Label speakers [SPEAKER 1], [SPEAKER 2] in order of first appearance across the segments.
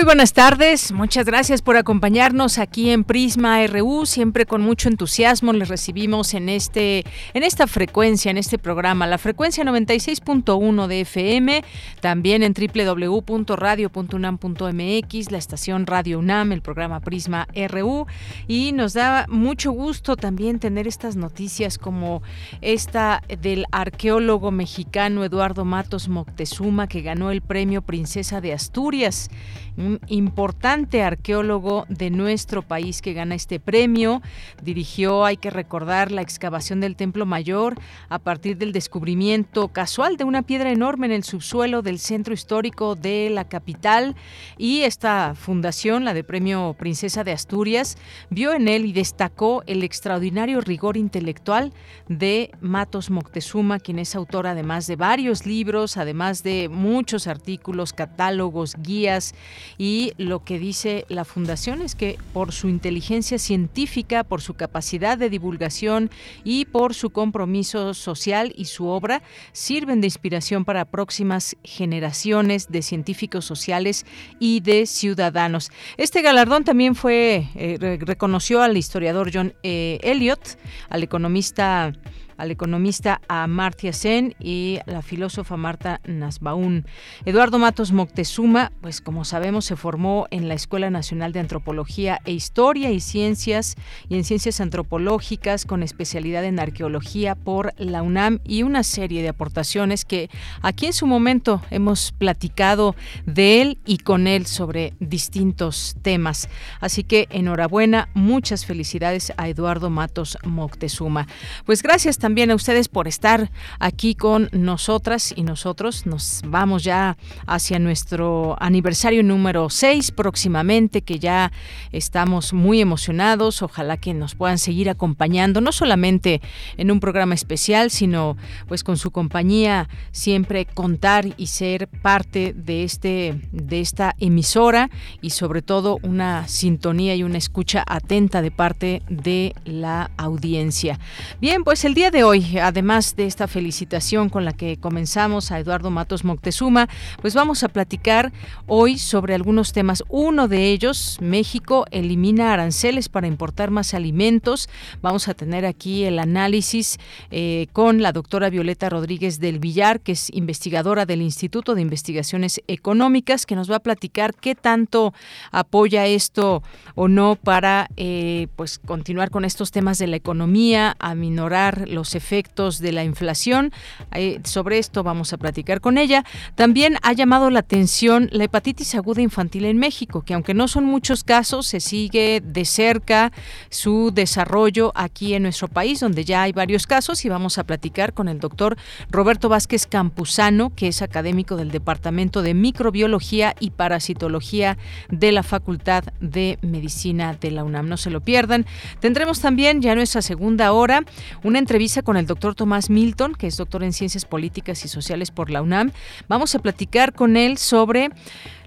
[SPEAKER 1] Muy buenas tardes, muchas gracias por acompañarnos aquí en Prisma RU, siempre con mucho entusiasmo les recibimos en este en esta frecuencia, en este programa, la frecuencia 96.1 de FM, también en www.radio.unam.mx, la estación Radio UNAM, el programa Prisma RU y nos da mucho gusto también tener estas noticias como esta del arqueólogo mexicano Eduardo Matos Moctezuma que ganó el premio Princesa de Asturias un importante arqueólogo de nuestro país que gana este premio. Dirigió, hay que recordar, la excavación del Templo Mayor a partir del descubrimiento casual de una piedra enorme en el subsuelo del centro histórico de la capital. Y esta fundación, la de Premio Princesa de Asturias, vio en él y destacó el extraordinario rigor intelectual de Matos Moctezuma, quien es autor además de varios libros, además de muchos artículos, catálogos, guías y lo que dice la Fundación es que por su inteligencia científica, por su capacidad de divulgación y por su compromiso social y su obra, sirven de inspiración para próximas generaciones de científicos sociales y de ciudadanos. Este galardón también fue, eh, reconoció al historiador John eh, Elliot, al economista al economista Amartya Sen y la filósofa Marta Nasbaun. Eduardo Matos Moctezuma, pues como sabemos, se formó en la Escuela Nacional de Antropología e Historia y Ciencias y en Ciencias Antropológicas con especialidad en Arqueología por la UNAM y una serie de aportaciones que aquí en su momento hemos platicado de él y con él sobre distintos temas. Así que enhorabuena, muchas felicidades a Eduardo Matos Moctezuma. Pues gracias también también a ustedes por estar aquí con nosotras y nosotros. Nos vamos ya hacia nuestro aniversario número 6 próximamente, que ya estamos muy emocionados. Ojalá que nos puedan seguir acompañando, no solamente en un programa especial, sino pues con su compañía siempre contar y ser parte de este de esta emisora y sobre todo una sintonía y una escucha atenta de parte de la audiencia. Bien, pues el día de hoy, además de esta felicitación con la que comenzamos a Eduardo Matos Moctezuma, pues vamos a platicar hoy sobre algunos temas. Uno de ellos, México elimina aranceles para importar más alimentos. Vamos a tener aquí el análisis eh, con la doctora Violeta Rodríguez del Villar, que es investigadora del Instituto de Investigaciones Económicas, que nos va a platicar qué tanto apoya esto o no para eh, pues continuar con estos temas de la economía, aminorar los efectos de la inflación. Eh, sobre esto vamos a platicar con ella. También ha llamado la atención la hepatitis aguda infantil en México, que aunque no son muchos casos, se sigue de cerca su desarrollo aquí en nuestro país, donde ya hay varios casos y vamos a platicar con el doctor Roberto Vázquez Campuzano, que es académico del Departamento de Microbiología y Parasitología de la Facultad de Medicina de la UNAM. No se lo pierdan. Tendremos también ya nuestra segunda hora una entrevista con el doctor Tomás Milton, que es doctor en Ciencias Políticas y Sociales por la UNAM. Vamos a platicar con él sobre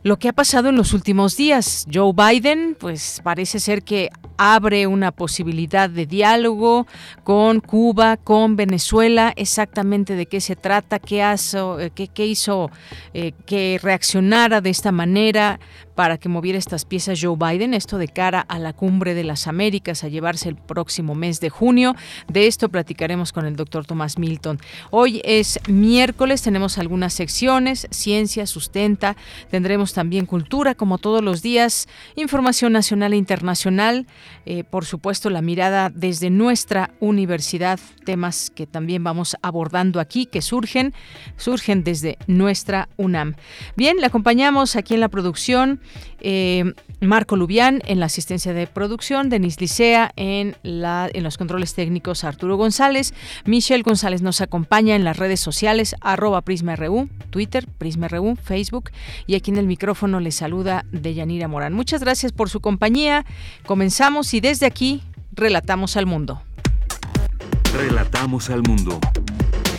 [SPEAKER 1] lo que ha pasado en los últimos días. Joe Biden, pues parece ser que abre una posibilidad de diálogo con Cuba, con Venezuela, exactamente de qué se trata, qué, eh, qué, hizo eh, que reaccionara de esta manera para que moviera estas piezas Joe Biden, esto de cara a la cumbre de las Américas a llevarse el próximo mes de junio. De esto platicaremos con el doctor Tomás Milton. Hoy es miércoles, tenemos algunas secciones, ciencia, sustenta, tendremos también cultura, como todos los días, información nacional e internacional, eh, por supuesto la mirada desde nuestra universidad, temas que también vamos abordando aquí, que surgen, surgen desde nuestra UNAM. Bien, le acompañamos aquí en la producción. Eh, Marco Lubián en la asistencia de producción, Denis Licea en, la, en los controles técnicos, Arturo González, Michelle González nos acompaña en las redes sociales, arroba PrismaRU, Twitter, PrismaRU, Facebook, y aquí en el micrófono le saluda Deyanira Morán. Muchas gracias por su compañía. Comenzamos y desde aquí relatamos al mundo.
[SPEAKER 2] Relatamos al mundo.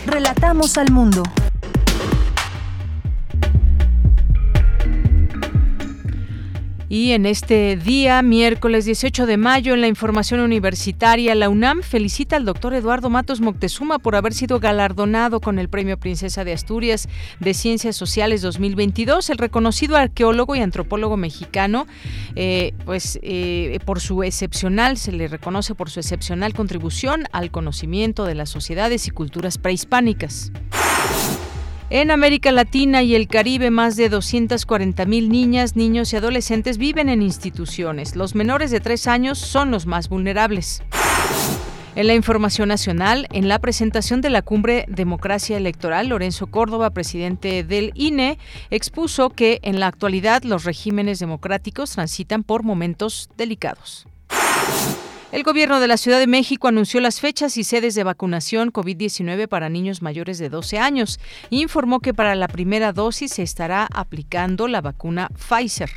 [SPEAKER 3] Relatamos al mundo.
[SPEAKER 1] Y en este día, miércoles 18 de mayo, en la información universitaria, la UNAM felicita al doctor Eduardo Matos Moctezuma por haber sido galardonado con el Premio Princesa de Asturias de Ciencias Sociales 2022. El reconocido arqueólogo y antropólogo mexicano, eh, pues eh, por su excepcional, se le reconoce por su excepcional contribución al conocimiento de las sociedades y culturas prehispánicas. En América Latina y el Caribe, más de 240 mil niñas, niños y adolescentes viven en instituciones. Los menores de tres años son los más vulnerables. En la información nacional, en la presentación de la cumbre Democracia Electoral, Lorenzo Córdoba, presidente del INE, expuso que en la actualidad los regímenes democráticos transitan por momentos delicados. El gobierno de la Ciudad de México anunció las fechas y sedes de vacunación COVID-19 para niños mayores de 12 años e informó que para la primera dosis se estará aplicando la vacuna Pfizer.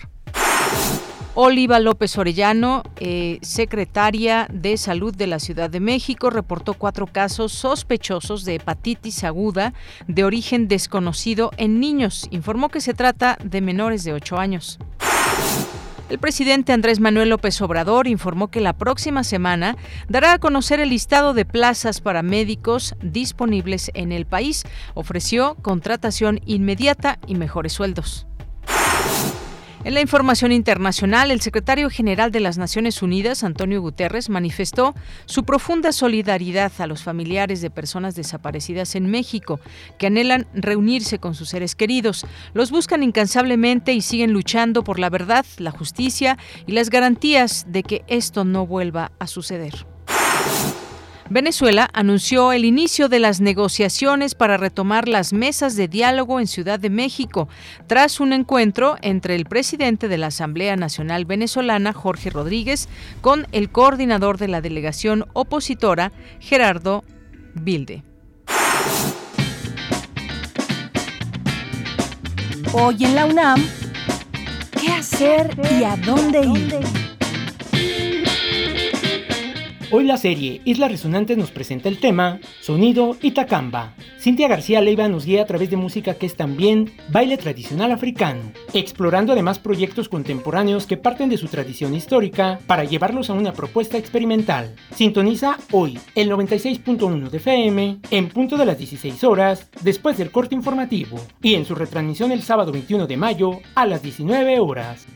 [SPEAKER 1] Oliva López Orellano, eh, secretaria de Salud de la Ciudad de México, reportó cuatro casos sospechosos de hepatitis aguda de origen desconocido en niños. Informó que se trata de menores de 8 años. El presidente Andrés Manuel López Obrador informó que la próxima semana dará a conocer el listado de plazas para médicos disponibles en el país. Ofreció contratación inmediata y mejores sueldos. En la información internacional, el secretario general de las Naciones Unidas, Antonio Guterres, manifestó su profunda solidaridad a los familiares de personas desaparecidas en México, que anhelan reunirse con sus seres queridos. Los buscan incansablemente y siguen luchando por la verdad, la justicia y las garantías de que esto no vuelva a suceder. Venezuela anunció el inicio de las negociaciones para retomar las mesas de diálogo en Ciudad de México, tras un encuentro entre el presidente de la Asamblea Nacional Venezolana, Jorge Rodríguez, con el coordinador de la delegación opositora, Gerardo Bilde.
[SPEAKER 3] Hoy en la UNAM, ¿qué hacer y a dónde ir?
[SPEAKER 4] Hoy la serie Islas Resonantes nos presenta el tema Sonido Itacamba. Cintia García Leiva nos guía a través de música que es también baile tradicional africano, explorando además proyectos contemporáneos que parten de su tradición histórica para llevarlos a una propuesta experimental. Sintoniza hoy el 96.1 de FM en punto de las 16 horas después del corte informativo y en su retransmisión el sábado 21 de mayo a las 19 horas.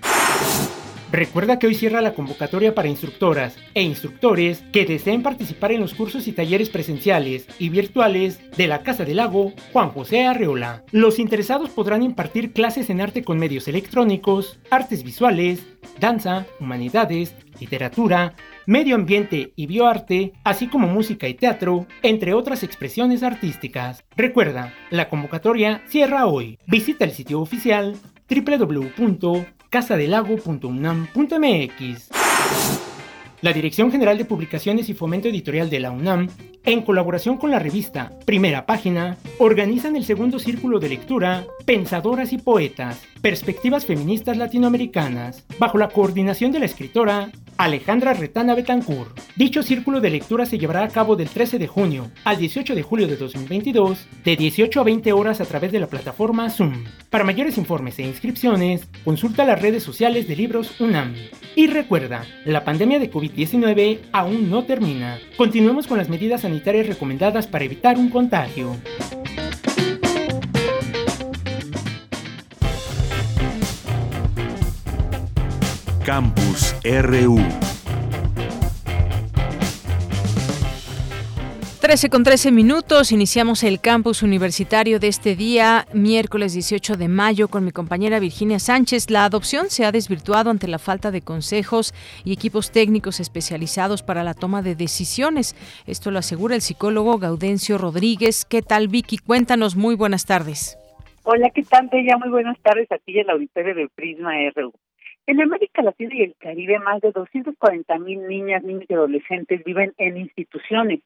[SPEAKER 4] Recuerda que hoy cierra la convocatoria para instructoras e instructores que deseen participar en los cursos y talleres presenciales y virtuales de la Casa del Lago Juan José Arreola. Los interesados podrán impartir clases en arte con medios electrónicos, artes visuales, danza, humanidades, literatura, medio ambiente y bioarte, así como música y teatro, entre otras expresiones artísticas. Recuerda, la convocatoria cierra hoy. Visita el sitio oficial www casadelago.unam.mx. La Dirección General de Publicaciones y Fomento Editorial de la UNAM, en colaboración con la revista Primera Página, organizan el segundo círculo de lectura Pensadoras y Poetas, Perspectivas Feministas Latinoamericanas, bajo la coordinación de la escritora Alejandra Retana Betancourt. Dicho círculo de lectura se llevará a cabo del 13 de junio al 18 de julio de 2022, de 18 a 20 horas a través de la plataforma Zoom. Para mayores informes e inscripciones, consulta las redes sociales de Libros UNAM. Y recuerda, la pandemia de COVID-19 aún no termina. Continuemos con las medidas sanitarias recomendadas para evitar un contagio.
[SPEAKER 2] Campus RU
[SPEAKER 1] 13 con 13 minutos, iniciamos el campus universitario de este día, miércoles 18 de mayo, con mi compañera Virginia Sánchez. La adopción se ha desvirtuado ante la falta de consejos y equipos técnicos especializados para la toma de decisiones. Esto lo asegura el psicólogo Gaudencio Rodríguez. ¿Qué tal, Vicky? Cuéntanos, muy buenas tardes.
[SPEAKER 5] Hola, ¿qué tal, Bella? Muy buenas tardes a ti en la auditorio de Prisma RU. En América Latina y el Caribe, más de 240 mil niñas, niños y adolescentes viven en instituciones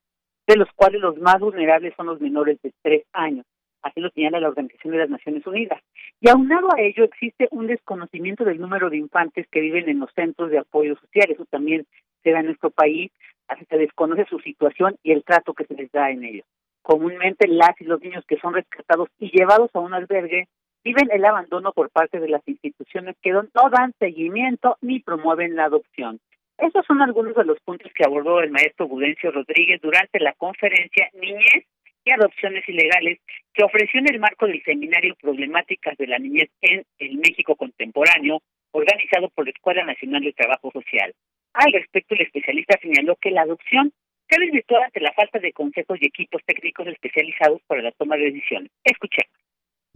[SPEAKER 5] de los cuales los más vulnerables son los menores de tres años. Así lo señala la Organización de las Naciones Unidas. Y aunado a ello existe un desconocimiento del número de infantes que viven en los centros de apoyo social. Eso también se da en nuestro país. Así se desconoce su situación y el trato que se les da en ellos. Comúnmente las y los niños que son rescatados y llevados a un albergue viven el abandono por parte de las instituciones que no dan seguimiento ni promueven la adopción. Esos son algunos de los puntos que abordó el maestro Gudencio Rodríguez durante la conferencia Niñez y Adopciones Ilegales que ofreció en el marco del seminario Problemáticas de la Niñez en el México Contemporáneo, organizado por la Escuela Nacional de Trabajo Social. Al respecto, el especialista señaló que la adopción se desvirtuó ante la falta de consejos y equipos técnicos especializados para la toma de decisiones. Escuchemos.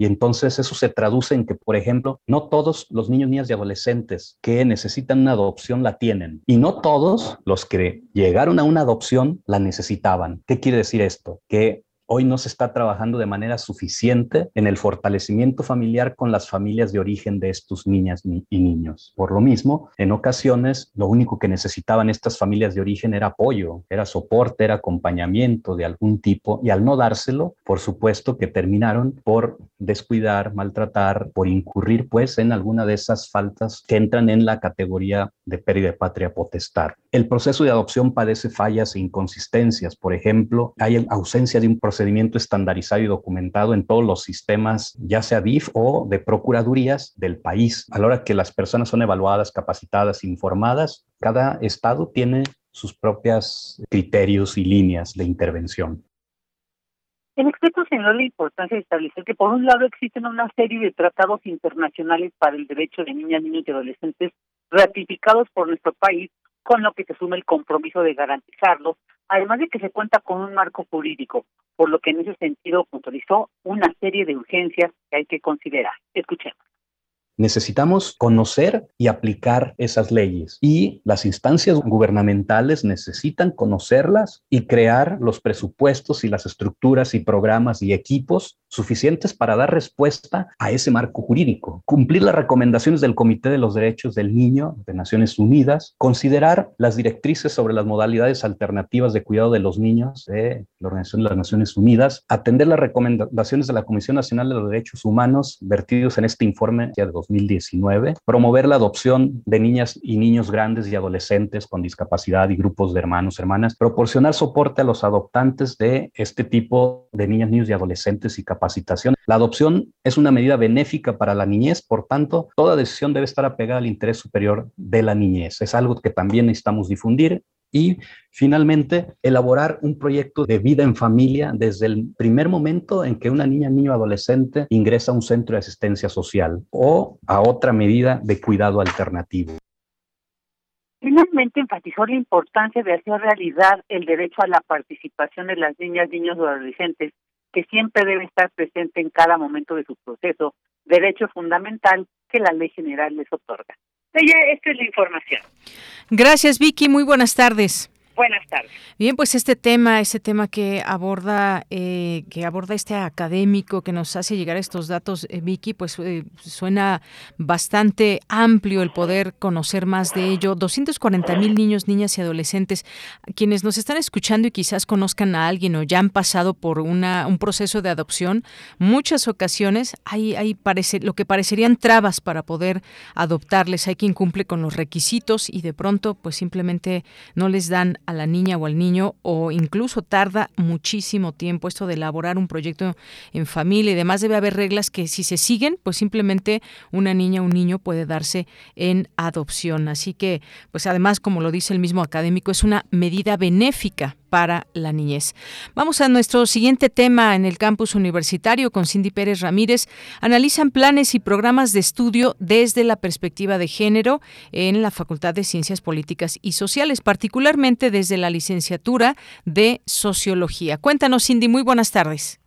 [SPEAKER 6] Y entonces eso se traduce en que, por ejemplo, no todos los niños, niñas y adolescentes que necesitan una adopción la tienen. Y no todos los que llegaron a una adopción la necesitaban. ¿Qué quiere decir esto? Que Hoy no se está trabajando de manera suficiente en el fortalecimiento familiar con las familias de origen de estos niñas y niños. Por lo mismo, en ocasiones lo único que necesitaban estas familias de origen era apoyo, era soporte, era acompañamiento de algún tipo y al no dárselo, por supuesto que terminaron por descuidar, maltratar, por incurrir pues en alguna de esas faltas que entran en la categoría de pérdida de patria potestad. El proceso de adopción padece fallas e inconsistencias. Por ejemplo, hay ausencia de un proceso procedimiento estandarizado y documentado en todos los sistemas, ya sea DIF o de procuradurías del país. A la hora que las personas son evaluadas, capacitadas, informadas, cada estado tiene sus propios criterios y líneas de intervención.
[SPEAKER 5] El experto señaló la importancia de establecer que, por un lado, existen una serie de tratados internacionales para el derecho de niñas, niños y adolescentes ratificados por nuestro país, con lo que se asume el compromiso de garantizarlos, además de que se cuenta con un marco jurídico, por lo que en ese sentido puntualizó una serie de urgencias que hay que considerar. Escuchemos.
[SPEAKER 6] Necesitamos conocer y aplicar esas leyes y las instancias gubernamentales necesitan conocerlas y crear los presupuestos y las estructuras y programas y equipos suficientes para dar respuesta a ese marco jurídico, cumplir las recomendaciones del Comité de los Derechos del Niño de Naciones Unidas, considerar las directrices sobre las modalidades alternativas de cuidado de los niños de la Organización de las Naciones Unidas, atender las recomendaciones de la Comisión Nacional de los Derechos Humanos vertidos en este informe de 2019, promover la adopción de niñas y niños grandes y adolescentes con discapacidad y grupos de hermanos, hermanas, proporcionar soporte a los adoptantes de este tipo de niñas, niños y adolescentes y La adopción es una medida benéfica para la niñez, por tanto, toda decisión debe estar apegada al interés superior de la niñez. Es algo que también necesitamos difundir y finalmente elaborar un proyecto de vida en familia desde el primer momento en que una niña, niño, adolescente ingresa a un centro de asistencia social o a otra medida de cuidado alternativo.
[SPEAKER 5] Finalmente enfatizó la importancia de hacer realidad el derecho a la participación de las niñas, niños y adolescentes, que siempre debe estar presente en cada momento de su proceso, derecho fundamental que la ley general les otorga. Ella, esta es la información.
[SPEAKER 1] Gracias, Vicky. Muy buenas tardes.
[SPEAKER 5] Buenas tardes.
[SPEAKER 1] Bien, pues este tema, ese tema que aborda, eh, que aborda este académico que nos hace llegar estos datos, eh, Vicky, pues eh, suena bastante amplio el poder conocer más de ello. 240 mil niños, niñas y adolescentes, quienes nos están escuchando y quizás conozcan a alguien o ya han pasado por una, un proceso de adopción, muchas ocasiones hay, hay parece, lo que parecerían trabas para poder adoptarles. Hay quien cumple con los requisitos y de pronto, pues simplemente no les dan a la niña o al niño o incluso tarda muchísimo tiempo esto de elaborar un proyecto en familia y demás debe haber reglas que si se siguen pues simplemente una niña o un niño puede darse en adopción. Así que pues además como lo dice el mismo académico es una medida benéfica para la niñez. Vamos a nuestro siguiente tema en el campus universitario con Cindy Pérez Ramírez. Analizan planes y programas de estudio desde la perspectiva de género en la Facultad de Ciencias Políticas y Sociales, particularmente desde la licenciatura de Sociología. Cuéntanos, Cindy, muy buenas tardes.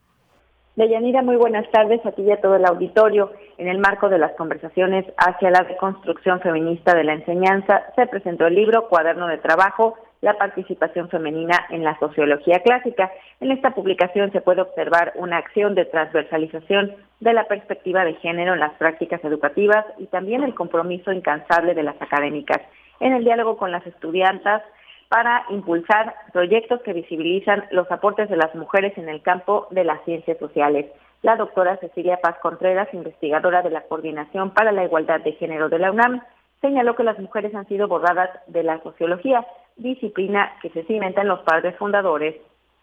[SPEAKER 7] Deyanira, muy buenas tardes a ti todo el auditorio. En el marco de las conversaciones hacia la reconstrucción feminista de la enseñanza, se presentó el libro Cuaderno de Trabajo, la participación femenina en la sociología clásica. En esta publicación se puede observar una acción de transversalización de la perspectiva de género en las prácticas educativas y también el compromiso incansable de las académicas en el diálogo con las estudiantas para impulsar proyectos que visibilizan los aportes de las mujeres en el campo de las ciencias sociales. La doctora Cecilia Paz Contreras, investigadora de la Coordinación para la Igualdad de Género de la UNAM, señaló que las mujeres han sido borradas de la sociología, disciplina que se cimenta en los padres fundadores.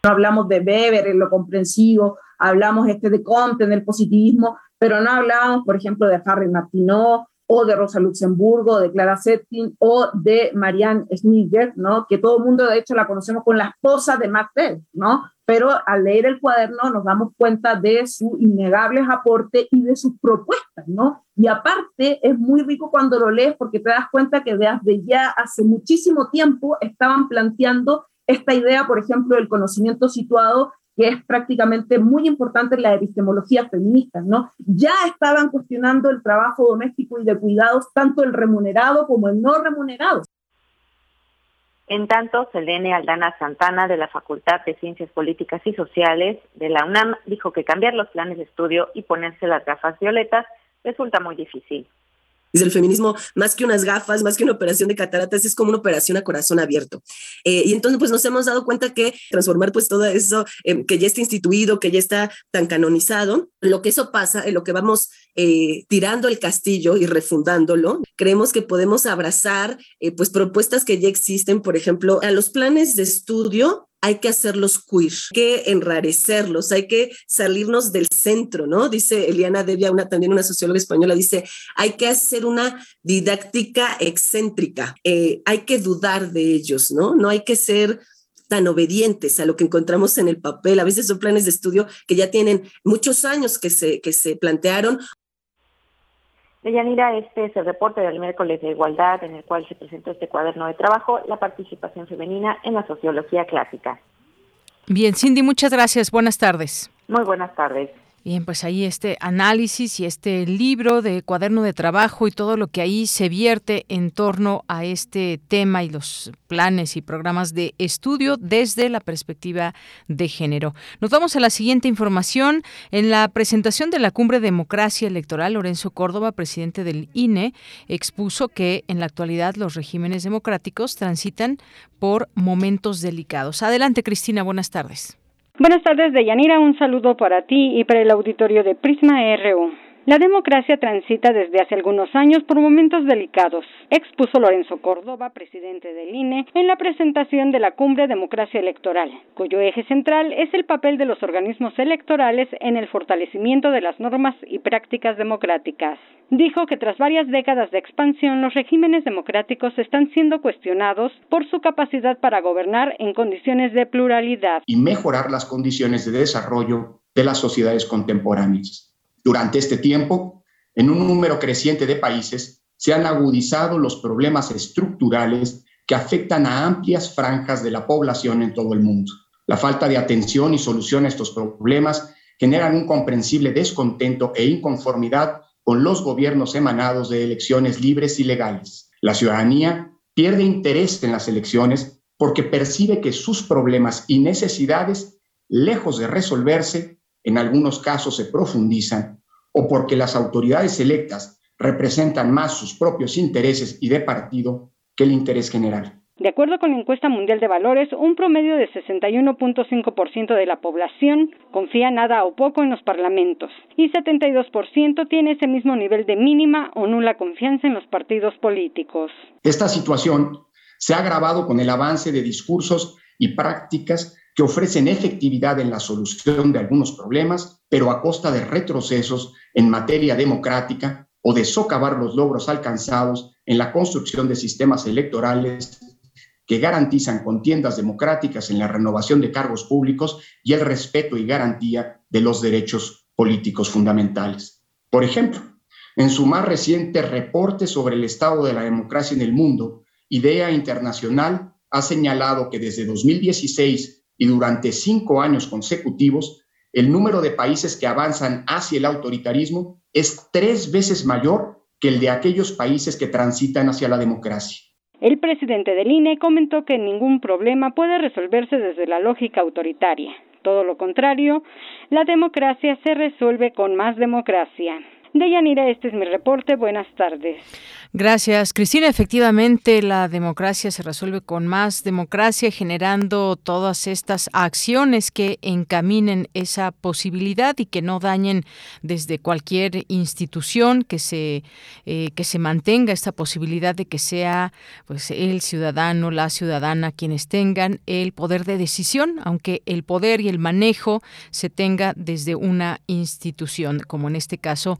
[SPEAKER 8] No hablamos de Weber en lo comprensivo, hablamos este de Comte en el positivismo, pero no hablábamos, por ejemplo, de Harry Martineau o de Rosa Luxemburgo, de Clara Zetkin o de Marianne Schneider, ¿no? Que todo el mundo, de hecho, la conocemos con la esposa de Max ¿no? Pero al leer el cuaderno nos damos cuenta de sus innegables aportes y de sus propuestas, ¿no? Y aparte es muy rico cuando lo lees porque te das cuenta que desde ya hace muchísimo tiempo estaban planteando esta idea, por ejemplo, del conocimiento situado que es prácticamente muy importante en la epistemología feminista, ¿no? Ya estaban cuestionando el trabajo doméstico y de cuidados, tanto el remunerado como el no remunerado.
[SPEAKER 7] En tanto, Selene Aldana Santana, de la Facultad de Ciencias Políticas y Sociales de la UNAM, dijo que cambiar los planes de estudio y ponerse las gafas violetas resulta muy difícil.
[SPEAKER 9] Dice el feminismo, más que unas gafas, más que una operación de cataratas, es como una operación a corazón abierto. Eh, y entonces, pues nos hemos dado cuenta que transformar pues todo eso eh, que ya está instituido, que ya está tan canonizado, lo que eso pasa, en lo que vamos eh, tirando el castillo y refundándolo, creemos que podemos abrazar pues propuestas que ya existen, por ejemplo, a los planes de estudio hay que hacerlos queer, hay que enrarecerlos, hay que salirnos del centro, ¿no? Dice Eliana Devia, una, también una socióloga española, dice, hay que hacer una didáctica excéntrica, eh, hay que dudar de ellos, ¿no? No hay que ser tan obedientes a lo que encontramos en el papel. A veces son planes de estudio que ya tienen muchos años que se, que se plantearon
[SPEAKER 7] Deyanira, este es el reporte del miércoles de igualdad en el cual se presentó este cuaderno de trabajo, la participación femenina en la sociología clásica.
[SPEAKER 1] Bien, Cindy, muchas gracias. Buenas tardes.
[SPEAKER 7] Muy buenas tardes.
[SPEAKER 1] Bien, pues ahí este análisis y este libro de cuaderno de trabajo y todo lo que ahí se vierte en torno a este tema y los planes y programas de estudio desde la perspectiva de género. Nos vamos a la siguiente información. En la presentación de la Cumbre Democracia Electoral, Lorenzo Córdoba, presidente del INE, expuso que en la actualidad los regímenes democráticos transitan por momentos delicados. Adelante, Cristina, buenas tardes.
[SPEAKER 10] Buenas tardes, Deyanira. Un saludo para ti y para el auditorio de Prisma RU. La democracia transita desde hace algunos años por momentos delicados, expuso Lorenzo Córdoba, presidente del INE, en la presentación de la Cumbre Democracia Electoral, cuyo eje central es el papel de los organismos electorales en el fortalecimiento de las normas y prácticas democráticas. Dijo que tras varias décadas de expansión, los regímenes democráticos están siendo cuestionados por su capacidad para gobernar en condiciones de pluralidad
[SPEAKER 11] y mejorar las condiciones de desarrollo de las sociedades contemporáneas. Durante este tiempo, en un número creciente de países, se han agudizado los problemas estructurales que afectan a amplias franjas de la población en todo el mundo. La falta de atención y solución a estos problemas generan un comprensible descontento e inconformidad con los gobiernos emanados de elecciones libres y legales. La ciudadanía pierde interés en las elecciones porque percibe que sus problemas y necesidades, lejos de resolverse, en algunos casos se profundizan, o porque las autoridades electas representan más sus propios intereses y de partido que el interés general.
[SPEAKER 10] De acuerdo con la encuesta mundial de valores, un promedio de 61.5% de la población confía nada o poco en los parlamentos y 72% tiene ese mismo nivel de mínima o nula confianza en los partidos políticos.
[SPEAKER 11] Esta situación se ha agravado con el avance de discursos y prácticas que ofrecen efectividad en la solución de algunos problemas, pero a costa de retrocesos en materia democrática o de socavar los logros alcanzados en la construcción de sistemas electorales que garantizan contiendas democráticas en la renovación de cargos públicos y el respeto y garantía de los derechos políticos fundamentales. Por ejemplo, en su más reciente reporte sobre el estado de la democracia en el mundo, IDEA Internacional ha señalado que desde 2016 y durante cinco años consecutivos, el número de países que avanzan hacia el autoritarismo es tres veces mayor que el de aquellos países que transitan hacia la democracia.
[SPEAKER 10] El presidente del INE comentó que ningún problema puede resolverse desde la lógica autoritaria. Todo lo contrario, la democracia se resuelve con más democracia. Deyanira, este es mi reporte. Buenas tardes.
[SPEAKER 1] Gracias, Cristina. Efectivamente, la democracia se resuelve con más democracia, generando todas estas acciones que encaminen esa posibilidad y que no dañen desde cualquier institución que se eh, que se mantenga esta posibilidad de que sea pues el ciudadano, la ciudadana quienes tengan el poder de decisión, aunque el poder y el manejo se tenga desde una institución, como en este caso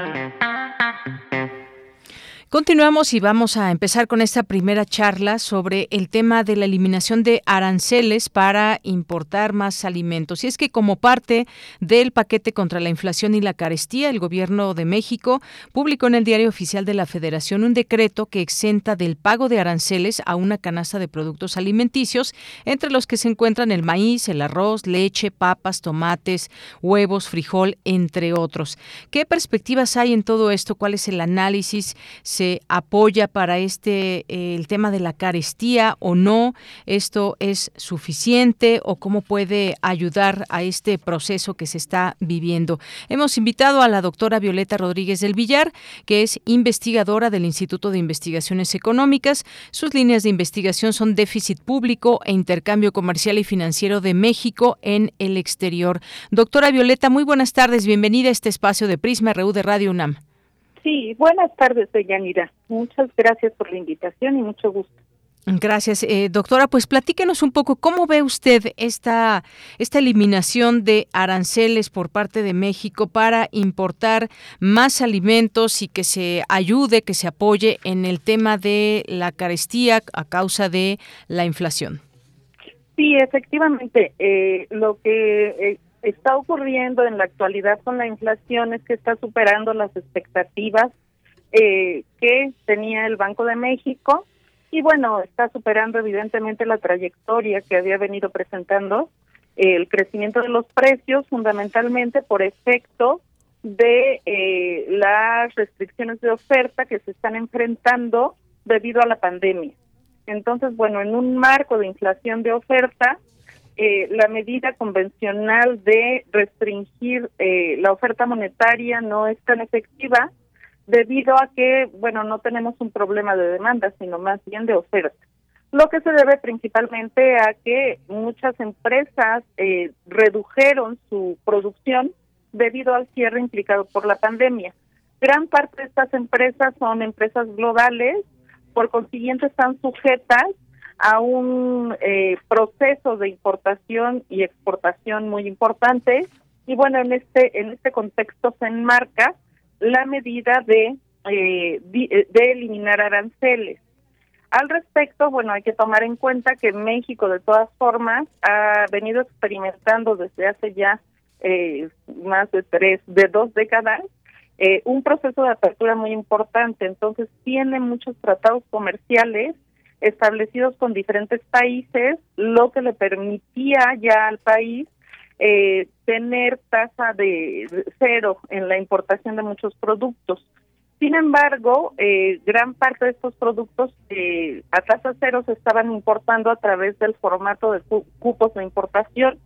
[SPEAKER 1] Continuamos y vamos a empezar con esta primera charla sobre el tema de la eliminación de aranceles para importar más alimentos. Y es que como parte del paquete contra la inflación y la carestía, el Gobierno de México publicó en el Diario Oficial de la Federación un decreto que exenta del pago de aranceles a una canasta de productos alimenticios, entre los que se encuentran el maíz, el arroz, leche, papas, tomates, huevos, frijol, entre otros. ¿Qué perspectivas hay en todo esto? ¿Cuál es el análisis? Apoya para este eh, el tema de la carestía o no, esto es suficiente o cómo puede ayudar a este proceso que se está viviendo. Hemos invitado a la doctora Violeta Rodríguez del Villar, que es investigadora del Instituto de Investigaciones Económicas. Sus líneas de investigación son déficit público e intercambio comercial y financiero de México en el exterior. Doctora Violeta, muy buenas tardes, bienvenida a este espacio de Prisma RU de Radio UNAM.
[SPEAKER 12] Sí, buenas tardes, Yanira. Muchas gracias por la invitación y mucho gusto.
[SPEAKER 1] Gracias, eh, doctora. Pues platíquenos un poco cómo ve usted esta esta eliminación de aranceles por parte de México para importar más alimentos y que se ayude, que se apoye en el tema de la carestía a causa de la inflación.
[SPEAKER 12] Sí, efectivamente, eh, lo que eh, está ocurriendo en la actualidad con la inflación es que está superando las expectativas eh, que tenía el Banco de México y bueno, está superando evidentemente la trayectoria que había venido presentando el crecimiento de los precios fundamentalmente por efecto de eh, las restricciones de oferta que se están enfrentando debido a la pandemia. Entonces, bueno, en un marco de inflación de oferta, eh, la medida convencional de restringir eh, la oferta monetaria no es tan efectiva debido a que, bueno, no tenemos un problema de demanda, sino más bien de oferta. Lo que se debe principalmente a que muchas empresas eh, redujeron su producción debido al cierre implicado por la pandemia. Gran parte de estas empresas son empresas globales, por consiguiente están sujetas a un eh, proceso de importación y exportación muy importante. Y bueno en este en este contexto se enmarca la medida de eh, eh, de eliminar aranceles. Al respecto bueno hay que tomar en cuenta que México de todas formas ha venido experimentando desde hace ya más de tres de dos décadas un proceso de apertura muy importante. Entonces tiene muchos tratados comerciales establecidos con diferentes países, lo que le permitía ya al país eh, tener tasa de cero en la importación de muchos productos. Sin embargo, eh, gran parte de estos productos eh, a tasa cero se estaban importando a través del formato de cupos de importación,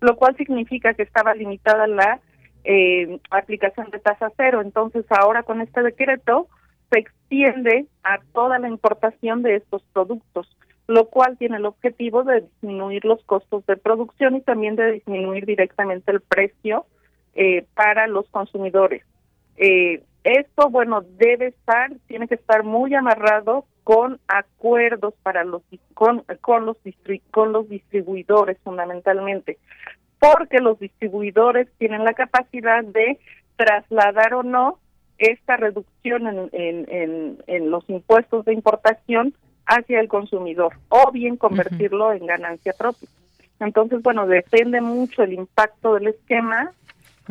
[SPEAKER 12] lo cual significa que estaba limitada la aplicación de tasa cero. Entonces, ahora con este decreto, se extiende a toda la importación de estos productos, lo cual tiene el objetivo de disminuir los costos de producción y también de disminuir directamente el precio eh, para los consumidores. Eh, esto, bueno, debe estar, tiene que estar muy amarrado con acuerdos para los con, con los con los distribuidores fundamentalmente porque los distribuidores tienen la capacidad de trasladar o no esta reducción en, en, en, los impuestos de importación hacia el consumidor o bien convertirlo en ganancia propia. Entonces, bueno, depende mucho el impacto del esquema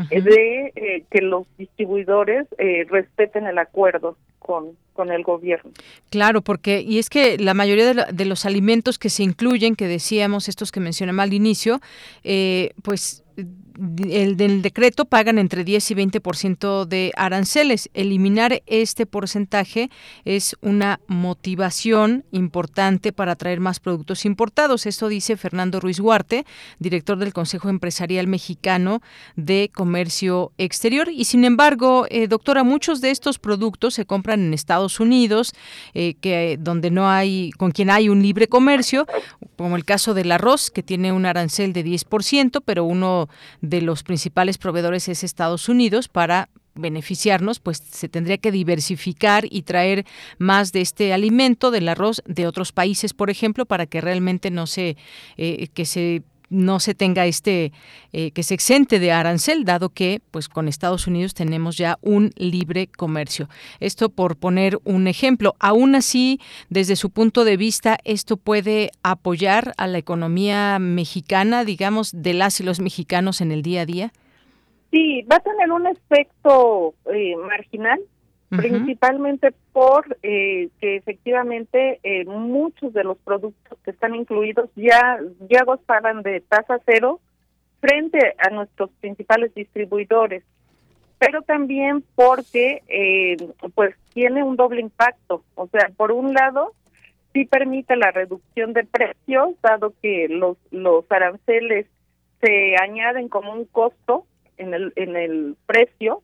[SPEAKER 12] de eh, que los distribuidores eh, respeten el acuerdo con, con el gobierno.
[SPEAKER 1] Claro, porque, y es que la mayoría de, de los alimentos que se incluyen, que decíamos, estos que mencionamos al inicio, eh, pues el del decreto pagan entre 10 y 20% de aranceles. Eliminar este porcentaje es una motivación importante para traer más productos importados. Esto dice Fernando Ruiz Huarte, director del Consejo Empresarial Mexicano de Comercio Exterior. Y sin embargo, eh, doctora, muchos de estos productos se compran en Estados Unidos, eh, que donde no hay, con quien hay un libre comercio, como el caso del arroz, que tiene un arancel de 10%, pero uno de los principales proveedores es Estados Unidos para beneficiarnos, pues se tendría que diversificar y traer más de este alimento del arroz de otros países, por ejemplo, para que realmente no se eh, que se no se tenga este eh, que se exente de arancel dado que pues con Estados Unidos tenemos ya un libre comercio. Esto por poner un ejemplo. Aún así desde su punto de vista esto puede apoyar a la economía mexicana digamos de las y los mexicanos en el día a día.
[SPEAKER 12] Sí va a tener un efecto eh, marginal principalmente por eh, que efectivamente eh, muchos de los productos que están incluidos ya ya gozaban de tasa cero frente a nuestros principales distribuidores. Pero también porque eh, pues tiene un doble impacto. O sea por un lado sí permite la reducción de precios dado que los los aranceles se añaden como un costo en el en el precio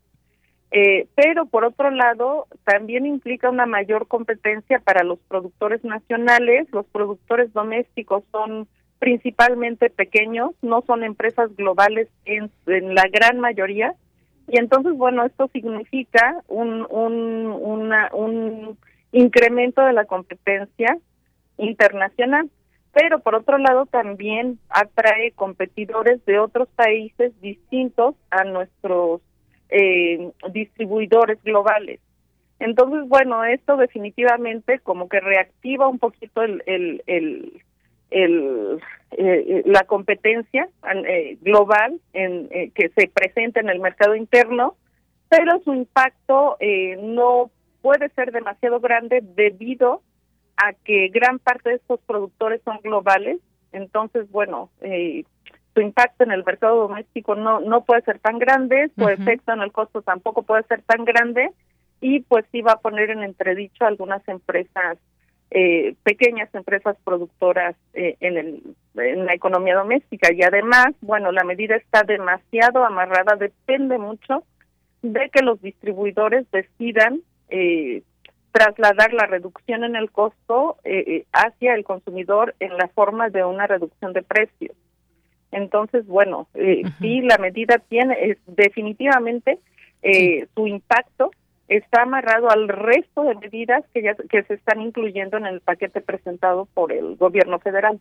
[SPEAKER 12] eh, pero por otro lado, también implica una mayor competencia para los productores nacionales. Los productores domésticos son principalmente pequeños, no son empresas globales en, la gran mayoría. Y entonces, bueno, esto significa un, un, una, un incremento de la competencia internacional. Pero por otro lado, también atrae competidores de otros países distintos a nuestros eh, distribuidores globales. Entonces, bueno, esto definitivamente como que reactiva un poquito el, el, el, eh, la competencia eh, global en, eh, que se presenta en el mercado interno, pero su impacto no puede ser demasiado grande debido a que gran parte de estos productores son globales. Entonces, bueno, eh, su impacto en el mercado doméstico no no puede ser tan grande, su efecto en el costo tampoco puede ser tan grande y pues sí va a poner en entredicho algunas empresas eh, pequeñas empresas productoras eh, en, el, en la economía doméstica. Y además bueno la medida está demasiado amarrada depende mucho de que los distribuidores decidan eh, trasladar la reducción en el costo eh, hacia el consumidor en la forma de una reducción de precios entonces, bueno, eh, sí, la medida tiene es, definitivamente eh, su impacto está amarrado al resto de medidas que ya que se están incluyendo en el paquete presentado por el gobierno federal.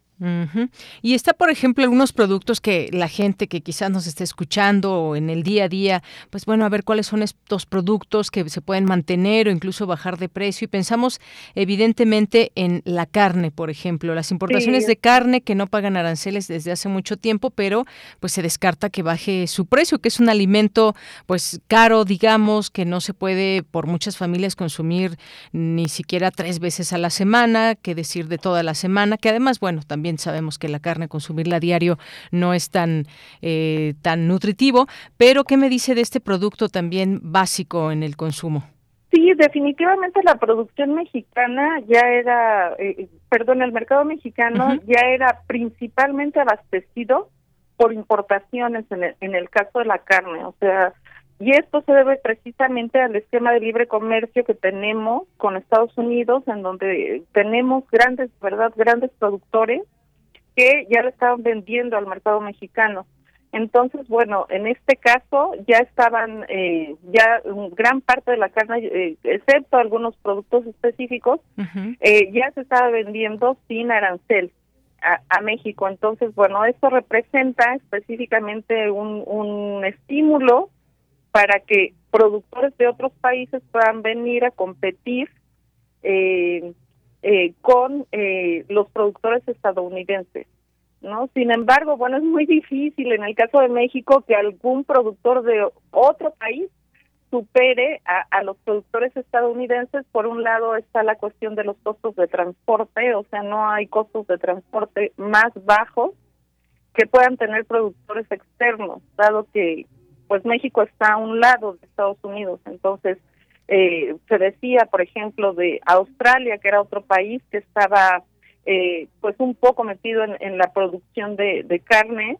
[SPEAKER 1] Y está, por ejemplo, algunos productos que la gente que quizás nos esté escuchando o en el día a día, pues bueno, a ver cuáles son estos productos que se pueden mantener o incluso bajar de precio. Y pensamos evidentemente en la carne, por ejemplo, las importaciones de carne que no pagan aranceles desde hace mucho tiempo, pero pues se descarta que baje su precio, que es un alimento pues caro, digamos, que no se puede por muchas familias consumir ni siquiera tres veces a la semana, que decir de toda la semana, que además, bueno, también sabemos que la carne consumirla a diario no es tan, eh, tan nutritivo, pero ¿qué me dice de este producto también básico en el consumo?
[SPEAKER 12] Sí, definitivamente la producción mexicana ya era, eh, perdón, el mercado mexicano ya era principalmente abastecido por importaciones en el, en el caso de la carne, o sea, y esto se debe precisamente al esquema de libre comercio que tenemos con Estados Unidos, en donde tenemos grandes, ¿verdad? Grandes productores que ya le estaban vendiendo al mercado mexicano. Entonces, bueno, en este caso ya estaban, eh, ya gran parte de la carne, eh, excepto algunos productos específicos, eh, ya se estaba vendiendo sin arancel a, a, México. Entonces, bueno, esto representa específicamente un, un estímulo para que productores de otros países puedan venir a competir eh, eh, con eh, los productores estadounidenses. ¿no? Sin embargo, bueno, es muy difícil en el caso de México que algún productor de otro país supere a, a, los productores estadounidenses. Por un lado está la cuestión de los costos de transporte, o sea, no hay costos de transporte más bajos que puedan tener productores externos, dado que pues México está a un lado de Estados Unidos. Entonces, eh, se decía, por ejemplo, de Australia, que era otro país que estaba eh, pues un poco metido en, la producción de, carne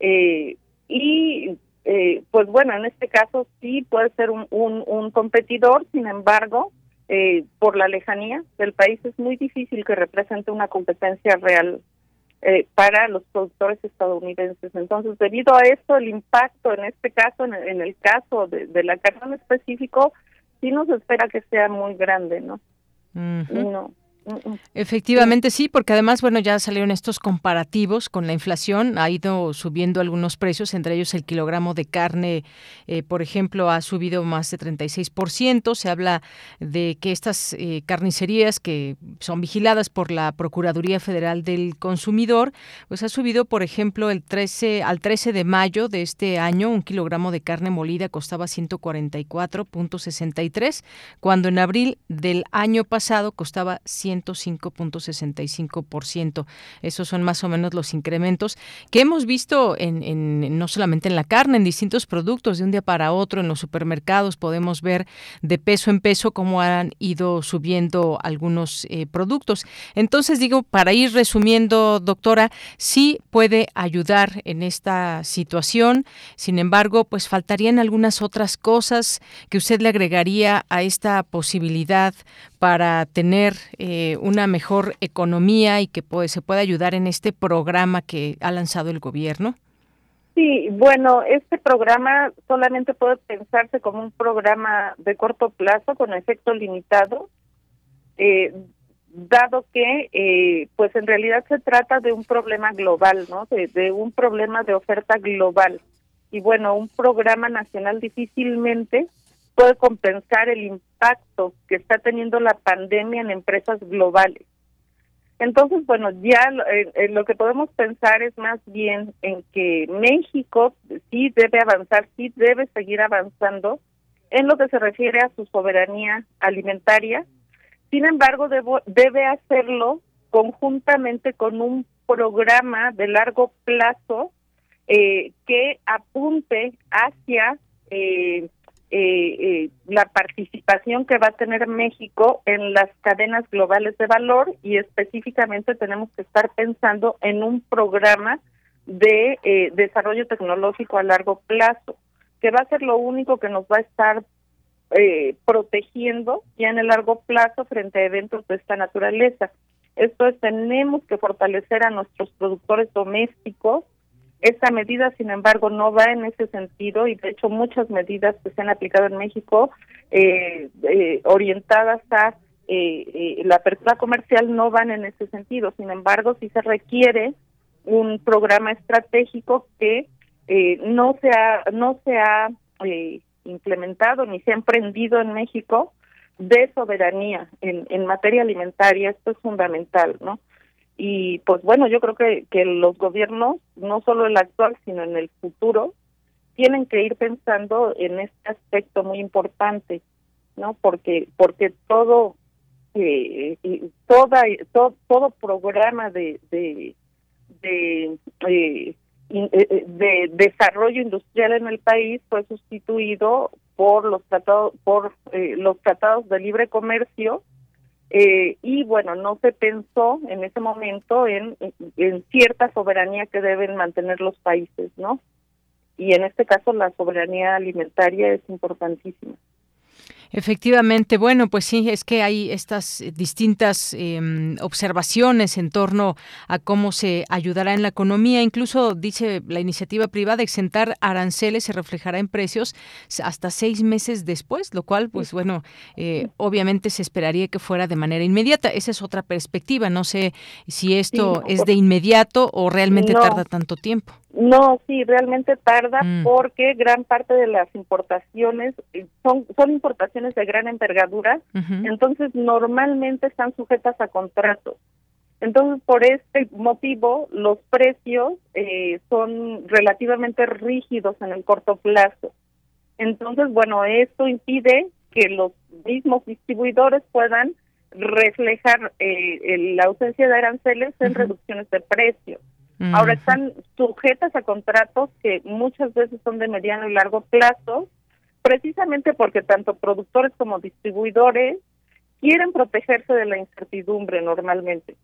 [SPEAKER 12] eh, y eh, pues bueno, en este caso sí puede ser un, un, competidor, sin embargo, eh, por la lejanía del país es muy difícil que represente una competencia real eh, para los productores estadounidenses. Entonces, debido a esto, el impacto en este caso, en, en el caso de, de, la carne en específico, sí nos espera que sea muy grande, ¿no? No.
[SPEAKER 1] Efectivamente sí, porque además, bueno, ya salieron estos comparativos con la inflación, ha ido subiendo algunos precios, entre ellos el kilogramo de carne, eh, por ejemplo, ha subido más de 36%, se habla de que estas eh, carnicerías que son vigiladas por la Procuraduría Federal del Consumidor, pues ha subido, por ejemplo, el 13 al 13 de mayo de este año, un kilogramo de carne molida costaba 144.63, cuando en abril del año pasado costaba 100 105.65%. Esos son más o menos los incrementos que hemos visto en, no solamente en la carne, en distintos productos de un día para otro, en los supermercados podemos ver de peso en peso cómo han ido subiendo algunos eh, productos. Entonces digo, para ir resumiendo, doctora, sí puede ayudar en esta situación. Sin embargo, pues faltarían algunas otras cosas que usted le agregaría a esta posibilidad para tener eh, una mejor economía y que pues, se pueda ayudar en este programa que ha lanzado el gobierno?
[SPEAKER 12] Sí, bueno, este programa solamente puede pensarse como un programa de corto plazo con efecto limitado, eh, dado que, eh, pues en realidad se trata de un problema global, ¿no? de un problema de oferta global. Y bueno, un programa nacional difícilmente puede compensar el impacto que está teniendo la pandemia en empresas globales. Entonces, bueno, ya eh, eh, lo que podemos pensar es más bien en que México sí debe avanzar, sí debe seguir avanzando en lo que se refiere a su soberanía alimentaria. Sin embargo, debe hacerlo conjuntamente con un programa de largo plazo eh, que apunte hacia eh, eh, eh, la participación que va a tener México en las cadenas globales de valor y específicamente tenemos que estar pensando en un programa de eh, desarrollo tecnológico a largo plazo, que va a ser lo único que nos va a estar eh, protegiendo ya en el largo plazo frente a eventos de esta naturaleza. Esto es, tenemos que fortalecer a nuestros productores domésticos, esta medida, sin embargo, no va en ese sentido y de hecho muchas medidas que se han aplicado en México eh, eh, orientadas a eh, la apertura comercial no van en ese sentido. Sin embargo, sí se requiere un programa estratégico que no se ha, no se ha implementado ni se ha emprendido en México de soberanía en materia alimentaria. Esto es fundamental, ¿no? Y pues bueno, yo creo que, que los gobiernos, no solo el actual, sino en el futuro, tienen que ir pensando en este aspecto muy importante, ¿no? Porque porque todo eh, toda todo, todo programa de de de, eh, eh, de desarrollo industrial en el país fue sustituido por los tratados por eh, los tratados de libre comercio eh, y bueno, no se pensó en ese momento en, en cierta soberanía que deben mantener los países, ¿no? Y en este caso la soberanía alimentaria es importantísima.
[SPEAKER 1] Efectivamente, bueno, pues sí, es que hay estas distintas em, observaciones en torno a cómo se ayudará en la economía. Incluso dice la iniciativa privada, exentar aranceles se reflejará en precios hasta seis meses después, lo cual, pues bueno, eh, obviamente se esperaría que fuera de manera inmediata. Esa es otra perspectiva. No sé si esto es de inmediato o realmente tarda tanto tiempo.
[SPEAKER 12] No, sí, realmente tarda mm. porque gran parte de las importaciones eh, son, son importaciones de gran envergadura, entonces normalmente están sujetas a contratos. Entonces, por este motivo, los precios eh, son relativamente rígidos en el corto plazo. Entonces, bueno, esto impide que los mismos distribuidores puedan reflejar eh, la ausencia de aranceles en reducciones de precios. Ahora están sujetas a contratos que muchas veces son de mediano y largo plazo, precisamente porque tanto productores como distribuidores quieren protegerse de la incertidumbre normalmente.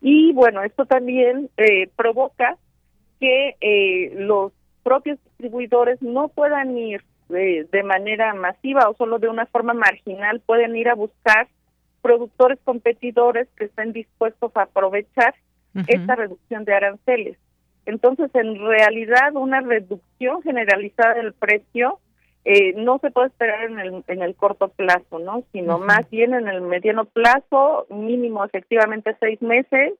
[SPEAKER 12] Y bueno, esto también eh, provoca que eh, los propios distribuidores no puedan ir eh, de manera masiva o solo de una forma marginal, pueden ir a buscar productores competidores que estén dispuestos a aprovechar esta reducción de aranceles. Entonces, en realidad, una reducción generalizada del precio eh, no se puede esperar en el, en el corto plazo, ¿no? Sino más bien en el mediano plazo, mínimo efectivamente seis meses,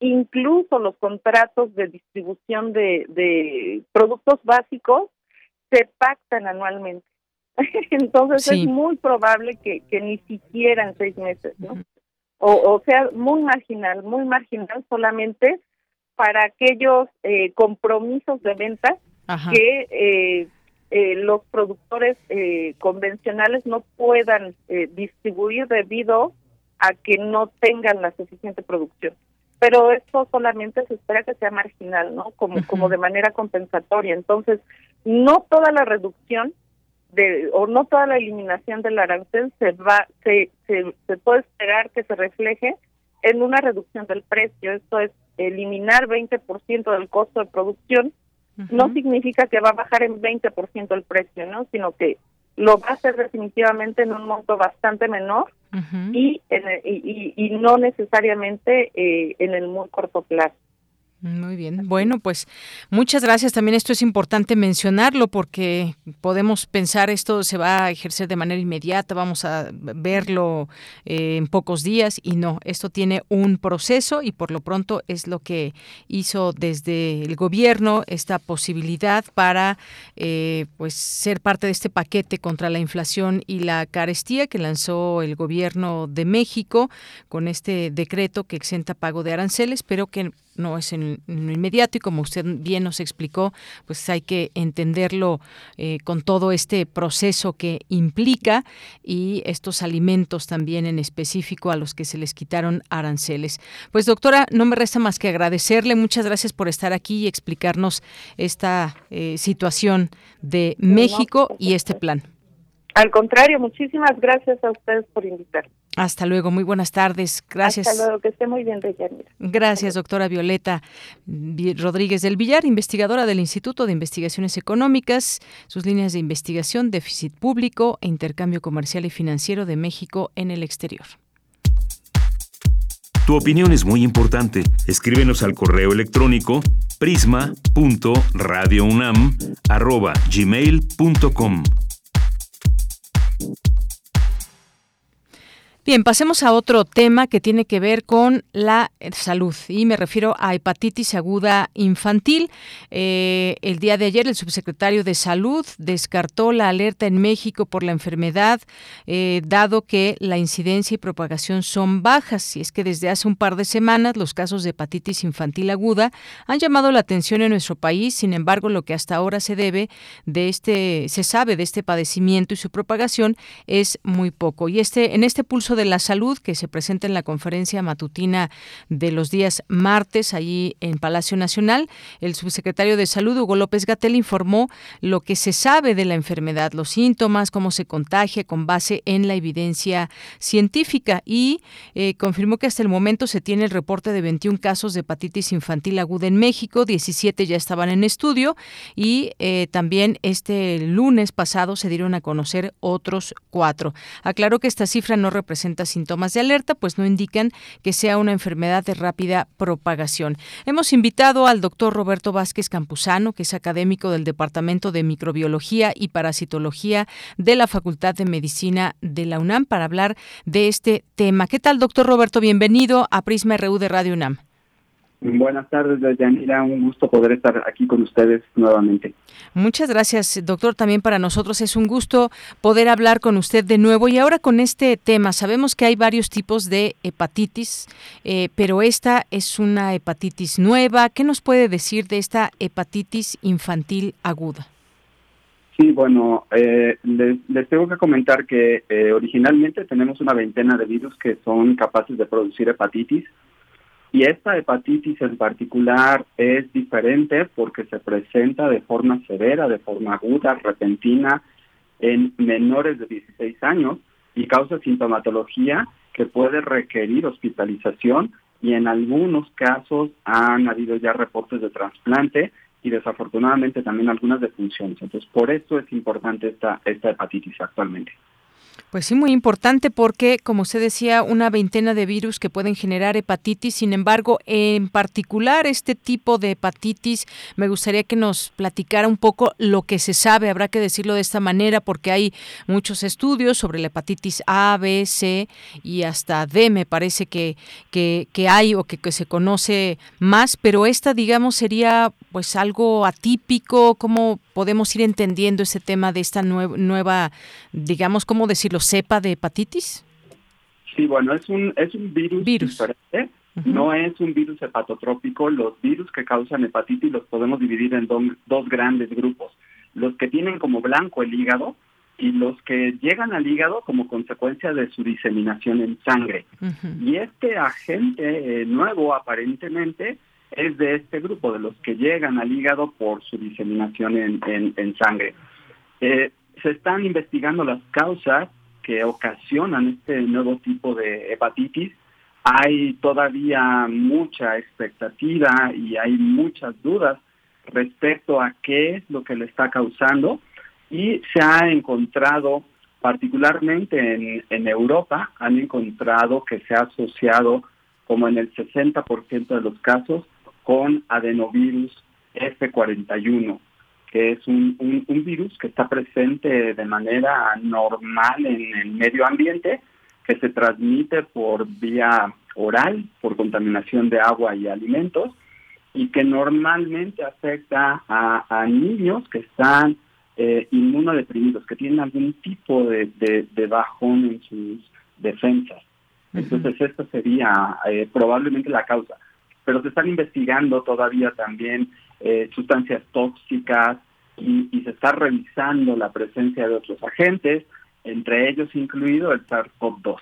[SPEAKER 12] incluso los contratos de distribución de, de productos básicos se pactan anualmente. Entonces es muy probable que, que ni siquiera en seis meses, ¿no? O, o sea, muy marginal, muy marginal solamente para aquellos eh, compromisos de venta que eh, eh, los productores convencionales no puedan distribuir debido a que no tengan la suficiente producción. Pero esto solamente se espera que sea marginal, ¿no? Como, como de manera compensatoria. Entonces, no toda la reducción de, o no toda la eliminación del arancel se va se, se, puede esperar que se refleje en una reducción del precio. Esto es eliminar 20% del costo de producción. No significa que va a bajar en 20% el precio, ¿no? Sino que lo va a hacer definitivamente en un monto bastante menor y, y, y, no necesariamente eh, en el muy corto plazo.
[SPEAKER 1] Muy bien. Bueno, pues muchas gracias. También esto es importante mencionarlo porque podemos pensar esto se va a ejercer de manera inmediata, vamos a verlo eh, en pocos días y no, esto tiene un proceso y por lo pronto es lo que hizo desde el gobierno esta posibilidad para eh, pues ser parte de este paquete contra la inflación y la carestía que lanzó el gobierno de México con este decreto que exenta pago de aranceles, pero que no es en, lo inmediato y como usted bien nos explicó, pues hay que entenderlo eh, con todo este proceso que implica y estos alimentos también en específico a los que se les quitaron aranceles. Pues doctora, no me resta más que agradecerle, muchas gracias por estar aquí y explicarnos esta eh, situación de México y este plan.
[SPEAKER 12] Al contrario, muchísimas gracias a ustedes por invitarme.
[SPEAKER 1] Hasta luego, muy buenas tardes. Gracias.
[SPEAKER 12] Hasta luego, que esté muy bien, Deyanira.
[SPEAKER 1] Gracias, doctora Violeta Rodríguez del Villar, investigadora del Instituto de Investigaciones Económicas, sus líneas de investigación, déficit público e intercambio comercial y financiero de México en el exterior.
[SPEAKER 2] Tu opinión es muy importante. Escríbenos al correo electrónico prisma.radiounam@gmail.com.
[SPEAKER 1] you Bien, pasemos a otro tema que tiene que ver con la eh, salud y me refiero a hepatitis aguda infantil. Eh, el día de ayer el subsecretario de Salud descartó la alerta en México por la enfermedad, eh, dado que la incidencia y propagación son bajas. Y es que desde hace un par de semanas los casos de hepatitis infantil aguda han llamado la atención en nuestro país. Sin embargo, lo que hasta ahora se debe de este, se sabe de este padecimiento y su propagación es muy poco. Y este, en este pulso de la Salud que se presenta en la conferencia matutina de los días martes allí en Palacio Nacional. El subsecretario de Salud, Hugo López Gatel, informó lo que se sabe de la enfermedad, los síntomas, cómo se contagia con base en la evidencia científica y eh, confirmó que hasta el momento se tiene el reporte de 21 casos de hepatitis infantil aguda en México, 17 ya estaban en estudio y eh, también este lunes pasado se dieron a conocer otros cuatro. Aclaró que esta cifra no representa síntomas de alerta, pues no indican que sea una enfermedad de rápida propagación. Hemos invitado al doctor Roberto Vázquez Campuzano, que es académico del Departamento de Microbiología y Parasitología de la Facultad de Medicina de la UNAM, para hablar de este tema. ¿Qué tal, doctor Roberto? Bienvenido a Prisma RU de Radio UNAM.
[SPEAKER 13] Buenas tardes, Yanira. Un gusto poder estar aquí con ustedes nuevamente.
[SPEAKER 1] Muchas gracias, doctor. También para nosotros es un gusto poder hablar con usted de nuevo. Y ahora con este tema, sabemos que hay varios tipos de hepatitis, eh, pero esta es una hepatitis nueva. ¿Qué nos puede decir de esta hepatitis infantil aguda?
[SPEAKER 13] Sí, bueno, eh, les, tengo que comentar que eh, originalmente tenemos una veintena de virus que son capaces de producir hepatitis y esta hepatitis en particular es diferente porque se presenta de forma severa, de forma aguda, repentina, en menores de 16 años y causa sintomatología que puede requerir hospitalización y en algunos casos han habido ya reportes de trasplante y desafortunadamente también algunas defunciones. Entonces, por eso es importante esta, esta hepatitis actualmente.
[SPEAKER 1] Pues sí, muy importante porque, como usted decía, una veintena de virus que pueden generar hepatitis. Sin embargo, en particular este tipo de hepatitis, me gustaría que nos platicara un poco lo que se sabe. Habrá que decirlo de esta manera porque hay muchos estudios sobre la hepatitis A, B, C y hasta D, me parece que, que, hay o que, que se conoce más. Pero esta, digamos, sería pues algo atípico. ¿Cómo podemos ir entendiendo ese tema de esta nueva, digamos, ¿cómo decirlo? cepa de hepatitis?
[SPEAKER 13] Sí, bueno, es un, es un virus, diferente. No es un virus hepatotrópico. Los virus que causan hepatitis los podemos dividir en dos grandes grupos. Los que tienen como blanco el hígado y los que llegan al hígado como consecuencia de su diseminación en sangre. Y este agente eh, nuevo aparentemente es de este grupo, de los que llegan al hígado por su diseminación en, en, sangre. Eh, se están investigando las causas que ocasionan este nuevo tipo de hepatitis. Hay todavía mucha expectativa y hay muchas dudas respecto a qué es lo que le está causando y se ha encontrado, particularmente en, en Europa, han encontrado que se ha asociado como en el 60% de los casos con adenovirus F41 que es un, un, virus que está presente de manera normal en el medio ambiente, que se transmite por vía oral, por contaminación de agua y alimentos, y que normalmente afecta a, niños que están eh, inmunodeprimidos, que tienen algún tipo de, de, bajón en sus defensas. Entonces, esta sería eh, probablemente la causa. Pero se están investigando todavía también eh, sustancias tóxicas y, y, se está revisando la presencia de otros agentes, entre ellos incluido el SARS-CoV-2.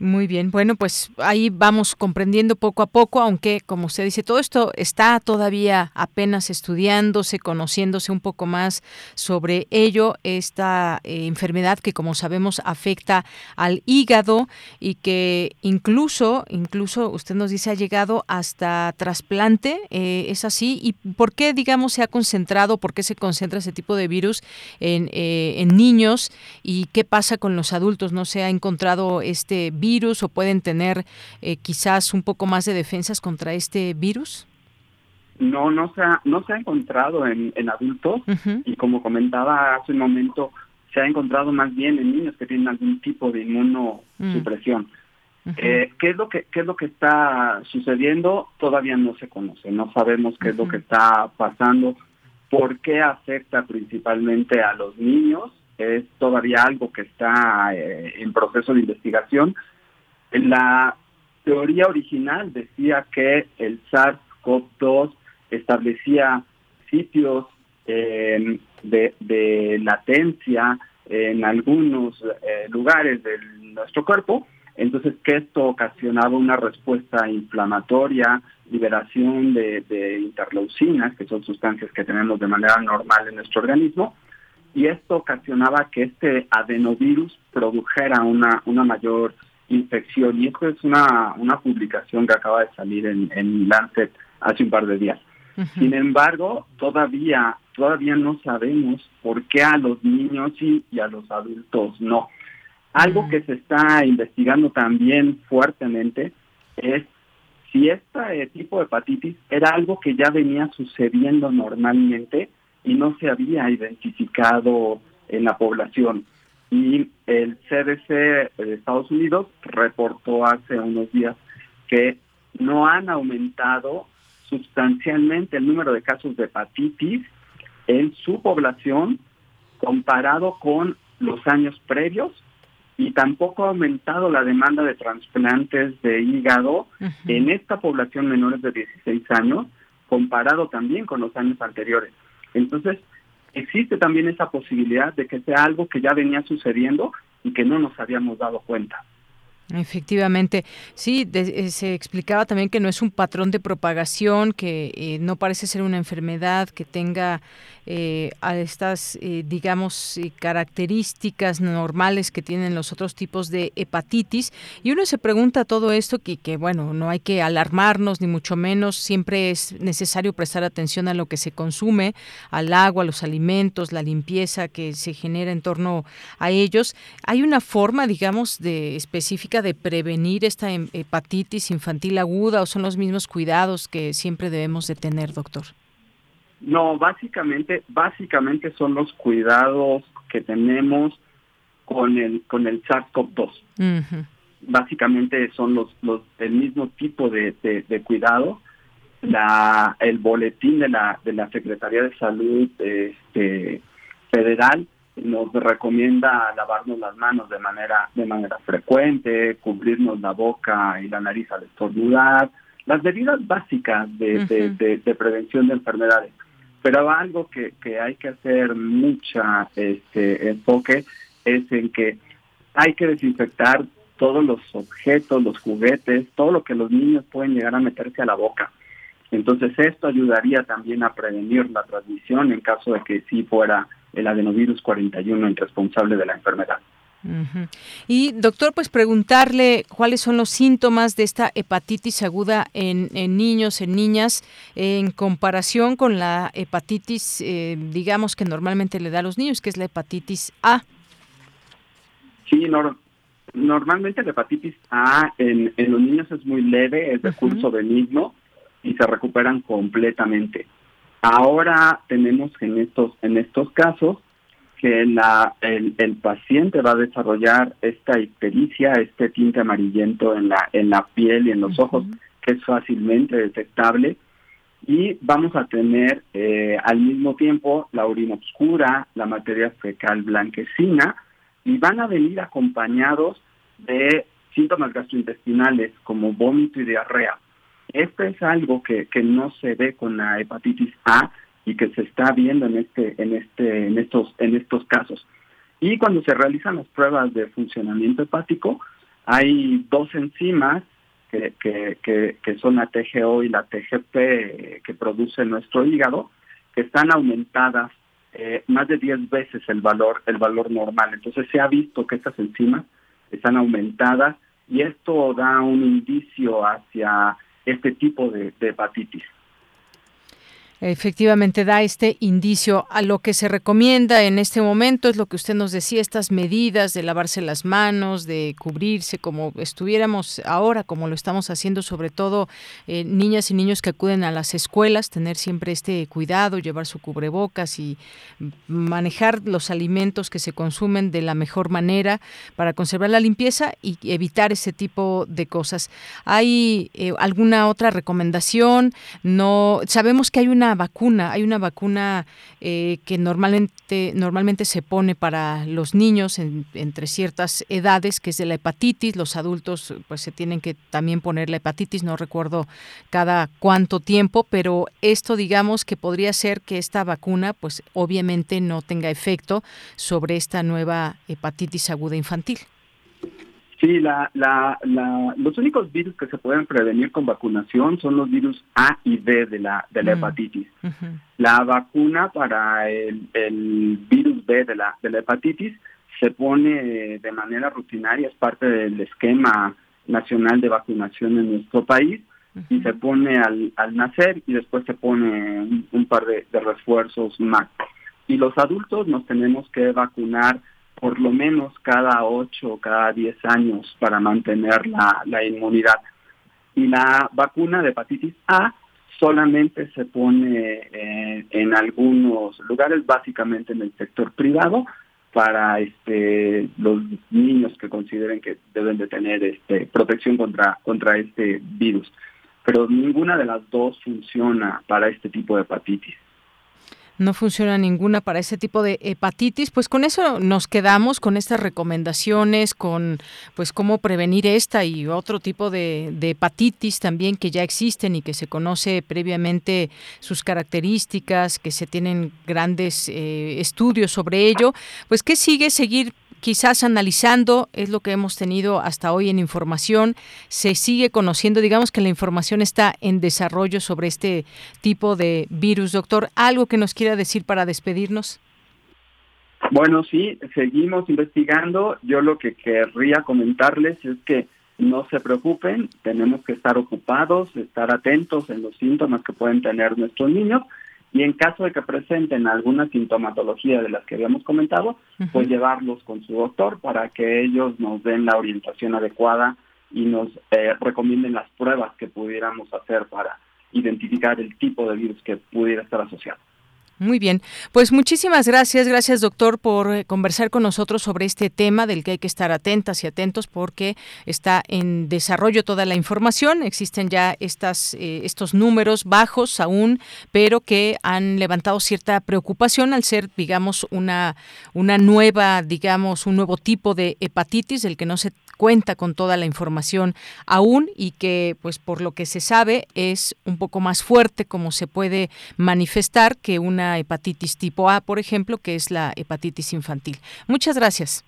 [SPEAKER 1] Muy bien, bueno, pues ahí vamos comprendiendo poco a poco, aunque como usted dice, todo esto está todavía apenas estudiándose, conociéndose un poco más sobre ello, esta eh, enfermedad que como sabemos afecta al hígado y que incluso, incluso usted nos dice ha llegado hasta trasplante, eh, es así, y por qué digamos se ha concentrado, por qué se concentra ese tipo de virus en, eh, en niños y qué pasa con los adultos, no se ha encontrado este virus virus o pueden tener eh, quizás un poco más de defensas contra este virus?
[SPEAKER 13] No, no se ha, no se ha encontrado en, adultos. Y como comentaba hace un momento, se ha encontrado más bien en niños que tienen algún tipo de inmunosupresión. Eh, ¿qué, es lo que, ¿Qué es lo que está sucediendo? Todavía no se conoce, no sabemos qué es lo que está pasando, por qué afecta principalmente a los niños, es todavía algo que está eh, en proceso de investigación, la teoría original decía que el SARS-CoV-2 establecía sitios de, latencia en algunos eh, lugares del nuestro cuerpo, entonces que esto ocasionaba una respuesta inflamatoria, liberación de, de interleucinas, que son sustancias que tenemos de manera normal en nuestro organismo, y esto ocasionaba que este adenovirus produjera una, una mayor infección. Y esto es una, una publicación que acaba de salir en, en Lancet hace un par de días. Sin embargo, todavía, todavía no sabemos por qué a los niños sí y a los adultos no. Algo que se está investigando también fuertemente es si este tipo de hepatitis era algo que ya venía sucediendo normalmente y no se había identificado en la población. Y el CDC de Estados Unidos reportó hace unos días que no han aumentado sustancialmente el número de casos de hepatitis en su población comparado con los años previos y tampoco ha aumentado la demanda de trasplantes de hígado en esta población menores de 16 años comparado también con los años anteriores. Entonces, existe también esa posibilidad de que sea algo que ya venía sucediendo y que no nos habíamos dado cuenta.
[SPEAKER 1] Efectivamente, sí, eh, se explicaba también que no es un patrón de propagación, que eh, no parece ser una enfermedad que tenga eh, a estas, digamos, características normales que tienen los otros tipos de hepatitis. Y uno se pregunta todo esto que, que, bueno, no hay que alarmarnos, ni mucho menos, siempre es necesario prestar atención a lo que se consume, al agua, los alimentos, la limpieza que se genera en torno a ellos. Hay una forma, digamos, de específica de prevenir esta em, hepatitis infantil aguda o son los mismos cuidados que siempre debemos de tener, doctor?
[SPEAKER 13] No, básicamente, básicamente son los cuidados que tenemos con el con el SARS-CoV-2. Básicamente son los, los el mismo tipo de, de, cuidado. La el boletín de la de la Secretaría de Salud este, federal nos recomienda lavarnos las manos de manera de manera frecuente, cubrirnos la boca y la nariz al estornudar, las medidas básicas de, de, prevención de enfermedades. Pero algo que, que hay que hacer mucha este enfoque es en que hay que desinfectar todos los objetos, los juguetes, todo lo que los niños pueden llegar a meterse a la boca. Entonces esto ayudaría también a prevenir la transmisión en caso de que sí fuera el adenovirus 41 el responsable de la enfermedad.
[SPEAKER 1] Y doctor, pues preguntarle cuáles son los síntomas de esta hepatitis aguda en, niños, en niñas, en comparación con la hepatitis, eh, digamos que normalmente le da a los niños, que es la hepatitis A.
[SPEAKER 13] Sí, normalmente la hepatitis A en, los niños es muy leve, es de curso benigno y se recuperan completamente. Ahora tenemos en estos, en estos casos que la, el, paciente va a desarrollar esta ictericia, este tinte amarillento en la, en la piel y en los ojos, que es fácilmente detectable. Y vamos a tener eh, al mismo tiempo la orina oscura, la materia fecal blanquecina, y van a venir acompañados de síntomas gastrointestinales como vómito y diarrea. Esto es algo que, que no se ve con la hepatitis A y que se está viendo en este en este en estos en estos casos. Y cuando se realizan las pruebas de funcionamiento hepático, hay dos enzimas que, que, que, son la TGO y la TGP que produce nuestro hígado, que están aumentadas eh, más de 10 veces el valor el valor normal. Entonces se ha visto que estas enzimas están aumentadas y esto da un indicio hacia este tipo de, hepatitis.
[SPEAKER 1] Efectivamente, da este indicio a lo que se recomienda en este momento, es lo que usted nos decía, estas medidas de lavarse las manos, de cubrirse como estuviéramos ahora, como lo estamos haciendo, sobre todo eh, niñas y niños que acuden a las escuelas, tener siempre este cuidado, llevar su cubrebocas y manejar los alimentos que se consumen de la mejor manera para conservar la limpieza y evitar ese tipo de cosas. ¿Hay eh, alguna otra recomendación? No, sabemos que hay una vacuna, hay una vacuna eh, que normalmente, normalmente se pone para los niños entre ciertas edades, que es de la hepatitis, los adultos pues se tienen que también poner la hepatitis, no recuerdo cada cuánto tiempo, pero esto digamos que podría ser que esta vacuna pues obviamente no tenga efecto sobre esta nueva hepatitis aguda infantil.
[SPEAKER 13] Sí, la, la, la, los únicos virus que se pueden prevenir con vacunación son los virus A y B de la, de la mm. hepatitis. La vacuna para el, el, virus B de la, de la hepatitis se pone de manera rutinaria, es parte del esquema nacional de vacunación en nuestro país y se pone al, al nacer y después se pone un, par de, de refuerzos más. Y los adultos nos tenemos que vacunar por lo menos cada ocho o cada diez años para mantener la, inmunidad. Y la vacuna de hepatitis A solamente se pone eh, en algunos lugares, básicamente en el sector privado, para este los niños que consideren que deben de tener este protección contra contra este virus. Pero ninguna de las dos funciona para este tipo de hepatitis
[SPEAKER 1] no funciona ninguna para ese tipo de hepatitis, pues con eso nos quedamos con estas recomendaciones, con pues cómo prevenir esta y otro tipo de, hepatitis también que ya existen y que se conoce previamente sus características, que se tienen grandes eh, estudios sobre ello. Pues qué sigue seguir quizás analizando, es lo que hemos tenido hasta hoy en información, se sigue conociendo, digamos que la información está en desarrollo sobre este tipo de virus. Doctor, ¿algo que nos quiera decir para despedirnos?
[SPEAKER 13] Bueno, sí, seguimos investigando. Yo lo que querría comentarles es que no se preocupen, tenemos que estar ocupados, estar atentos en los síntomas que pueden tener nuestros niños y en caso de que presenten alguna sintomatología de las que habíamos comentado, pues llevarlos con su doctor para que ellos nos den la orientación adecuada y nos eh, recomienden las pruebas que pudiéramos hacer para identificar el tipo de virus que pudiera estar asociado.
[SPEAKER 1] Muy bien, pues muchísimas gracias, gracias doctor por eh, conversar con nosotros sobre este tema del que hay que estar atentas y atentos porque está en desarrollo toda la información, existen ya estas, eh, estos números bajos aún, pero que han levantado cierta preocupación al ser, digamos, una, una nueva, digamos, un nuevo tipo de hepatitis del que no se cuenta con toda la información aún y que, pues por lo que se sabe, es un poco más fuerte como se puede manifestar que una hepatitis tipo A, por ejemplo, que es la hepatitis infantil. Muchas gracias.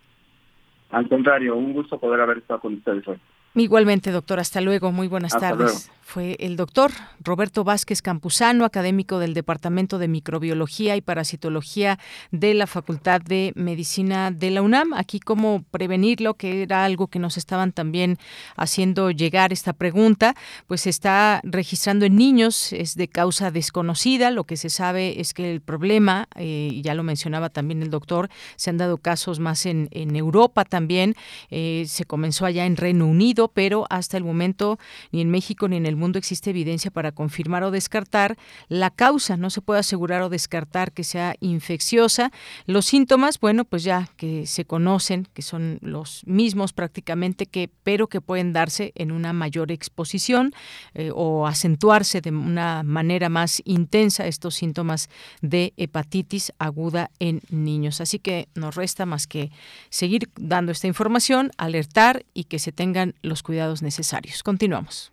[SPEAKER 13] Al contrario, un gusto poder haber estado con ustedes hoy.
[SPEAKER 1] Igualmente, doctor. Hasta luego. Muy buenas tardes fue el doctor Roberto Vázquez Campuzano, académico del Departamento de Microbiología y Parasitología de la Facultad de Medicina de la UNAM. Aquí cómo prevenirlo, que era algo que nos estaban también haciendo llegar esta pregunta, pues se está registrando en niños, es de causa desconocida. Lo que se sabe es que el problema, eh, ya lo mencionaba también el doctor, se han dado casos más en, Europa también, eh, se comenzó allá en Reino Unido, pero hasta el momento ni en México ni en el mundo existe evidencia para confirmar o descartar la causa. No se puede asegurar o descartar que sea infecciosa. Los síntomas, bueno, pues ya que se conocen, que son los mismos prácticamente, que pero que pueden darse en una mayor exposición eh, o acentuarse de una manera más intensa estos síntomas de hepatitis aguda en niños. Así que nos resta más que seguir dando esta información, alertar y que se tengan los cuidados necesarios. Continuamos.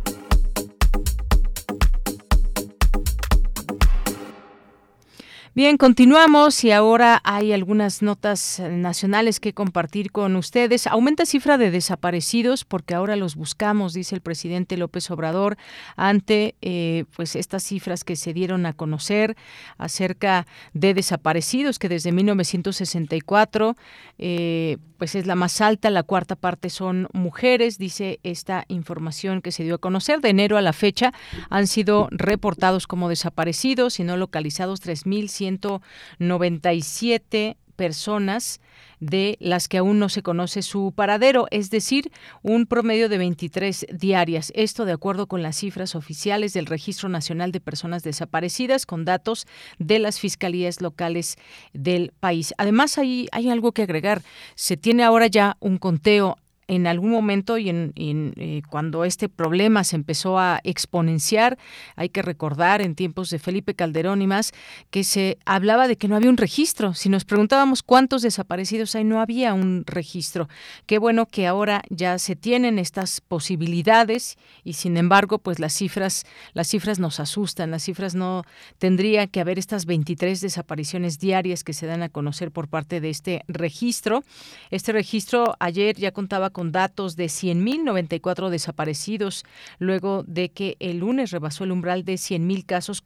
[SPEAKER 1] Bien, continuamos y ahora hay algunas notas nacionales que compartir con ustedes. Aumenta cifra de desaparecidos porque ahora los buscamos, dice el presidente López Obrador, ante eh, pues estas cifras que se dieron a conocer acerca de desaparecidos que desde 1964 eh, pues es la más alta, la cuarta parte son mujeres, dice esta información que se dio a conocer. De enero a la fecha han sido reportados como desaparecidos y no localizados 3.100 197 personas de las que aún no se conoce su paradero, es decir, un promedio de 23 diarias. Esto de acuerdo con las cifras oficiales del Registro Nacional de Personas Desaparecidas, con datos de las fiscalías locales del país. Además, hay, hay algo que agregar. Se tiene ahora ya un conteo en algún momento y en, eh, cuando este problema se empezó a exponenciar, hay que recordar en tiempos de Felipe Calderón y más, que se hablaba de que no había un registro. Si nos preguntábamos cuántos desaparecidos hay, no había un registro. Qué bueno que ahora ya se tienen estas posibilidades y sin embargo, pues las cifras, las cifras nos asustan, las cifras no tendría que haber estas 23 desapariciones diarias que se dan a conocer por parte de este registro. Este registro ayer ya contaba con datos de 100.094 desaparecidos, luego de que el lunes rebasó el umbral de 100.000 casos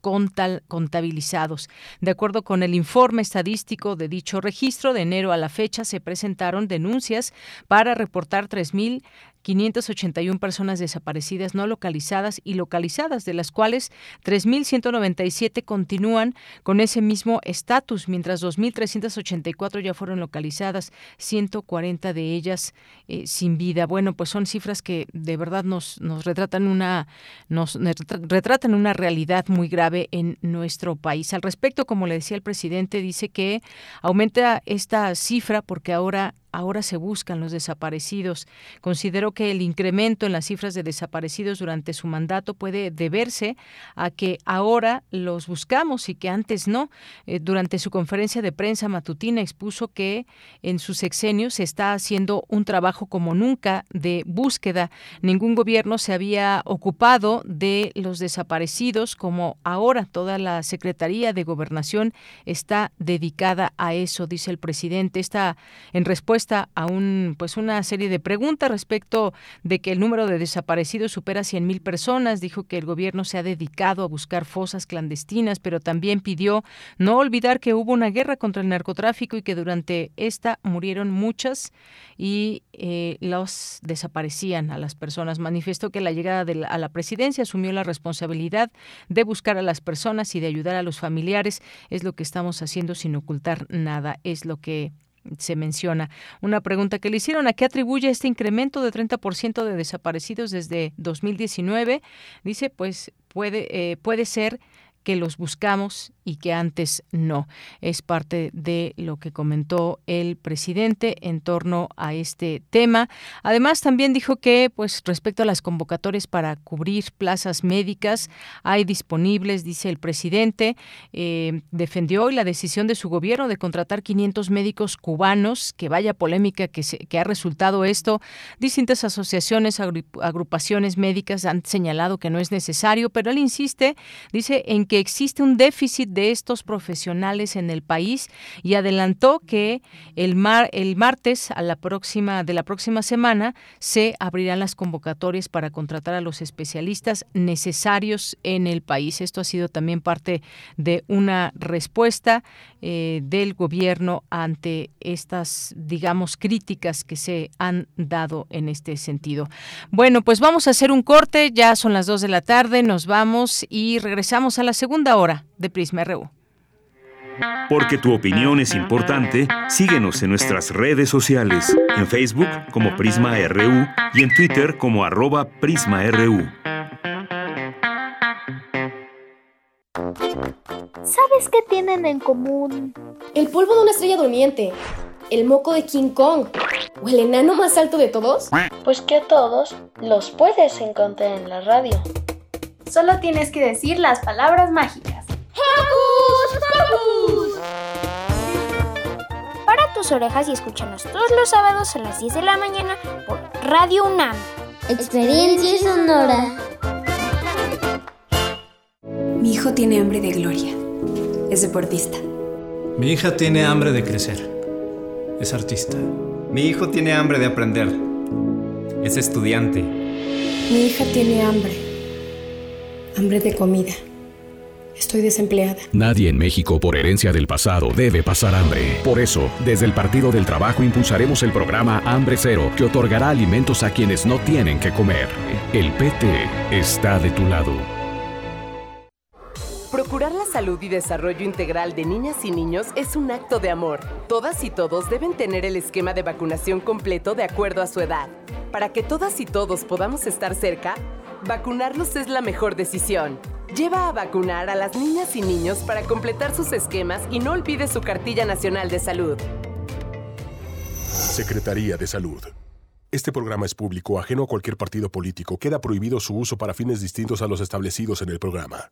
[SPEAKER 1] contabilizados. De acuerdo con el informe estadístico de dicho registro, de enero a la fecha se presentaron denuncias para reportar 3.000 581 personas desaparecidas no localizadas y localizadas, de las cuales 3.197 continúan con ese mismo estatus, mientras 2.384 ya fueron localizadas, 140 de ellas eh, sin vida. Bueno, pues son cifras que de verdad nos, nos retratan una nos retratan una realidad muy grave en nuestro país. Al respecto, como le decía el presidente, dice que aumenta esta cifra porque ahora ahora se buscan los desaparecidos. Considero que el incremento en las cifras de desaparecidos durante su mandato puede deberse a que ahora los buscamos y que antes no. Eh, durante su conferencia de prensa matutina expuso que en su sexenio se está haciendo un trabajo como nunca de búsqueda. Ningún gobierno se había ocupado de los desaparecidos como ahora toda la Secretaría de Gobernación está dedicada a eso, dice el presidente. Está en respuesta a un, pues una serie de preguntas respecto de que el número de desaparecidos supera 100.000 personas. Dijo que el gobierno se ha dedicado a buscar fosas clandestinas, pero también pidió no olvidar que hubo una guerra contra el narcotráfico y que durante esta murieron muchas y eh, los desaparecían a las personas. Manifestó que la llegada de a la presidencia asumió la responsabilidad de buscar a las personas y de ayudar a los familiares. Es lo que estamos haciendo sin ocultar nada. Es lo que se menciona. Una pregunta que le hicieron, ¿a qué atribuye este incremento de 30% de desaparecidos desde 2019? Dice, pues puede, eh, puede ser que los buscamos y que antes no. Es parte de lo que comentó el presidente en torno a este tema. Además, también dijo que, pues, respecto a las convocatorias para cubrir plazas médicas, hay disponibles, dice el presidente. Eh, defendió hoy la decisión de su gobierno de contratar 500 médicos cubanos. Que vaya polémica que, que ha resultado esto. Distintas asociaciones, agrupaciones médicas han señalado que no es necesario, pero él insiste, dice, en que existe un déficit de estos profesionales en el país y adelantó que el, mar, el martes a la próxima, de la próxima semana se abrirán las convocatorias para contratar a los especialistas necesarios en el país. Esto ha sido también parte de una respuesta eh, del gobierno ante estas, digamos, críticas que se han dado en este sentido. Bueno, pues vamos a hacer un corte, ya son las dos de la tarde, nos vamos y regresamos a la segunda hora de Prisma RU.
[SPEAKER 2] Porque tu opinión es importante, síguenos en nuestras redes sociales, en Facebook como Prisma RU y en Twitter como arroba PrismaRU.
[SPEAKER 14] ¿Sabes qué tienen en común?
[SPEAKER 15] El polvo de una estrella durmiente, el moco de King Kong o el enano más alto de todos.
[SPEAKER 14] Pues que a todos los puedes encontrar en la radio.
[SPEAKER 16] Solo tienes que decir las palabras mágicas.
[SPEAKER 14] Para tus orejas y escúchanos todos los sábados a las 10 de la mañana por Radio UNAM.
[SPEAKER 17] Experiencia sonora.
[SPEAKER 18] Mi hijo tiene hambre de gloria. Es deportista.
[SPEAKER 19] Mi hija tiene hambre de crecer. Es artista.
[SPEAKER 20] Mi hijo tiene hambre de aprender. Es estudiante.
[SPEAKER 18] Mi hija tiene hambre. Hambre de comida. Estoy desempleada.
[SPEAKER 21] Nadie en México por herencia del pasado debe pasar hambre. Por eso, desde el Partido del Trabajo impulsaremos el programa Hambre Cero, que otorgará alimentos a quienes no tienen que comer. El PT está de tu lado.
[SPEAKER 22] Procurar la salud y desarrollo integral de niñas y niños es un acto de amor. Todas y todos deben tener el esquema de vacunación completo de acuerdo a su edad. Para que todas y todos podamos estar cerca, vacunarlos es la mejor decisión. Lleva a vacunar a las niñas y niños para completar sus esquemas y no olvide su cartilla nacional de salud.
[SPEAKER 4] Secretaría de Salud.
[SPEAKER 23] Este programa es público, ajeno a cualquier partido político. Queda prohibido su uso para fines distintos a los establecidos en el programa.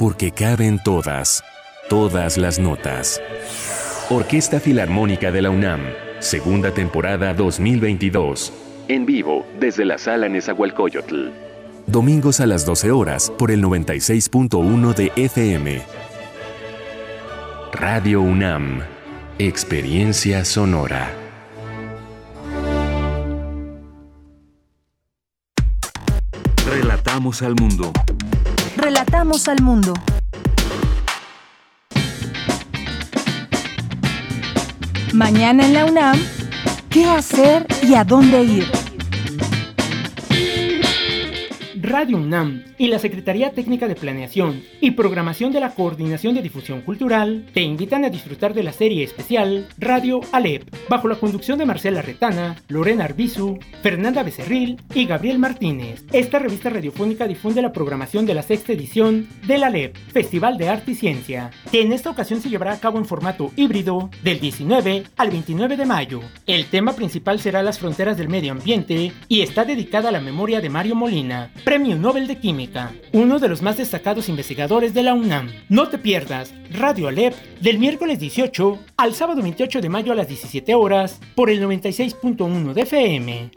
[SPEAKER 21] porque caben todas, todas las notas. Orquesta Filarmónica de la UNAM, segunda temporada 2022 en vivo desde la sala Nezahualcóyotl. Domingos a las 12 horas por el 96.1 de FM. Radio UNAM. Experiencia sonora.
[SPEAKER 2] Relatamos al mundo.
[SPEAKER 3] Relatamos al mundo. Mañana en la UNAM, ¿qué hacer y a dónde ir?
[SPEAKER 4] Radio UNAM y la Secretaría Técnica de Planeación y Programación de la Coordinación de Difusión Cultural te invitan a disfrutar de la serie especial Radio Alep, bajo la conducción de Marcela Retana, Lorena Arbizu, Fernanda Becerril y Gabriel Martínez. Esta revista radiofónica difunde la programación de la sexta edición del Alep, Festival de Arte y Ciencia, que en esta ocasión se llevará a cabo en formato híbrido del 19 al 29 de mayo. El tema principal será las fronteras del medio ambiente y está dedicada a la memoria de Mario Molina, Premio Nobel de Química, uno de los más destacados investigadores de la UNAM. No te pierdas Radio Alep del miércoles 18 al sábado 28 de mayo a las 17 horas por el 96.1 de FM.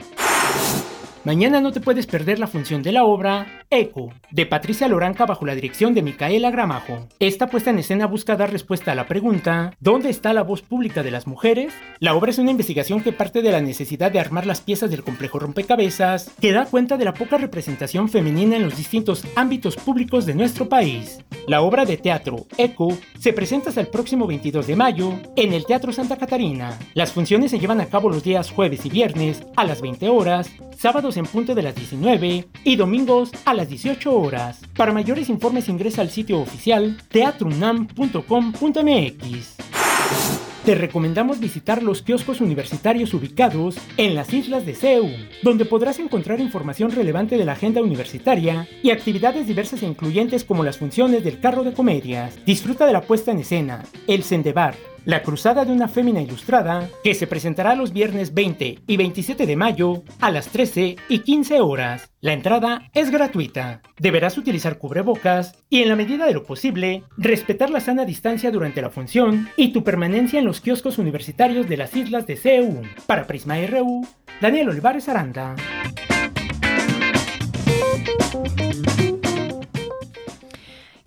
[SPEAKER 4] Mañana no te puedes perder la función de la obra Eco, de Patricia Loranca bajo la dirección de Micaela Gramajo. Esta puesta en escena busca dar respuesta a la pregunta ¿Dónde está la voz pública de las mujeres? La obra es una investigación que parte de la necesidad de armar las piezas del complejo rompecabezas, que da cuenta de la poca representación femenina en los distintos ámbitos públicos de nuestro país. La obra de teatro Eco se presenta hasta el próximo 22 de mayo en el Teatro Santa Catarina. Las funciones se llevan a cabo los días jueves y viernes a las 20 horas, sábados en punto de las 19 y domingos a las 18 horas. Para mayores informes ingresa al sitio oficial teatrunam.com.mx. Te recomendamos visitar los kioscos universitarios ubicados en las islas de CEU, donde podrás encontrar información relevante de la agenda universitaria y actividades diversas e incluyentes como las funciones del carro de comedias. Disfruta de la puesta en escena, el Sendebar, la Cruzada de una Fémina Ilustrada, que se presentará los viernes 20 y 27 de mayo a las 13 y 15 horas. La entrada es gratuita. Deberás utilizar cubrebocas y, en la medida de lo posible, respetar la sana distancia durante la función y tu permanencia en los kioscos universitarios de las islas de CEU. Para Prisma RU, Daniel Olivares Aranda.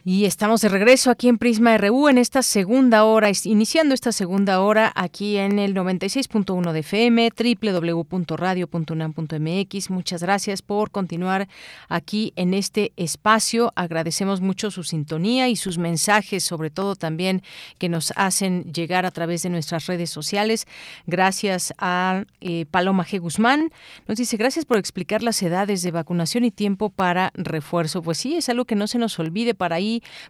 [SPEAKER 1] Y estamos de regreso aquí en Prisma RU en esta segunda hora, iniciando esta segunda hora aquí en el 96.1 de FM, www.radio.unam.mx. Muchas gracias por continuar aquí en este espacio. Agradecemos mucho su sintonía y sus mensajes, sobre todo también que nos hacen llegar a través de nuestras redes sociales. Gracias a eh, Paloma G. Guzmán. Nos dice, gracias por explicar las edades de vacunación y tiempo para refuerzo. Pues sí, es algo que no se nos olvide para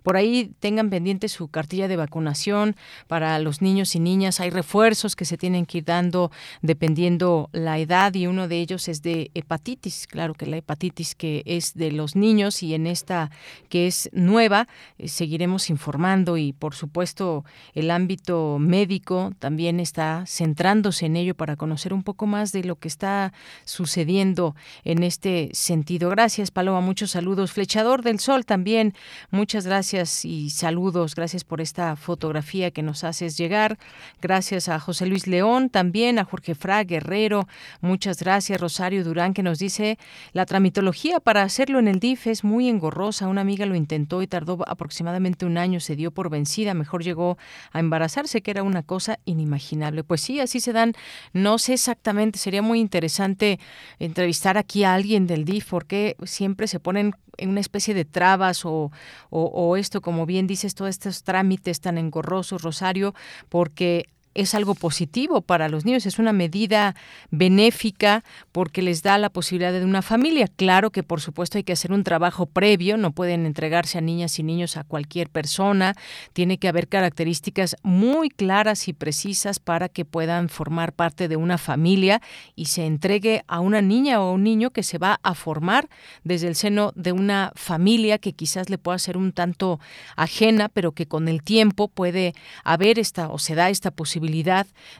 [SPEAKER 1] por ahí tengan pendiente su cartilla de vacunación para los niños y niñas. Hay refuerzos que se tienen que ir dando dependiendo la edad y uno de ellos es de hepatitis. Claro que la hepatitis que es de los niños y en esta que es nueva eh, seguiremos informando y por supuesto el ámbito médico también está centrándose en ello para conocer un poco más de lo que está sucediendo en este sentido. Gracias Paloma, muchos saludos. Flechador del Sol también, muchas muchas gracias y saludos. Gracias por esta fotografía que nos haces llegar. Gracias a José Luis León, también a Jorge Fra Guerrero. Muchas gracias, Rosario Durán, que nos dice la tramitología para hacerlo en el DIF es muy engorrosa. Una amiga lo intentó y tardó aproximadamente un año, se dio por vencida. Mejor llegó a embarazarse, que era una cosa inimaginable. Pues sí, así se dan. No sé exactamente, sería muy interesante entrevistar aquí a alguien del DIF, porque siempre se ponen en una especie de trabas o, o, esto, como bien dices, todos estos trámites tan engorrosos, Rosario, porque es algo positivo para los niños, es una medida benéfica porque les da la posibilidad de una familia. Claro que por supuesto hay que hacer un trabajo previo, no pueden entregarse a niñas y niños a cualquier persona, tiene que haber características muy claras y precisas para que puedan formar parte de una familia y se entregue a una niña o un niño que se va a formar desde el seno de una familia que quizás le pueda ser un tanto ajena, pero que con el tiempo puede haber esta o se da esta posibilidad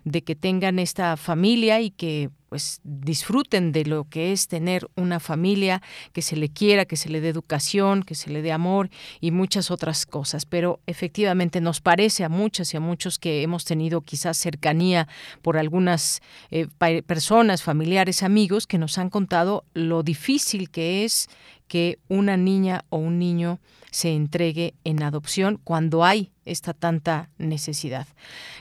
[SPEAKER 1] de que tengan esta familia y que pues disfruten de lo que es tener una familia, que se le quiera, que se le dé educación, que se le dé amor y muchas otras cosas. Pero efectivamente nos parece a muchas y a muchos que hemos tenido quizás cercanía por algunas eh, personas, familiares, amigos, que nos han contado lo difícil que es que una niña o un niño se entregue en adopción cuando hay esta tanta necesidad.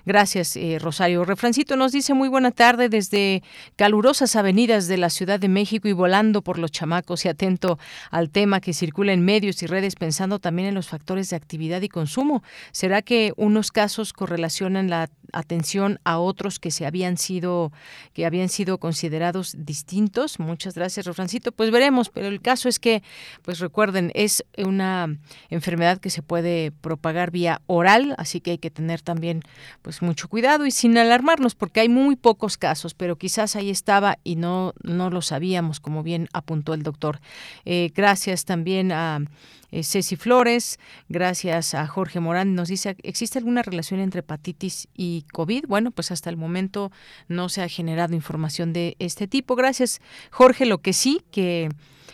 [SPEAKER 1] Gracias, eh, Rosario. Refrancito nos dice muy buena tarde desde calurosas avenidas de la Ciudad de México y volando por los chamacos y atento al tema que circula en medios y redes pensando también en los factores de actividad y consumo. ¿Será que unos casos correlacionan la atención a otros que se habían sido que habían sido considerados distintos? Muchas gracias, Refrancito. Pues veremos, pero el caso es que pues recuerden, es una enfermedad que se puede propagar vía oral, así que hay que tener también pues mucho cuidado y sin alarmarnos porque hay muy pocos casos, pero quizás ahí estaba y no no lo sabíamos, como bien apuntó el doctor. Eh, gracias también a eh, Ceci Flores, gracias a Jorge Morán, nos dice, ¿existe alguna relación entre hepatitis y COVID? Bueno, pues hasta el momento no se ha generado información de este tipo. Gracias, Jorge. Lo que sí, que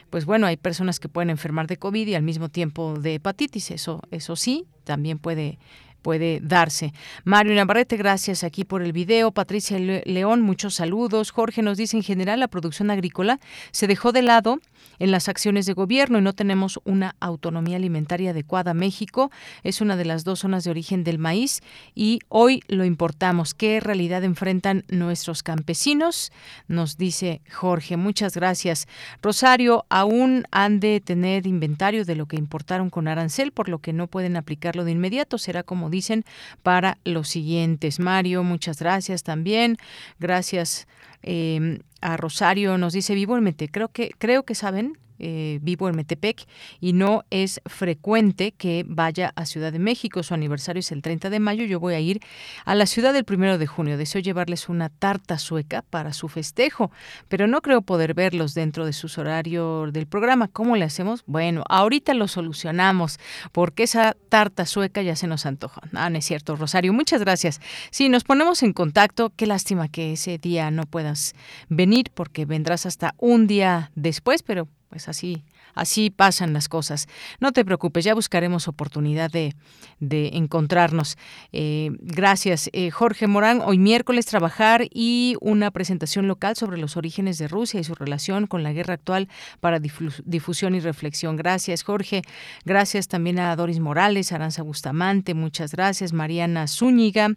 [SPEAKER 1] pues bueno, hay personas que pueden enfermar de COVID y al mismo tiempo de hepatitis, eso, eso sí, también puede puede darse. Mario Navarrete, gracias aquí por el video. Patricia León, muchos saludos. Jorge nos dice, en general, la producción agrícola se dejó de lado en las acciones de gobierno y no tenemos una autonomía alimentaria adecuada. México es una de las dos zonas de origen del maíz y hoy lo importamos. ¿Qué realidad enfrentan nuestros campesinos? Nos dice Jorge. Muchas gracias. Rosario, aún han de tener inventario de lo que importaron con arancel, por lo que no pueden aplicarlo de inmediato. Será como dicen, para los siguientes. Mario, muchas gracias también. Gracias eh, a Rosario, nos dice vivo en Mete. Creo que, creo que saben eh, vivo en Metepec y no es frecuente que vaya a Ciudad de México. Su aniversario es el 30 de mayo. Yo voy a ir a la ciudad el primero de junio. Deseo llevarles una tarta sueca para su festejo, pero no creo poder verlos dentro de sus horarios del programa. ¿Cómo le hacemos? Bueno, ahorita lo solucionamos porque esa tarta sueca ya se nos antoja. Ah, no es cierto, Rosario. Muchas gracias. Sí, nos ponemos en contacto. Qué lástima que ese día no puedas venir porque vendrás hasta un día después, pero pues así, así pasan las cosas. No te preocupes, ya buscaremos oportunidad de, de encontrarnos. Eh, gracias, eh, Jorge Morán. Hoy miércoles trabajar y una presentación local sobre los orígenes de Rusia y su relación con la guerra actual para difusión y reflexión. Gracias, Jorge. Gracias también a Doris Morales, Aranza Bustamante, muchas gracias. Mariana Zúñiga,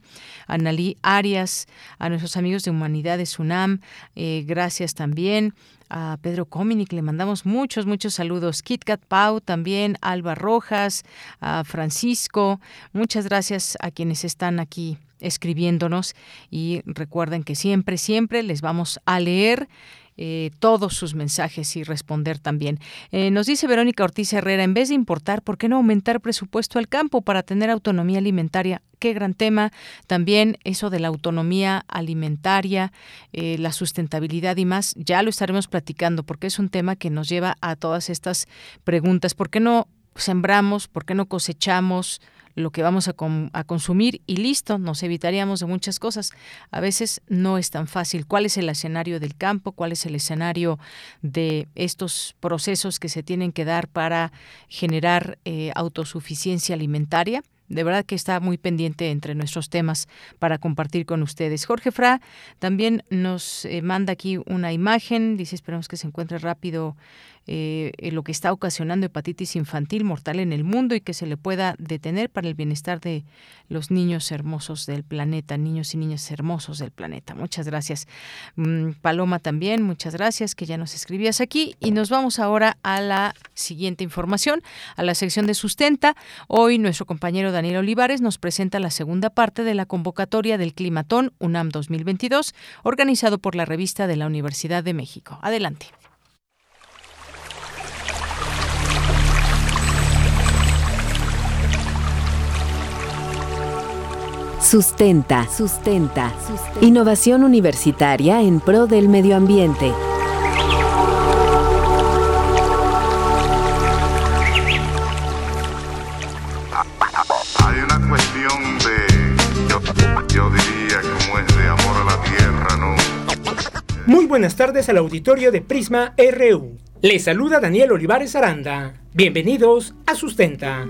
[SPEAKER 1] Analí Arias, a nuestros amigos de Humanidades UNAM, eh, gracias también a Pedro Cominic, le mandamos muchos, muchos saludos. KitKat Pau también, Alba Rojas, a Francisco, muchas gracias a quienes están aquí escribiéndonos y recuerden que siempre, siempre les vamos a leer eh, todos sus mensajes y responder también. Eh, nos dice Verónica Ortiz Herrera, en vez de importar, ¿por qué no aumentar presupuesto al campo para tener autonomía alimentaria? Qué gran tema. También eso de la autonomía alimentaria, eh, la sustentabilidad y más, ya lo estaremos platicando porque es un tema que nos lleva a todas estas preguntas. ¿Por qué no sembramos? ¿Por qué no cosechamos? Lo que vamos a, consumir y listo, nos evitaríamos de muchas cosas. A veces no es tan fácil. ¿Cuál es el escenario del campo? ¿Cuál es el escenario de estos procesos que se tienen que dar para generar eh, autosuficiencia alimentaria? de verdad que está muy pendiente entre nuestros temas para compartir con ustedes. Jorge Fra también nos eh, manda aquí una imagen, dice esperamos que se encuentre rápido eh, lo que está ocasionando hepatitis infantil mortal en el mundo y que se le pueda detener para el bienestar de los niños hermosos del planeta, niños y niñas hermosos del planeta. Muchas gracias. Mm, Paloma también, muchas gracias que ya nos escribías aquí y nos vamos ahora a la siguiente información, a la sección de sustenta. Hoy nuestro compañero Daniel Olivares nos presenta la segunda parte de la convocatoria del Climatón UNAM 2022, organizado por la revista de la Universidad de México. Adelante.
[SPEAKER 24] Sustenta, sustenta, Innovación universitaria en pro del medio ambiente.
[SPEAKER 25] Hay una cuestión de, yo, diría, como es de amor a la tierra, ¿no?
[SPEAKER 4] Muy buenas tardes al auditorio de Prisma RU. Les saluda Daniel Olivares Aranda. Bienvenidos a Sustenta.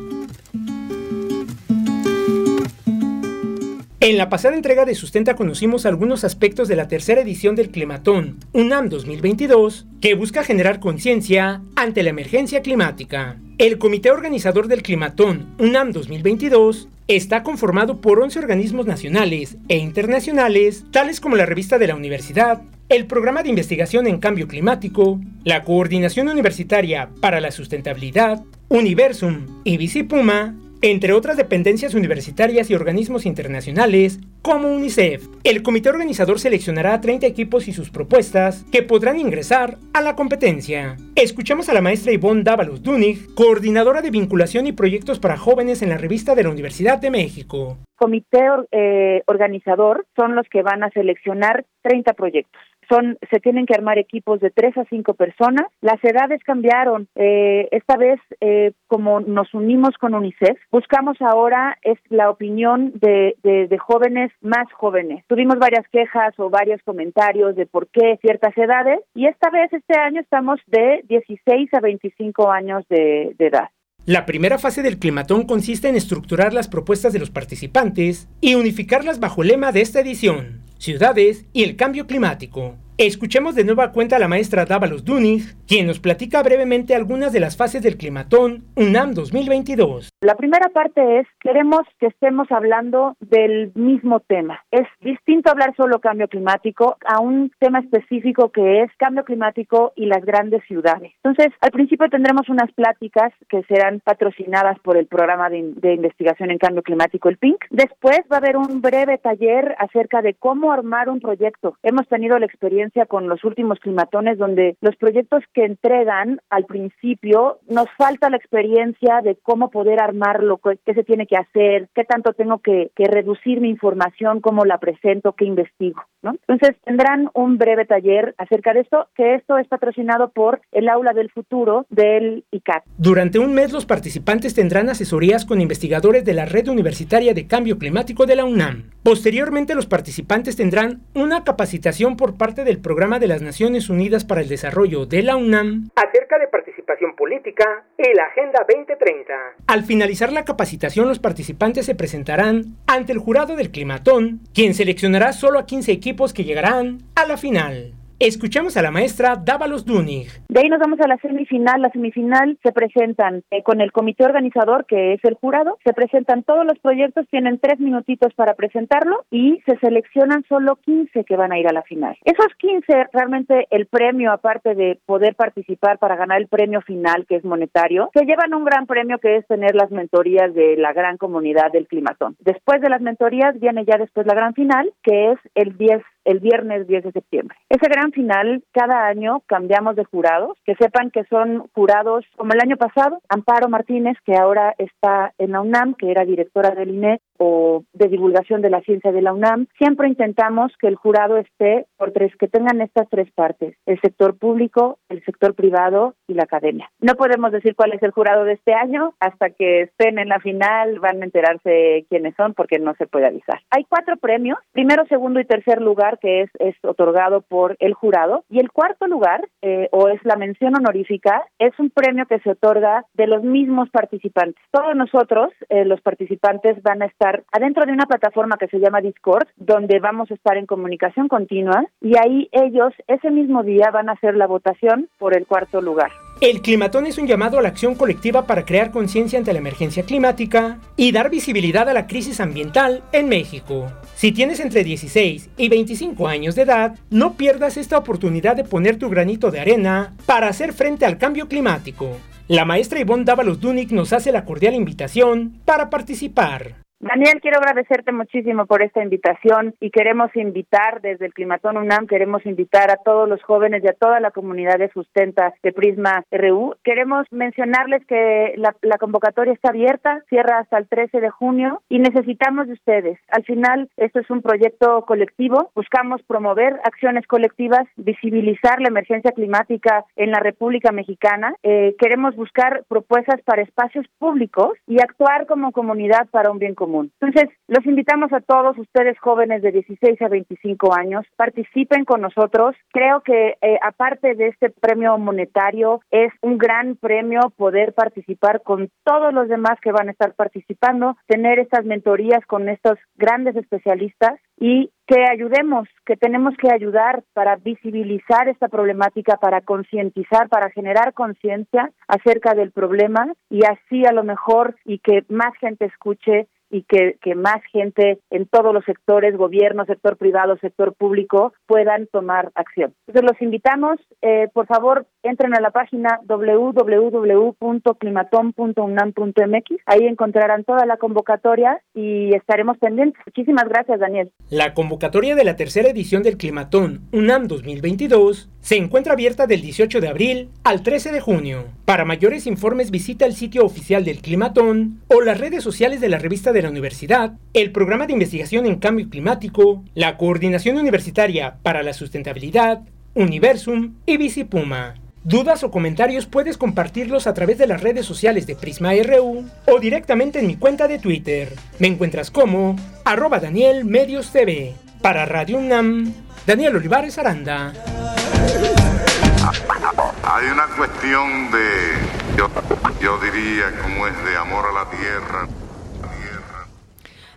[SPEAKER 4] En la pasada entrega de Sustenta conocimos algunos aspectos de la tercera edición del Climatón, UNAM 2022, que busca generar conciencia ante la emergencia climática. El comité organizador del Climatón, UNAM 2022, está conformado por 11 organismos nacionales e internacionales, tales como la revista de la universidad, el Programa de Investigación en Cambio Climático, la Coordinación Universitaria para la Sustentabilidad, Universum y Puma entre otras dependencias universitarias y organismos internacionales como UNICEF. El comité organizador seleccionará a 30 equipos y sus propuestas que podrán ingresar a la competencia. Escuchamos a la maestra Yvonne Dávalos Dunig, coordinadora de vinculación y proyectos para jóvenes en la revista de la Universidad de México.
[SPEAKER 26] Comité eh, organizador son los que van a seleccionar 30 proyectos son se tienen que armar equipos de tres a cinco personas. Las edades cambiaron. Eh, esta vez, eh, como nos unimos con UNICEF, buscamos ahora es la opinión de, de, jóvenes más jóvenes. Tuvimos varias quejas o varios comentarios de por qué ciertas edades y esta vez, este año, estamos de 16 a 25 años de, de edad.
[SPEAKER 4] La primera fase del climatón consiste en estructurar las propuestas de los participantes y unificarlas bajo el lema de esta edición, ciudades y el cambio climático. Escuchemos de nueva cuenta a la maestra Dávalos Dunig, quien nos platica brevemente algunas de las fases del climatón UNAM 2022.
[SPEAKER 26] La primera parte es, queremos que estemos hablando del mismo tema. Es distinto hablar solo cambio climático a un tema específico que es cambio climático y las grandes ciudades. Entonces, al principio tendremos unas pláticas que serán patrocinadas por el programa de, de investigación en cambio climático, el PINC. Después va a haber un breve taller acerca de cómo armar un proyecto. Hemos tenido la experiencia con los últimos climatones donde los proyectos que entregan al principio nos falta la experiencia de cómo poder armarlo, qué se tiene que hacer, qué tanto tengo que, reducir mi información, cómo la presento, qué investigo. ¿no? Entonces tendrán un breve taller acerca de esto, que esto es patrocinado por el Aula del Futuro del ICAT.
[SPEAKER 4] Durante un mes los participantes tendrán asesorías con investigadores de la Red Universitaria de Cambio Climático de la UNAM. Posteriormente los participantes tendrán una capacitación por parte de el Programa de las Naciones Unidas para el Desarrollo de la UNAM acerca de participación política y la Agenda 2030. Al finalizar la capacitación, los participantes se presentarán ante el jurado del Climatón, quien seleccionará solo a 15 equipos que llegarán a la final. Escuchamos a la maestra Dávalos Dunig.
[SPEAKER 26] De ahí nos vamos a la semifinal. La semifinal se presentan eh, con el comité organizador, que es el jurado. Se presentan todos los proyectos, tienen tres minutitos para presentarlo y se seleccionan solo 15 que van a ir a la final. Esos 15, realmente el premio, aparte de poder participar para ganar el premio final, que es monetario, se llevan un gran premio que es tener las mentorías de la gran comunidad del climatón. Después de las mentorías viene ya después la gran final, que es el 10 el viernes 10 de septiembre. Ese gran final, cada año cambiamos de jurados, que sepan que son jurados como el año pasado, Amparo Martínez, que ahora está en la UNAM, que era directora del INE, o de divulgación de la ciencia de la UNAM, siempre intentamos que el jurado esté por tres, que tengan estas tres partes, el sector público, el sector privado y la academia. No podemos decir cuál es el jurado de este año, hasta que estén en la final van a enterarse quiénes son porque no se puede avisar. Hay cuatro premios, primero, segundo y tercer lugar que es, es otorgado por el jurado y el cuarto lugar, eh, o es la mención honorífica, es un premio que se otorga de los mismos participantes. Todos nosotros, eh, los participantes, van a estar adentro de una plataforma que se llama Discord, donde vamos a estar en comunicación continua y ahí ellos ese mismo día van a hacer la votación por el cuarto lugar.
[SPEAKER 4] El climatón es un llamado a la acción colectiva para crear conciencia ante la emergencia climática y dar visibilidad a la crisis ambiental en México. Si tienes entre 16 y 25 años de edad, no pierdas esta oportunidad de poner tu granito de arena para hacer frente al cambio climático. La maestra Ivonne Dávalos Dunic nos hace la cordial invitación para participar.
[SPEAKER 26] Daniel, quiero agradecerte muchísimo por esta invitación y queremos invitar desde el Climatón UNAM, queremos invitar a todos los jóvenes y a toda la comunidad de Sustenta de Prisma RU. Queremos mencionarles que la, la, convocatoria está abierta, cierra hasta el 13 de junio y necesitamos de ustedes. Al final, esto es un proyecto colectivo, buscamos promover acciones colectivas, visibilizar la emergencia climática en la República Mexicana, eh, queremos buscar propuestas para espacios públicos y actuar como comunidad para un bien común. Entonces, los invitamos a todos ustedes jóvenes de 16 a 25 años, participen con nosotros. Creo que eh, aparte de este premio monetario, es un gran premio poder participar con todos los demás que van a estar participando, tener estas mentorías con estos grandes especialistas y que ayudemos, que tenemos que ayudar para visibilizar esta problemática, para concientizar, para generar conciencia acerca del problema y así a lo mejor y que más gente escuche y que, que, más gente en todos los sectores, gobierno, sector privado, sector público, puedan tomar acción. Entonces los invitamos, eh, por favor, entren a la página www.climaton.unam.mx, ahí encontrarán toda la convocatoria y estaremos pendientes. Muchísimas gracias, Daniel.
[SPEAKER 4] La convocatoria de la tercera edición del Climatón UNAM 2022 se encuentra abierta del 18 de abril al 13 de junio. Para mayores informes visita el sitio oficial del Climatón o las redes sociales de la revista de la universidad, el programa de investigación en cambio climático, la Coordinación Universitaria para la Sustentabilidad, Universum y Bicipuma. Dudas o comentarios puedes compartirlos a través de las redes sociales de Prisma RU o directamente en mi cuenta de Twitter. Me encuentras como arroba Daniel Medios TV. Para Radio UNAM, Daniel Olivares Aranda.
[SPEAKER 25] Hay una cuestión de, yo, diría, como es de amor a la tierra.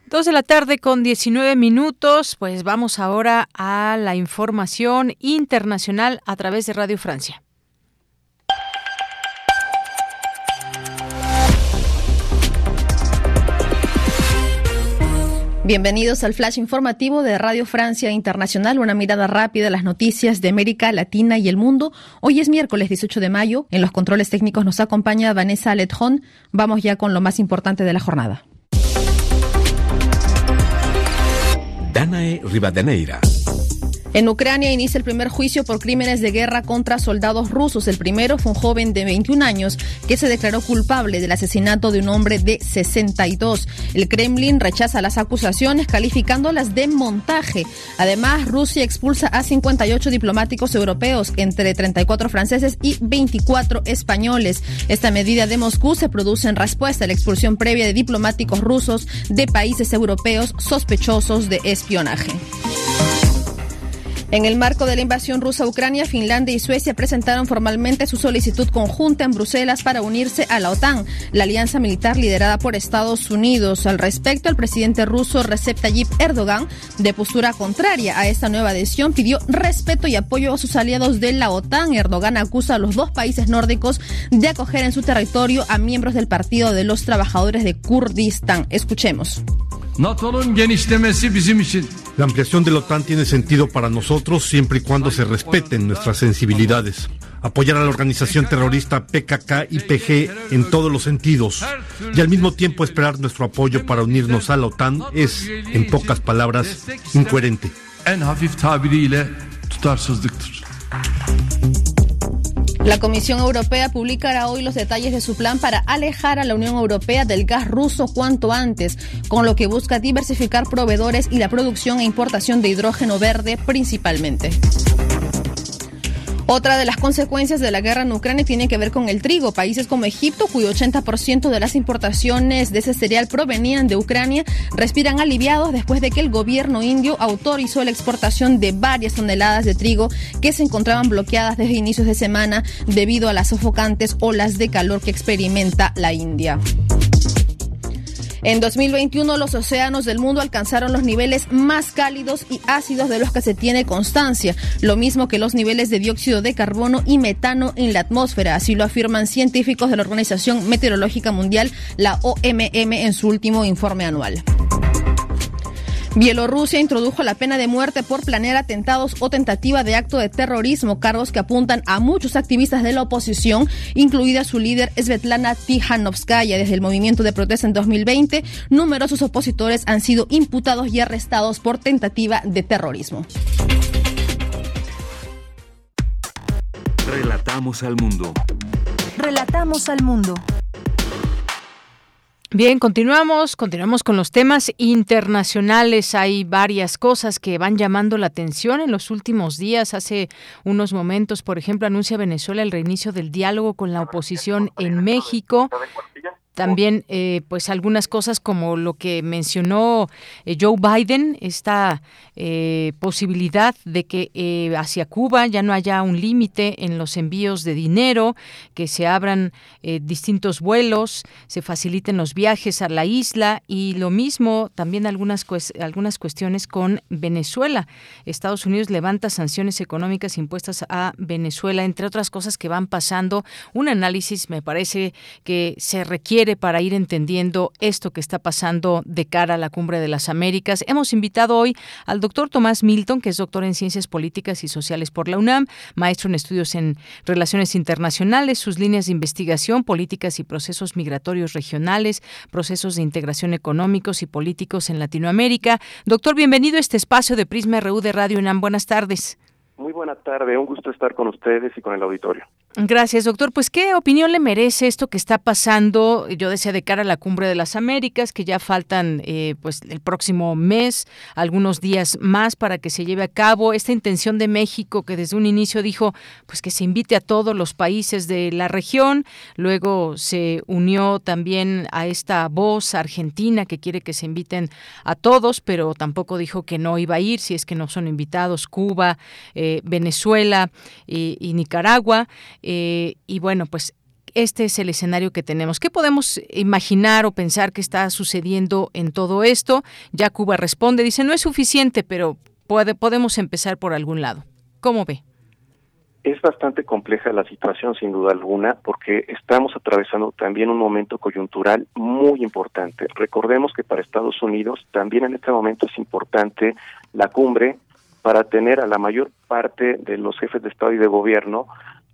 [SPEAKER 1] Dos de la tarde con 19 minutos, pues vamos ahora a la información internacional a través de Radio Francia.
[SPEAKER 27] Bienvenidos al flash informativo de Radio Francia Internacional, una mirada rápida a las noticias de América Latina y el mundo. Hoy es miércoles 18 de mayo. En los controles técnicos nos acompaña Vanessa Letron. Vamos ya con lo más importante de la jornada.
[SPEAKER 21] Danae Rivadeneira.
[SPEAKER 27] En Ucrania inicia el primer juicio por crímenes de guerra contra soldados rusos. El primero fue un joven de 21 años que se declaró culpable del asesinato de un hombre de 62. El Kremlin rechaza las acusaciones calificándolas de montaje. Además, Rusia expulsa a 58 diplomáticos europeos, entre 34 franceses y 24 españoles. Esta medida de Moscú se produce en respuesta a la expulsión previa de diplomáticos rusos de países europeos sospechosos de espionaje. En el marco de la invasión rusa a Ucrania, Finlandia y Suecia presentaron formalmente su solicitud conjunta en Bruselas para unirse a la OTAN, la alianza militar liderada por Estados Unidos. Al respecto, el presidente ruso Recep Tayyip Erdogan, de postura contraria a esta nueva adhesión, pidió respeto y apoyo a sus aliados de la OTAN. Erdogan acusa a los dos países nórdicos de acoger en su territorio a miembros del Partido de los Trabajadores de Kurdistán. Escuchemos.
[SPEAKER 28] La ampliación de la OTAN tiene sentido para nosotros siempre y cuando se respeten nuestras sensibilidades. Apoyar a la organización terrorista PKK y PG en todos los sentidos y al mismo tiempo esperar nuestro apoyo para unirnos a la OTAN es, en pocas palabras, incoherente.
[SPEAKER 27] La Comisión Europea publicará hoy los detalles de su plan para alejar a la Unión Europea del gas ruso cuanto antes, con lo que busca diversificar proveedores y la producción e importación de hidrógeno verde principalmente. Otra de las consecuencias de la guerra en Ucrania tiene que ver con el trigo. Países como Egipto, cuyo 80% de las importaciones de ese cereal provenían de Ucrania, respiran aliviados después de que el gobierno indio autorizó la exportación de varias toneladas de trigo que se encontraban bloqueadas desde inicios de semana debido a las sofocantes olas de calor que experimenta la India. En 2021 los océanos del mundo alcanzaron los niveles más cálidos y ácidos de los que se tiene constancia, lo mismo que los niveles de dióxido de carbono y metano en la atmósfera, así lo afirman científicos de la Organización Meteorológica Mundial, la OMM, en su último informe anual. Bielorrusia introdujo la pena de muerte por planear atentados o tentativa de acto de terrorismo, cargos que apuntan a muchos activistas de la oposición, incluida su líder Svetlana Tijanovskaya. Desde el movimiento de protesta en 2020, numerosos opositores han sido imputados y arrestados por tentativa de terrorismo.
[SPEAKER 2] Relatamos al mundo.
[SPEAKER 3] Relatamos al mundo.
[SPEAKER 1] Bien, continuamos, continuamos con los temas internacionales. Hay varias cosas que van llamando la atención en los últimos días. Hace unos momentos, por ejemplo, anuncia Venezuela el reinicio del diálogo con la oposición en México. También, eh, pues algunas cosas como lo que mencionó eh, Joe Biden, esta eh, posibilidad de que hacia Cuba ya no haya un límite en los envíos de dinero, que se abran distintos vuelos, se faciliten los viajes a la isla y lo mismo también algunas algunas cuestiones con Venezuela. Estados Unidos levanta sanciones económicas impuestas a Venezuela, entre otras cosas que van pasando. Un análisis me parece que se requiere para ir entendiendo esto que está pasando de cara a la Cumbre de las Américas. Hemos invitado hoy al doctor Tomás Milton, que es doctor en Ciencias Políticas y Sociales por la UNAM, maestro en estudios en Relaciones Internacionales, sus líneas de investigación, políticas y procesos migratorios regionales, procesos de integración económicos y políticos en Latinoamérica. Doctor, bienvenido a este espacio de Prisma RU de Radio UNAM. Buenas tardes.
[SPEAKER 29] Muy buena tarde, un gusto estar con ustedes y con el auditorio.
[SPEAKER 1] Gracias, doctor. Pues, ¿qué opinión le merece esto que está pasando? Yo decía de cara a la cumbre de las Américas, que ya faltan, eh, pues, el próximo mes, algunos días más para que se lleve a cabo esta intención de México, que desde un inicio dijo, pues, que se invite a todos los países de la región. Luego se unió también a esta voz argentina que quiere que se inviten a todos, pero tampoco dijo que no iba a ir si es que no son invitados Cuba, eh, Venezuela y, y Nicaragua. Eh, y bueno, pues este es el escenario que tenemos. ¿Qué podemos imaginar o pensar que está sucediendo en todo esto? Ya Cuba responde, dice, no es suficiente, pero puede, podemos empezar por algún lado. ¿Cómo ve?
[SPEAKER 29] Es bastante compleja la situación, sin duda alguna, porque estamos atravesando también un momento coyuntural muy importante. Recordemos que para Estados Unidos también en este momento es importante la cumbre para tener a la mayor parte de los jefes de Estado y de Gobierno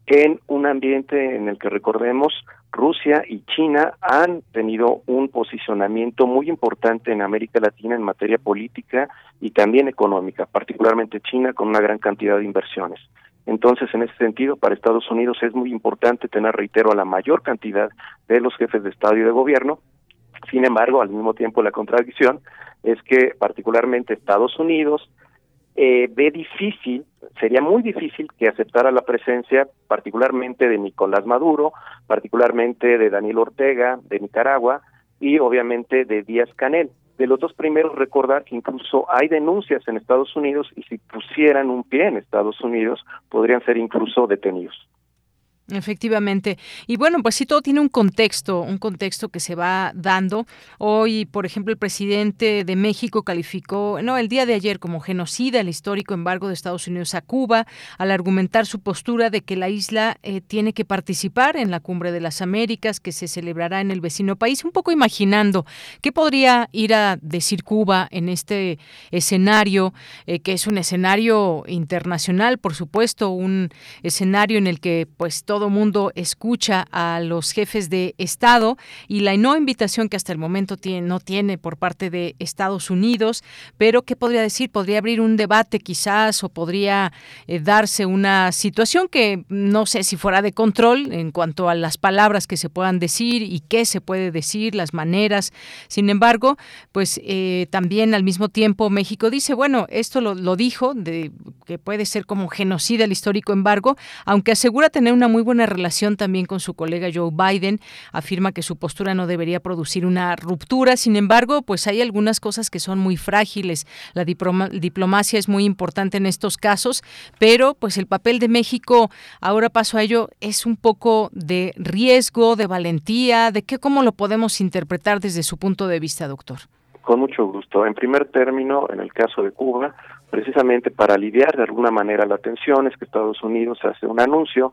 [SPEAKER 29] en un ambiente en el que recordemos Rusia y China han tenido un posicionamiento muy importante en América Latina en materia política y también económica, particularmente China con una gran cantidad de inversiones. Entonces, en ese sentido, para Estados Unidos es muy importante tener, reitero, a la mayor cantidad de los jefes de Estado y de gobierno. Sin embargo, al mismo tiempo, la contradicción es que particularmente Estados Unidos eh, ve difícil, sería muy difícil que aceptara la presencia particularmente de Nicolás Maduro, particularmente de Daniel Ortega de Nicaragua y obviamente de Díaz Canel. De los dos primeros, recordar que incluso hay denuncias en Estados Unidos y si pusieran un pie en Estados Unidos podrían ser incluso detenidos.
[SPEAKER 1] Efectivamente. Y bueno, pues sí, todo tiene un contexto, un contexto que se va dando. Hoy, por ejemplo, el presidente de México calificó, no, el día de ayer como genocida el histórico embargo de Estados Unidos a Cuba, al argumentar su postura de que la isla eh, tiene que participar en la Cumbre de las Américas que se celebrará en el vecino país, un poco imaginando qué podría ir a decir Cuba en este escenario, eh, que es un escenario internacional, por supuesto, un escenario en el que pues todo mundo escucha a los jefes de Estado y la no invitación que hasta el momento tiene, no tiene por parte de Estados Unidos, pero ¿qué podría decir? Podría abrir un debate quizás o podría eh, darse una situación que no sé si fuera de control en cuanto a las palabras que se puedan decir y qué se puede decir, las maneras. Sin embargo, pues eh, también al mismo tiempo México dice, bueno, esto lo, lo dijo, de, que puede ser como genocida el histórico embargo, aunque asegura tener una muy buena relación también con su colega Joe Biden, afirma que su postura no debería producir una ruptura, sin embargo, pues hay algunas cosas que son muy frágiles. La diplomacia es muy importante en estos casos, pero pues el papel de México, ahora paso a ello, es un poco de riesgo, de valentía, de qué, cómo lo podemos interpretar desde su punto de vista, doctor.
[SPEAKER 29] Con mucho gusto. En primer término, en el caso de Cuba, precisamente para aliviar de alguna manera la tensión, es que Estados Unidos hace un anuncio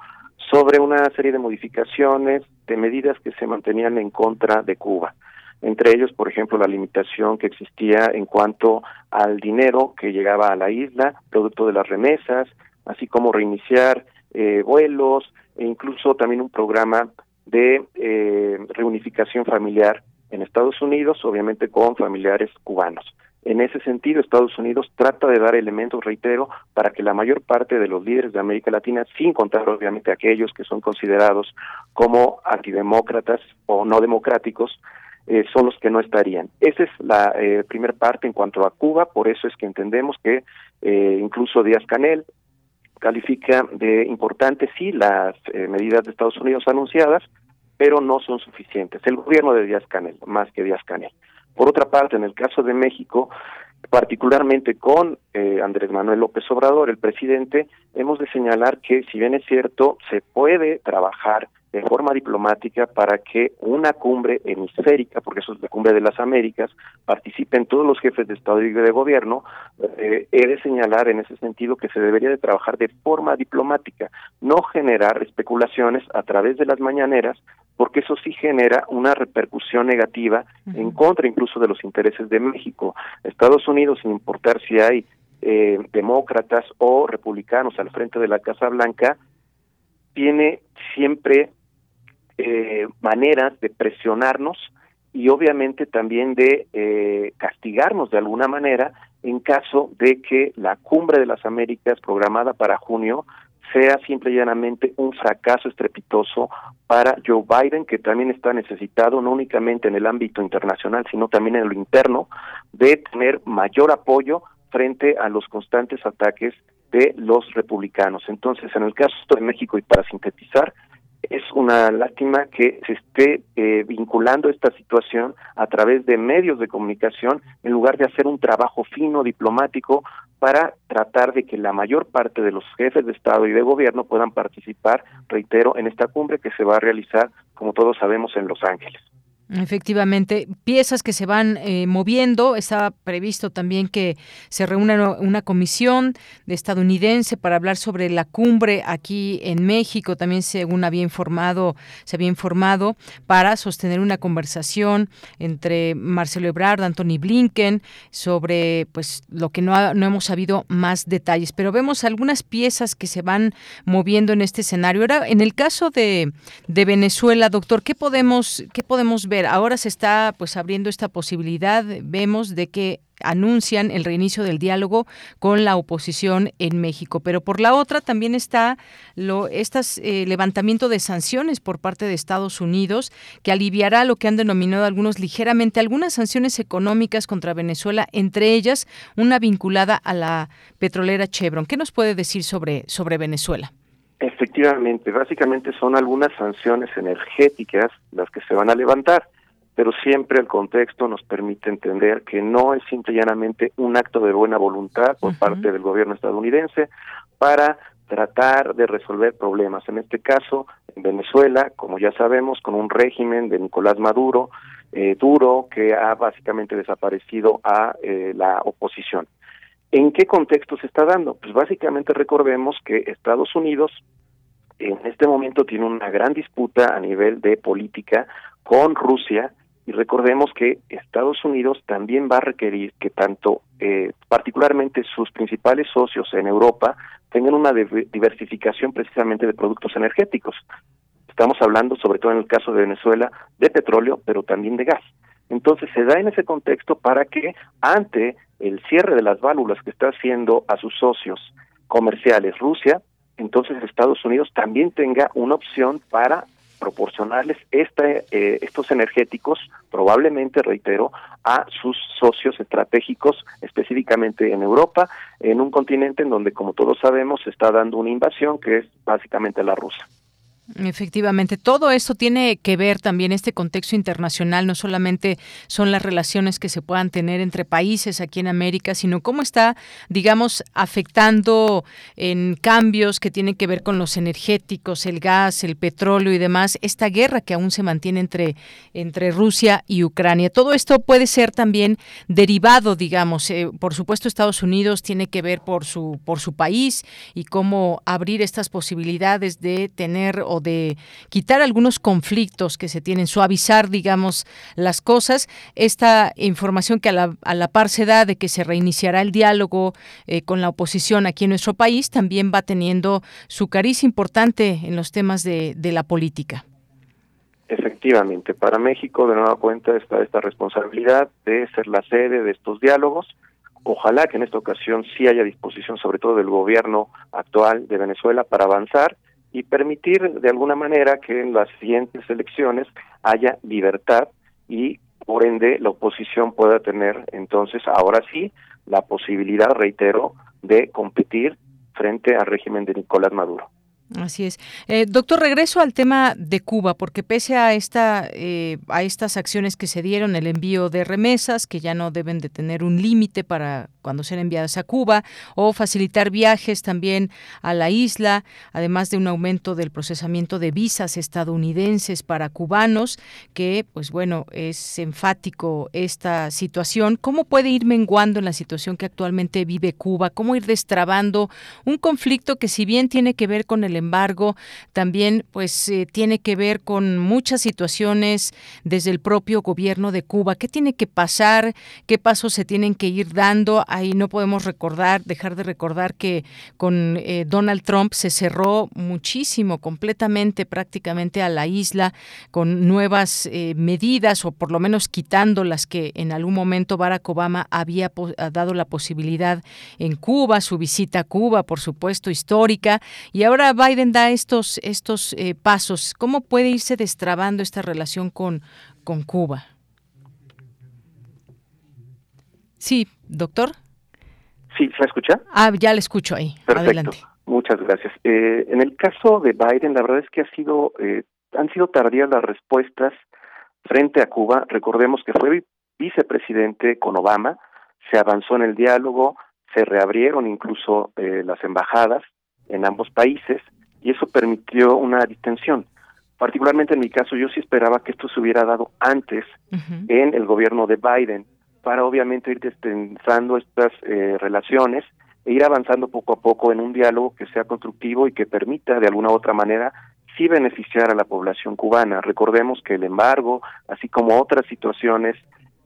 [SPEAKER 29] sobre una serie de modificaciones de medidas que se mantenían en contra de Cuba. Entre ellos, por ejemplo, la limitación que existía en cuanto al dinero que llegaba a la isla, producto de las remesas, así como reiniciar eh, vuelos e incluso también un programa de eh, reunificación familiar en Estados Unidos, obviamente con familiares cubanos. En ese sentido, Estados Unidos trata de dar elementos, reitero, para que la mayor parte de los líderes de América Latina, sin contar obviamente aquellos que son considerados como antidemócratas o no democráticos, eh, son los que no estarían. Esa es la eh, primera parte en cuanto a Cuba, por eso es que entendemos que eh, incluso Díaz Canel califica de importantes, sí, las eh, medidas de Estados Unidos anunciadas, pero no son suficientes. El gobierno de Díaz Canel, más que Díaz Canel. Por otra parte, en el caso de México, particularmente con eh, Andrés Manuel López Obrador, el presidente, hemos de señalar que, si bien es cierto, se puede trabajar de forma diplomática para que una cumbre hemisférica, porque eso es la cumbre de las Américas, participen todos los jefes de Estado y de gobierno, eh, he de señalar en ese sentido que se debería de trabajar de forma diplomática, no generar especulaciones a través de las mañaneras, porque eso sí genera una repercusión negativa en contra incluso de los intereses de México. Estados Unidos, sin importar si hay eh, demócratas o republicanos al frente de la Casa Blanca, tiene siempre eh, maneras de presionarnos y obviamente también de eh, castigarnos de alguna manera en caso de que la cumbre de las Américas programada para junio sea simple y llanamente un fracaso estrepitoso para Joe Biden, que también está necesitado no únicamente en el ámbito internacional, sino también en lo interno, de tener mayor apoyo frente a los constantes ataques de los republicanos. Entonces, en el caso de México, y para sintetizar, es una lástima que se esté eh, vinculando esta situación a través de medios de comunicación en lugar de hacer un trabajo fino diplomático para tratar de que la mayor parte de los jefes de Estado y de gobierno puedan participar, reitero, en esta cumbre que se va a realizar, como todos sabemos, en Los Ángeles.
[SPEAKER 1] Efectivamente, piezas que se van eh, moviendo. Estaba previsto también que se reúna una comisión de estadounidense para hablar sobre la cumbre aquí en México. También, según había informado, se había informado para sostener una conversación entre Marcelo Ebrard, Anthony Blinken sobre, pues, lo que no, no hemos sabido más detalles. Pero vemos algunas piezas que se van moviendo en este escenario. Ahora, en el caso de, de Venezuela, doctor, ¿qué podemos, qué podemos ver? Ahora se está pues abriendo esta posibilidad, vemos de que anuncian el reinicio del diálogo con la oposición en México. Pero por la otra también está lo este levantamiento de sanciones por parte de Estados Unidos que aliviará lo que han denominado algunos ligeramente algunas sanciones económicas contra Venezuela, entre ellas una vinculada a la petrolera Chevron. ¿Qué nos puede decir sobre sobre Venezuela?
[SPEAKER 29] Efectivamente, básicamente son algunas sanciones energéticas las que se van a levantar, pero siempre el contexto nos permite entender que no es simple y llanamente un acto de buena voluntad por parte del gobierno estadounidense para tratar de resolver problemas. En este caso, en Venezuela, como ya sabemos, con un régimen de Nicolás Maduro eh, duro que ha básicamente desaparecido a eh, la oposición. ¿En qué contexto se está dando? Pues básicamente recordemos que Estados Unidos en este momento tiene una gran disputa a nivel de política con Rusia Y recordemos que Estados Unidos también va a requerir que tanto, eh, particularmente sus principales socios en Europa, tengan una diversificación precisamente de productos energéticos. Estamos hablando, sobre todo en el caso de Venezuela, de petróleo, pero también de gas. Entonces se da en ese contexto para que ante el cierre de las válvulas que está haciendo a sus socios comerciales Rusia, entonces Estados Unidos también tenga una opción para proporcionarles este, eh, estos energéticos, probablemente, reitero, a sus socios estratégicos, específicamente en Europa, en un continente en donde, como todos sabemos, se está dando una invasión que es básicamente la rusa.
[SPEAKER 1] Efectivamente, todo esto tiene que ver también este contexto internacional, no solamente son las relaciones que se puedan tener entre países aquí en América, sino cómo está, digamos, afectando en cambios que tienen que ver con los energéticos, el gas, el petróleo y demás, esta guerra que aún se mantiene entre, entre Rusia y Ucrania. Todo esto puede ser también derivado, digamos, eh, por supuesto Estados Unidos tiene que ver por su, por su país y cómo abrir estas posibilidades de tener o de quitar algunos conflictos que se tienen, suavizar, digamos, las cosas. Esta información que a la, a la par se da de que se reiniciará el diálogo eh, con la oposición aquí en nuestro país también va teniendo su cariz importante en los temas de, de la política.
[SPEAKER 29] Efectivamente, para México de nueva cuenta está esta responsabilidad de ser la sede de estos diálogos. Ojalá que en esta ocasión sí haya disposición, sobre todo del gobierno actual de Venezuela, para avanzar y permitir de alguna manera que en las siguientes elecciones haya libertad y por ende la oposición pueda tener entonces ahora sí la posibilidad, reitero, de competir frente al régimen de Nicolás Maduro.
[SPEAKER 1] Así es. Eh, doctor, regreso al tema de Cuba, porque pese a, esta, eh, a estas acciones que se dieron, el envío de remesas, que ya no deben de tener un límite para cuando sean enviadas a Cuba, o facilitar viajes también a la isla, además de un aumento del procesamiento de visas estadounidenses para cubanos, que, pues bueno, es enfático esta situación. ¿Cómo puede ir menguando en la situación que actualmente vive Cuba? ¿Cómo ir destrabando un conflicto que si bien tiene que ver con el embargo, también pues eh, tiene que ver con muchas situaciones desde el propio gobierno de Cuba. ¿Qué tiene que pasar? ¿Qué pasos se tienen que ir dando? Ahí no podemos recordar, dejar de recordar que con eh, Donald Trump se cerró muchísimo, completamente, prácticamente a la isla con nuevas eh, medidas o por lo menos quitando las que en algún momento Barack Obama había dado la posibilidad en Cuba, su visita a Cuba, por supuesto, histórica, y ahora va Biden da estos, estos eh, pasos, ¿cómo puede irse destrabando esta relación con, con Cuba? Sí, doctor.
[SPEAKER 29] Sí, ¿se escucha?
[SPEAKER 1] Ah, ya le escucho ahí. Adelante.
[SPEAKER 29] Muchas gracias. Eh, en el caso de Biden, la verdad es que ha sido, eh, han sido tardías las respuestas frente a Cuba. Recordemos que fue vicepresidente con Obama, se avanzó en el diálogo, se reabrieron incluso las embajadas en ambos países y eso permitió una distensión. Particularmente en mi caso, yo sí esperaba que esto se hubiera dado antes en el gobierno de Biden, para obviamente ir destensando estas eh, relaciones e ir avanzando poco a poco en un diálogo que sea constructivo y que permita de alguna u otra manera sí beneficiar a la población cubana. Recordemos que el embargo, así como otras situaciones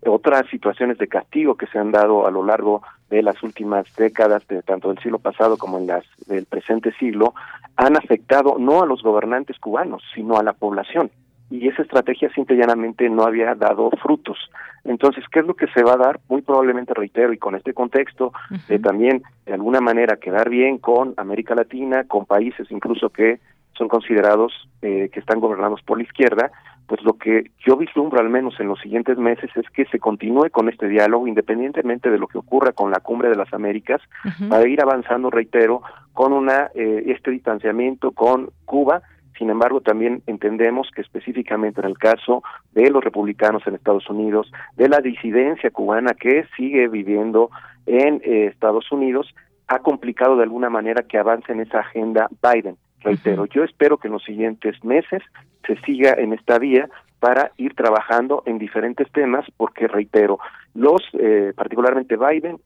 [SPEAKER 29] otras situaciones de castigo que se han dado a lo largo de las últimas décadas, de tanto del siglo pasado como en las del presente siglo, han afectado no a los gobernantes cubanos, sino a la población. Y esa estrategia simple y llanamente no había dado frutos. Entonces, ¿qué es lo que se va a dar? Muy probablemente, reitero, y con este contexto, de también de alguna manera quedar bien con América Latina, con países incluso que son considerados eh, que están gobernados por la izquierda, pues lo que yo vislumbro al menos en los siguientes meses es que se continúe con este diálogo independientemente de lo que ocurra con la cumbre de las Américas para ir avanzando reitero con una eh, este distanciamiento con Cuba sin embargo, también entendemos que específicamente en el caso de los republicanos en Estados Unidos, de la disidencia cubana que sigue viviendo en eh, Estados Unidos, ha complicado de alguna manera que avance en esa agenda Biden. Reitero, yo espero que en los siguientes meses se siga en esta vía para ir trabajando en diferentes temas, porque reitero, los, eh, particularmente Biden,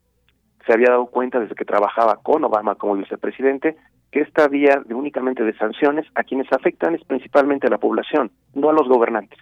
[SPEAKER 29] se había dado cuenta desde que trabajaba con Obama como vicepresidente que esta vía de únicamente de sanciones a quienes afectan es principalmente a la población, no a los gobernantes.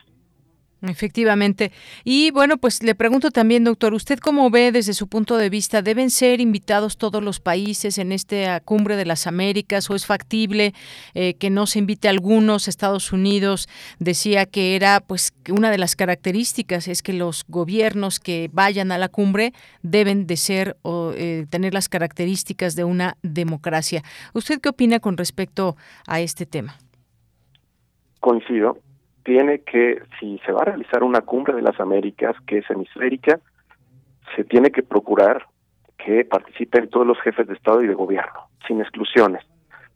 [SPEAKER 1] Efectivamente. Y bueno, pues le pregunto también, doctor, ¿usted cómo ve desde su punto de vista? ¿Deben ser invitados todos los países en esta cumbre de las Américas o es factible eh, que no se invite a algunos? Estados Unidos decía que era pues una de las características es que los gobiernos que vayan a la cumbre deben de ser o eh, tener las características de una democracia. ¿Usted qué opina con respecto a este tema?
[SPEAKER 29] Coincido tiene que, si se va a realizar una cumbre de las Américas que es hemisférica, se tiene que procurar que participen todos los jefes de Estado y de gobierno, sin exclusiones.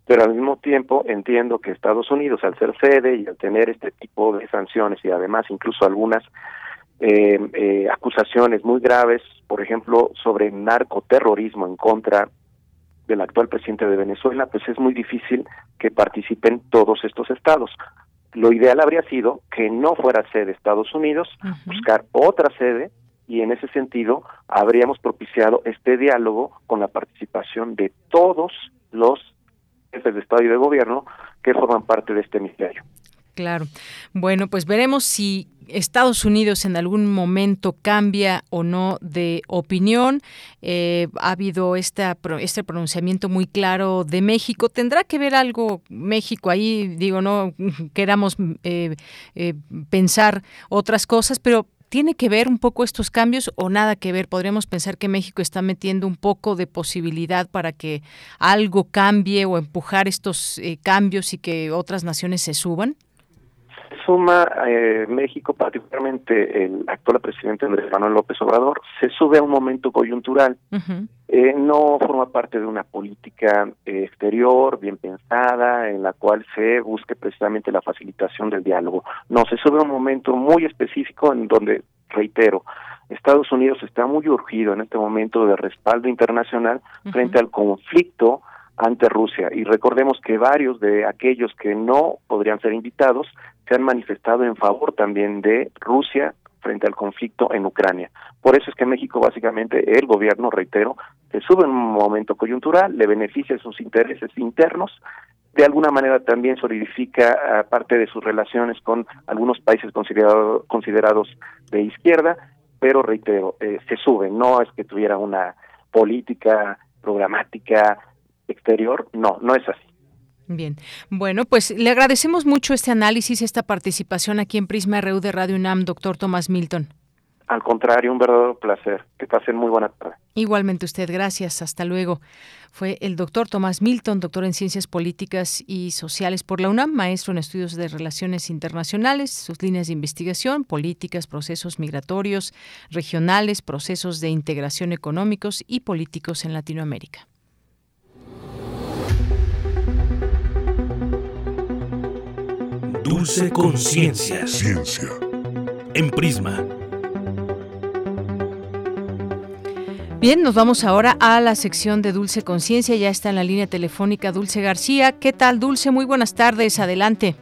[SPEAKER 29] Pero al mismo tiempo entiendo que Estados Unidos, al ser sede y al tener este tipo de sanciones y además incluso algunas eh, eh, acusaciones muy graves, por ejemplo, sobre narcoterrorismo en contra del actual presidente de Venezuela, pues es muy difícil que participen todos estos estados lo ideal habría sido que no fuera sede Estados Unidos, buscar otra sede y en ese sentido habríamos propiciado este diálogo con la participación de todos los jefes de Estado y de Gobierno que forman parte de este ministerio.
[SPEAKER 1] Claro. Bueno, pues veremos si Estados Unidos en algún momento cambia o no de opinión. Eh, ha habido esta, este pronunciamiento muy claro de México. ¿Tendrá que ver algo México ahí? Digo, no queramos eh, eh, pensar otras cosas, pero ¿Tiene que ver un poco estos cambios o nada que ver? ¿Podríamos pensar que México está metiendo un poco de posibilidad para que algo cambie o empujar estos cambios y que otras naciones se suban?
[SPEAKER 29] Suma eh, México, particularmente el actual presidente Andrés Manuel López Obrador, se sube a un momento coyuntural. eh, no forma parte de una política eh, exterior bien pensada en la cual se busque precisamente la facilitación del diálogo. No, se sube a un momento muy específico en donde, reitero, Estados Unidos está muy urgido en este momento de respaldo internacional frente al conflicto ante Rusia. Y recordemos que varios de aquellos que no podrían ser invitados se han manifestado en favor también de Rusia frente al conflicto en Ucrania. Por eso es que México, básicamente, el gobierno, reitero, se sube en un momento coyuntural, le beneficia sus intereses internos, de alguna manera también solidifica parte de sus relaciones con algunos países considerado, considerados de izquierda, pero reitero, eh, se sube, no es que tuviera una política programática exterior, no, no es así.
[SPEAKER 1] Bien, bueno, pues le agradecemos mucho este análisis, esta participación aquí en Prisma RU de Radio UNAM, doctor Tomás Milton.
[SPEAKER 29] Al contrario, un verdadero placer. Que pasen muy buena tarde.
[SPEAKER 1] Igualmente usted, gracias. Hasta luego. Fue el doctor Tomás Milton, doctor en Ciencias Políticas y Sociales por la UNAM, maestro en Estudios de Relaciones Internacionales, sus líneas de investigación, políticas, procesos migratorios, regionales, procesos de integración económicos y políticos en Latinoamérica.
[SPEAKER 30] Dulce Conciencia. Ciencia. En Prisma.
[SPEAKER 1] Bien, nos vamos ahora a la sección de Dulce Conciencia. Ya está en la línea telefónica Dulce García. ¿Qué tal, Dulce? Muy buenas tardes. Adelante.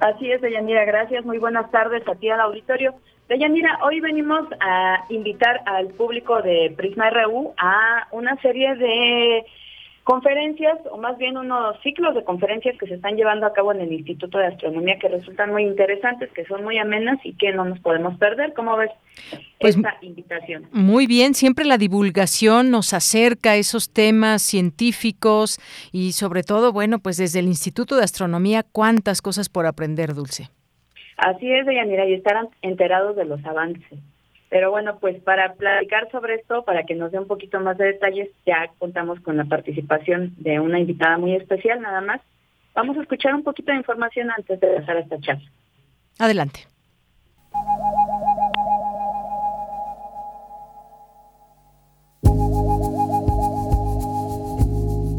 [SPEAKER 31] Así es, Deyanira. Gracias. Muy buenas tardes a ti al auditorio. Deyanira, hoy venimos a invitar al público de Prisma RU a una serie de conferencias, o más bien unos ciclos de conferencias que se están llevando a cabo en el Instituto de Astronomía que resultan muy interesantes, que son muy amenas y que no nos podemos perder. ¿Cómo ves pues, esta invitación?
[SPEAKER 1] Muy bien, siempre la divulgación nos acerca a esos temas científicos y sobre todo, bueno, pues desde el Instituto de Astronomía, cuántas cosas por aprender, Dulce.
[SPEAKER 31] Así es, Deyanira, y estarán enterados de los avances. Pero bueno, pues para platicar sobre esto, para que nos dé un poquito más de detalles, ya contamos con la participación de una invitada muy especial, nada más. Vamos a escuchar un poquito de información antes de pasar esta charla.
[SPEAKER 1] Adelante.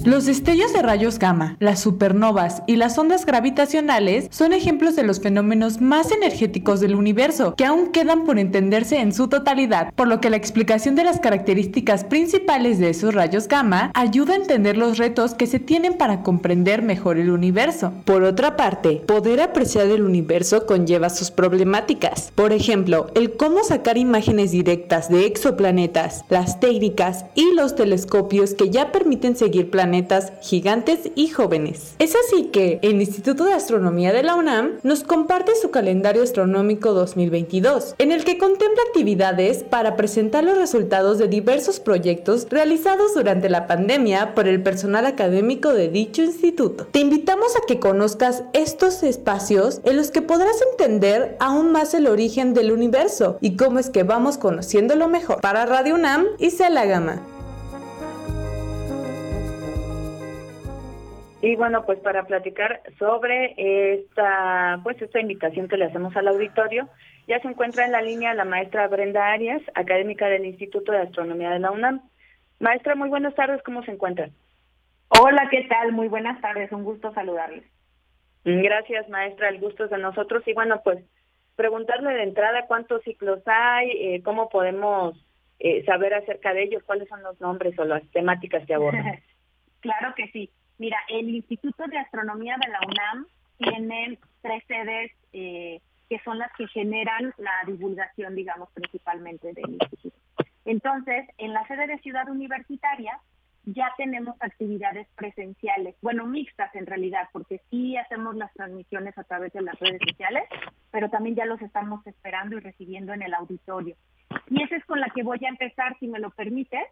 [SPEAKER 3] Los destellos de rayos gamma, las supernovas y las ondas gravitacionales son ejemplos de los fenómenos más energéticos del universo que aún quedan por entenderse en su totalidad, por lo que la explicación de las características principales de esos rayos gamma ayuda a entender los retos que se tienen para comprender mejor el universo. Por otra parte, poder apreciar el universo conlleva sus problemáticas. Por ejemplo, el cómo sacar imágenes directas de exoplanetas, las técnicas y los telescopios que ya permiten seguir planetas
[SPEAKER 32] planetas gigantes y jóvenes. Es así que el Instituto de Astronomía de la UNAM nos comparte su calendario astronómico 2022, en el que contempla actividades para presentar los resultados de diversos proyectos realizados durante la pandemia por el personal académico de dicho instituto. Te invitamos a que conozcas estos espacios en los que podrás entender aún más el origen del universo y cómo es que vamos conociéndolo mejor. Para Radio UNAM, y Gama.
[SPEAKER 31] Y bueno, pues para platicar sobre esta, pues esta invitación que le hacemos al auditorio, ya se encuentra en la línea la maestra Brenda Arias, académica del Instituto de Astronomía de la UNAM. Maestra, muy buenas tardes, ¿cómo se encuentra?
[SPEAKER 33] Hola, ¿qué tal? Muy buenas tardes, un gusto saludarles.
[SPEAKER 31] Gracias, maestra, el gusto es de nosotros. Y bueno, pues preguntarle de entrada cuántos ciclos hay, eh, cómo podemos eh, saber acerca de ellos, cuáles son los nombres o las temáticas que abordan.
[SPEAKER 33] claro que sí. Mira, el Instituto de Astronomía de la UNAM tiene tres sedes eh, que son las que generan la divulgación, digamos, principalmente del instituto. Entonces, en la sede de Ciudad Universitaria ya tenemos actividades presenciales, bueno, mixtas en realidad, porque sí hacemos las transmisiones a través de las redes sociales, pero también ya los estamos esperando y recibiendo en el auditorio. Y esa es con la que voy a empezar, si me lo permites.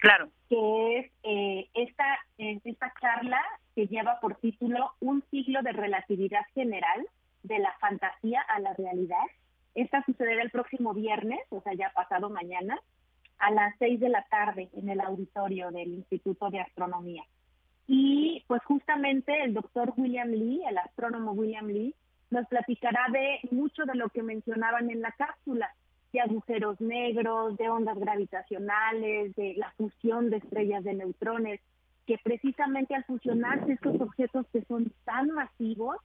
[SPEAKER 31] Claro.
[SPEAKER 33] Que es eh, esta, esta charla que lleva por título Un siglo de relatividad general, de la fantasía a la realidad. Esta sucederá el próximo viernes, o sea, ya pasado mañana, a las seis de la tarde en el auditorio del Instituto de Astronomía. Y pues justamente el doctor William Lee, el astrónomo William Lee, nos platicará de mucho de lo que mencionaban en la cápsula, de agujeros negros, de ondas gravitacionales, de la fusión de estrellas de neutrones, que precisamente al fusionarse estos objetos que son tan masivos,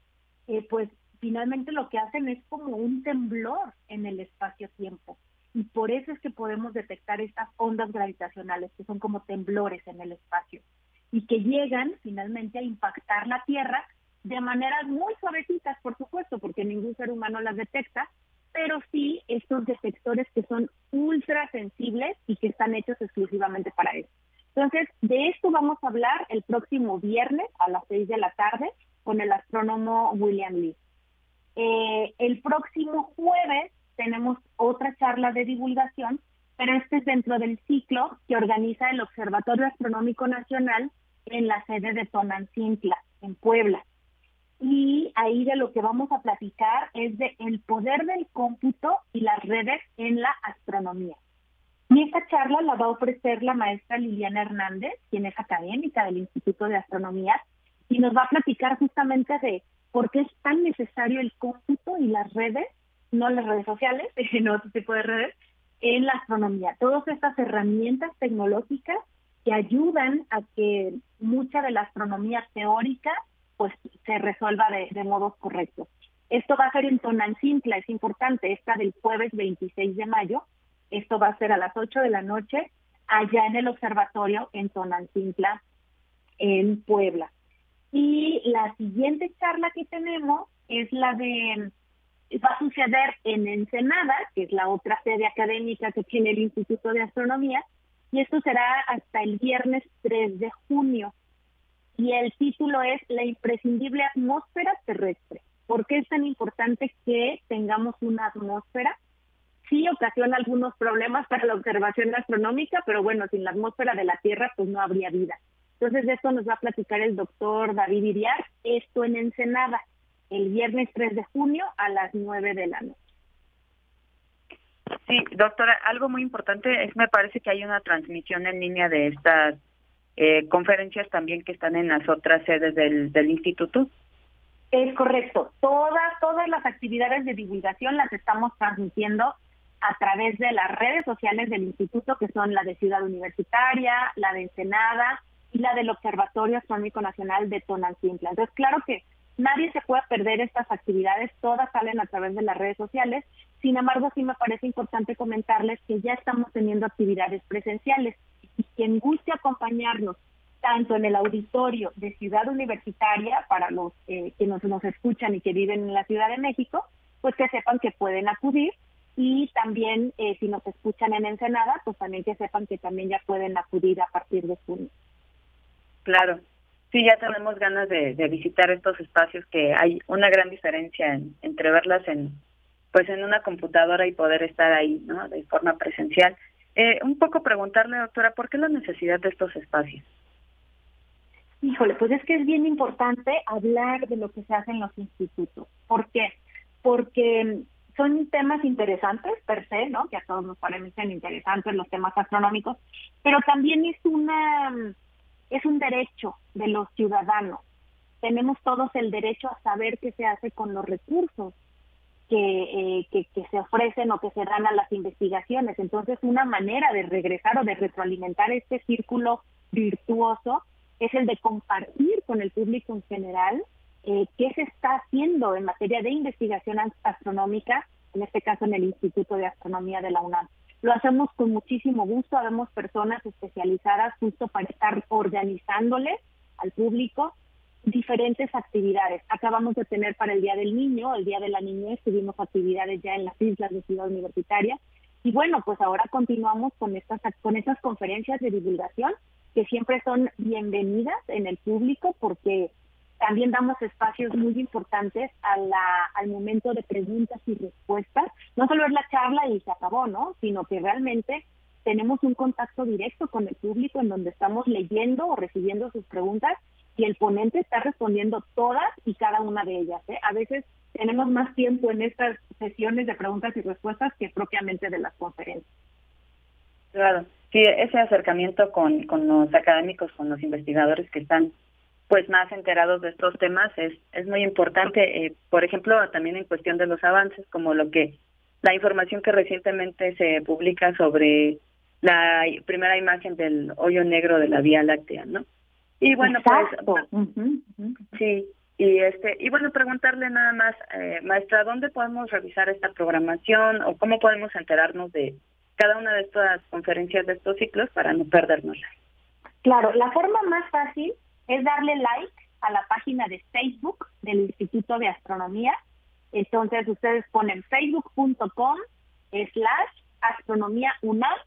[SPEAKER 33] eh, pues finalmente lo que hacen es como un temblor en el espacio-tiempo. Y por eso es que podemos detectar estas ondas gravitacionales, que son como temblores en el espacio, y que llegan finalmente a impactar la Tierra de maneras muy suavecitas, por supuesto, porque ningún ser humano las detecta, pero sí estos detectores que son ultra sensibles y que están hechos exclusivamente para eso. Entonces, de esto vamos a hablar el próximo viernes a las seis de la tarde con el astrónomo William Lee. Eh, el próximo jueves tenemos otra charla de divulgación, pero este es dentro del ciclo que organiza el Observatorio Astronómico Nacional en la sede de Tonancintla, en Puebla y ahí de lo que vamos a platicar es de el poder del cómputo y las redes en la astronomía. Y esta charla la va a ofrecer la maestra Liliana Hernández, quien es académica del Instituto de Astronomía, y nos va a platicar justamente de por qué es tan necesario el cómputo y las redes, no las redes sociales, sino otro tipo de redes, en la astronomía. Todas estas herramientas tecnológicas que ayudan a que mucha de la astronomía teórica pues se resuelva de, modos correctos. Esto va a ser en Tonancintla, es importante, esta del jueves 26 de mayo. Esto va a ser a las 8 de la noche allá en el observatorio en Tonancintla, en Puebla. Y la siguiente charla que tenemos es la de, va a suceder en Ensenada, que es la otra sede académica que tiene el Instituto de Astronomía, y esto será hasta el viernes 3 de junio y el título es La imprescindible atmósfera terrestre. ¿Por qué es tan importante que tengamos una atmósfera? Sí ocasiona algunos problemas para la observación astronómica, pero bueno, sin la atmósfera de la Tierra pues no habría vida. Entonces de esto nos va a platicar el doctor David Iriar, esto en Ensenada, el viernes 3 de junio a las 9 de la noche.
[SPEAKER 31] Sí, doctora, algo muy importante es, me parece que hay una transmisión en línea de estas eh, conferencias también que están en las otras sedes del, del instituto.
[SPEAKER 33] Es correcto. Todas, todas las actividades de divulgación las estamos transmitiendo a través de las redes sociales del instituto, que son la de Ciudad Universitaria, la de Ensenada y la del Observatorio Astronómico Nacional de Tonalcintla. Entonces, claro que nadie se puede perder estas actividades, todas salen a través de las redes sociales. Sin embargo, sí me parece importante comentarles que ya estamos teniendo actividades presenciales y quien guste acompañarnos tanto en el auditorio de Ciudad Universitaria para los eh, que nos, escuchan y que viven en la Ciudad de México, pues que sepan que pueden acudir y también eh, si nos escuchan en Ensenada, pues también que sepan que también ya pueden acudir a partir de junio.
[SPEAKER 31] Claro, sí, ya tenemos ganas de, visitar estos espacios que hay una gran diferencia entre verlas en pues en una computadora y poder estar ahí, ¿no? De forma presencial. Eh, un poco preguntarle, doctora, ¿por qué la necesidad de estos espacios?
[SPEAKER 33] Híjole, pues es que es bien importante hablar de lo que se hace en los institutos. ¿Por qué? Porque son temas interesantes per se, ¿no? Que a todos nos parecen interesantes los temas astronómicos, pero también es una es un derecho de los ciudadanos. Tenemos todos el derecho a saber qué se hace con los recursos que, eh, que, se ofrecen o que se dan a las investigaciones. Entonces, una manera de regresar o de retroalimentar este círculo virtuoso es el de compartir con el público en general eh, qué se está haciendo en materia de investigación astronómica, en este caso en el Instituto de Astronomía de la UNAM. Lo hacemos con muchísimo gusto, habemos personas especializadas justo para estar organizándoles al público diferentes actividades. Acabamos de tener para el Día del Niño, el Día de la Niñez, tuvimos actividades ya en las islas de Ciudad Universitaria. Y bueno, pues ahora continuamos con estas, con estas conferencias de divulgación que siempre son bienvenidas en el público porque también damos espacios muy importantes a la, al momento de preguntas y respuestas. No solo es la charla y se acabó, ¿no? Sino que realmente tenemos un contacto directo con el público en donde estamos leyendo o recibiendo sus preguntas y el ponente está respondiendo todas y cada una de ellas. ¿eh? A veces tenemos más tiempo en estas sesiones de preguntas y respuestas que propiamente de las conferencias.
[SPEAKER 31] Claro, sí, ese acercamiento con, con los académicos, con los investigadores que están pues más enterados de estos temas es, es muy importante, eh, por ejemplo, también en cuestión de los avances, como lo que la información que recientemente se publica sobre la primera imagen del hoyo negro de la Vía Láctea, ¿no? Y bueno, pues sí, y este y bueno, preguntarle nada más, eh, maestra, ¿dónde podemos revisar esta programación o cómo podemos enterarnos de cada una de estas conferencias de estos ciclos para no perdernosla?
[SPEAKER 33] Claro, la forma más fácil es darle like a la página de Facebook del Instituto de Astronomía. Entonces ustedes ponen facebook.com slash astronomía UNAM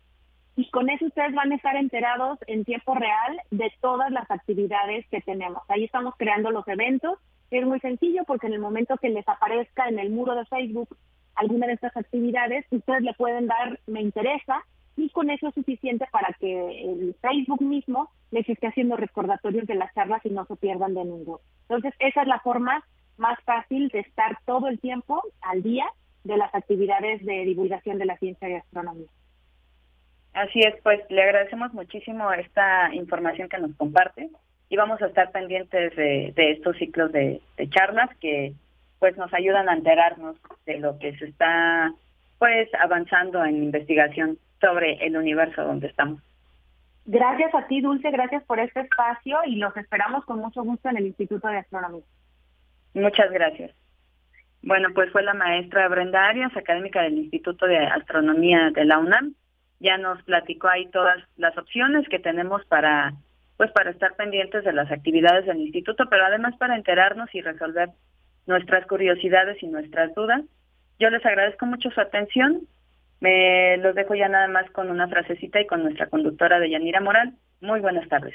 [SPEAKER 33] y con eso ustedes van a estar enterados en tiempo real de todas las actividades que tenemos. Ahí estamos creando los eventos. Es muy sencillo porque en el momento que les aparezca en el muro de Facebook alguna de estas actividades, ustedes le pueden dar me interesa y con eso es suficiente para que el Facebook mismo les esté haciendo recordatorios de las charlas y no se pierdan de ninguno. Entonces, esa es la forma más fácil de estar todo el tiempo al día de las actividades de divulgación de la ciencia y astronomía.
[SPEAKER 31] Así es, pues le agradecemos muchísimo esta información que nos comparte y vamos a estar pendientes de, estos ciclos de, de, charlas que pues nos ayudan a enterarnos de lo que se está pues avanzando en investigación sobre el universo donde estamos.
[SPEAKER 33] Gracias a ti, Dulce, gracias por este espacio y los esperamos con mucho gusto en el Instituto de Astronomía.
[SPEAKER 31] Muchas gracias. Bueno, pues fue la maestra Brenda Arias, académica del Instituto de Astronomía de la UNAM. Ya nos platicó ahí todas las opciones que tenemos para pues para estar pendientes de las actividades del instituto, pero además para enterarnos y resolver nuestras curiosidades y nuestras dudas. Yo les agradezco mucho su atención me los dejo ya nada más con una frasecita y con nuestra conductora de Yanira Moral. Muy buenas tardes.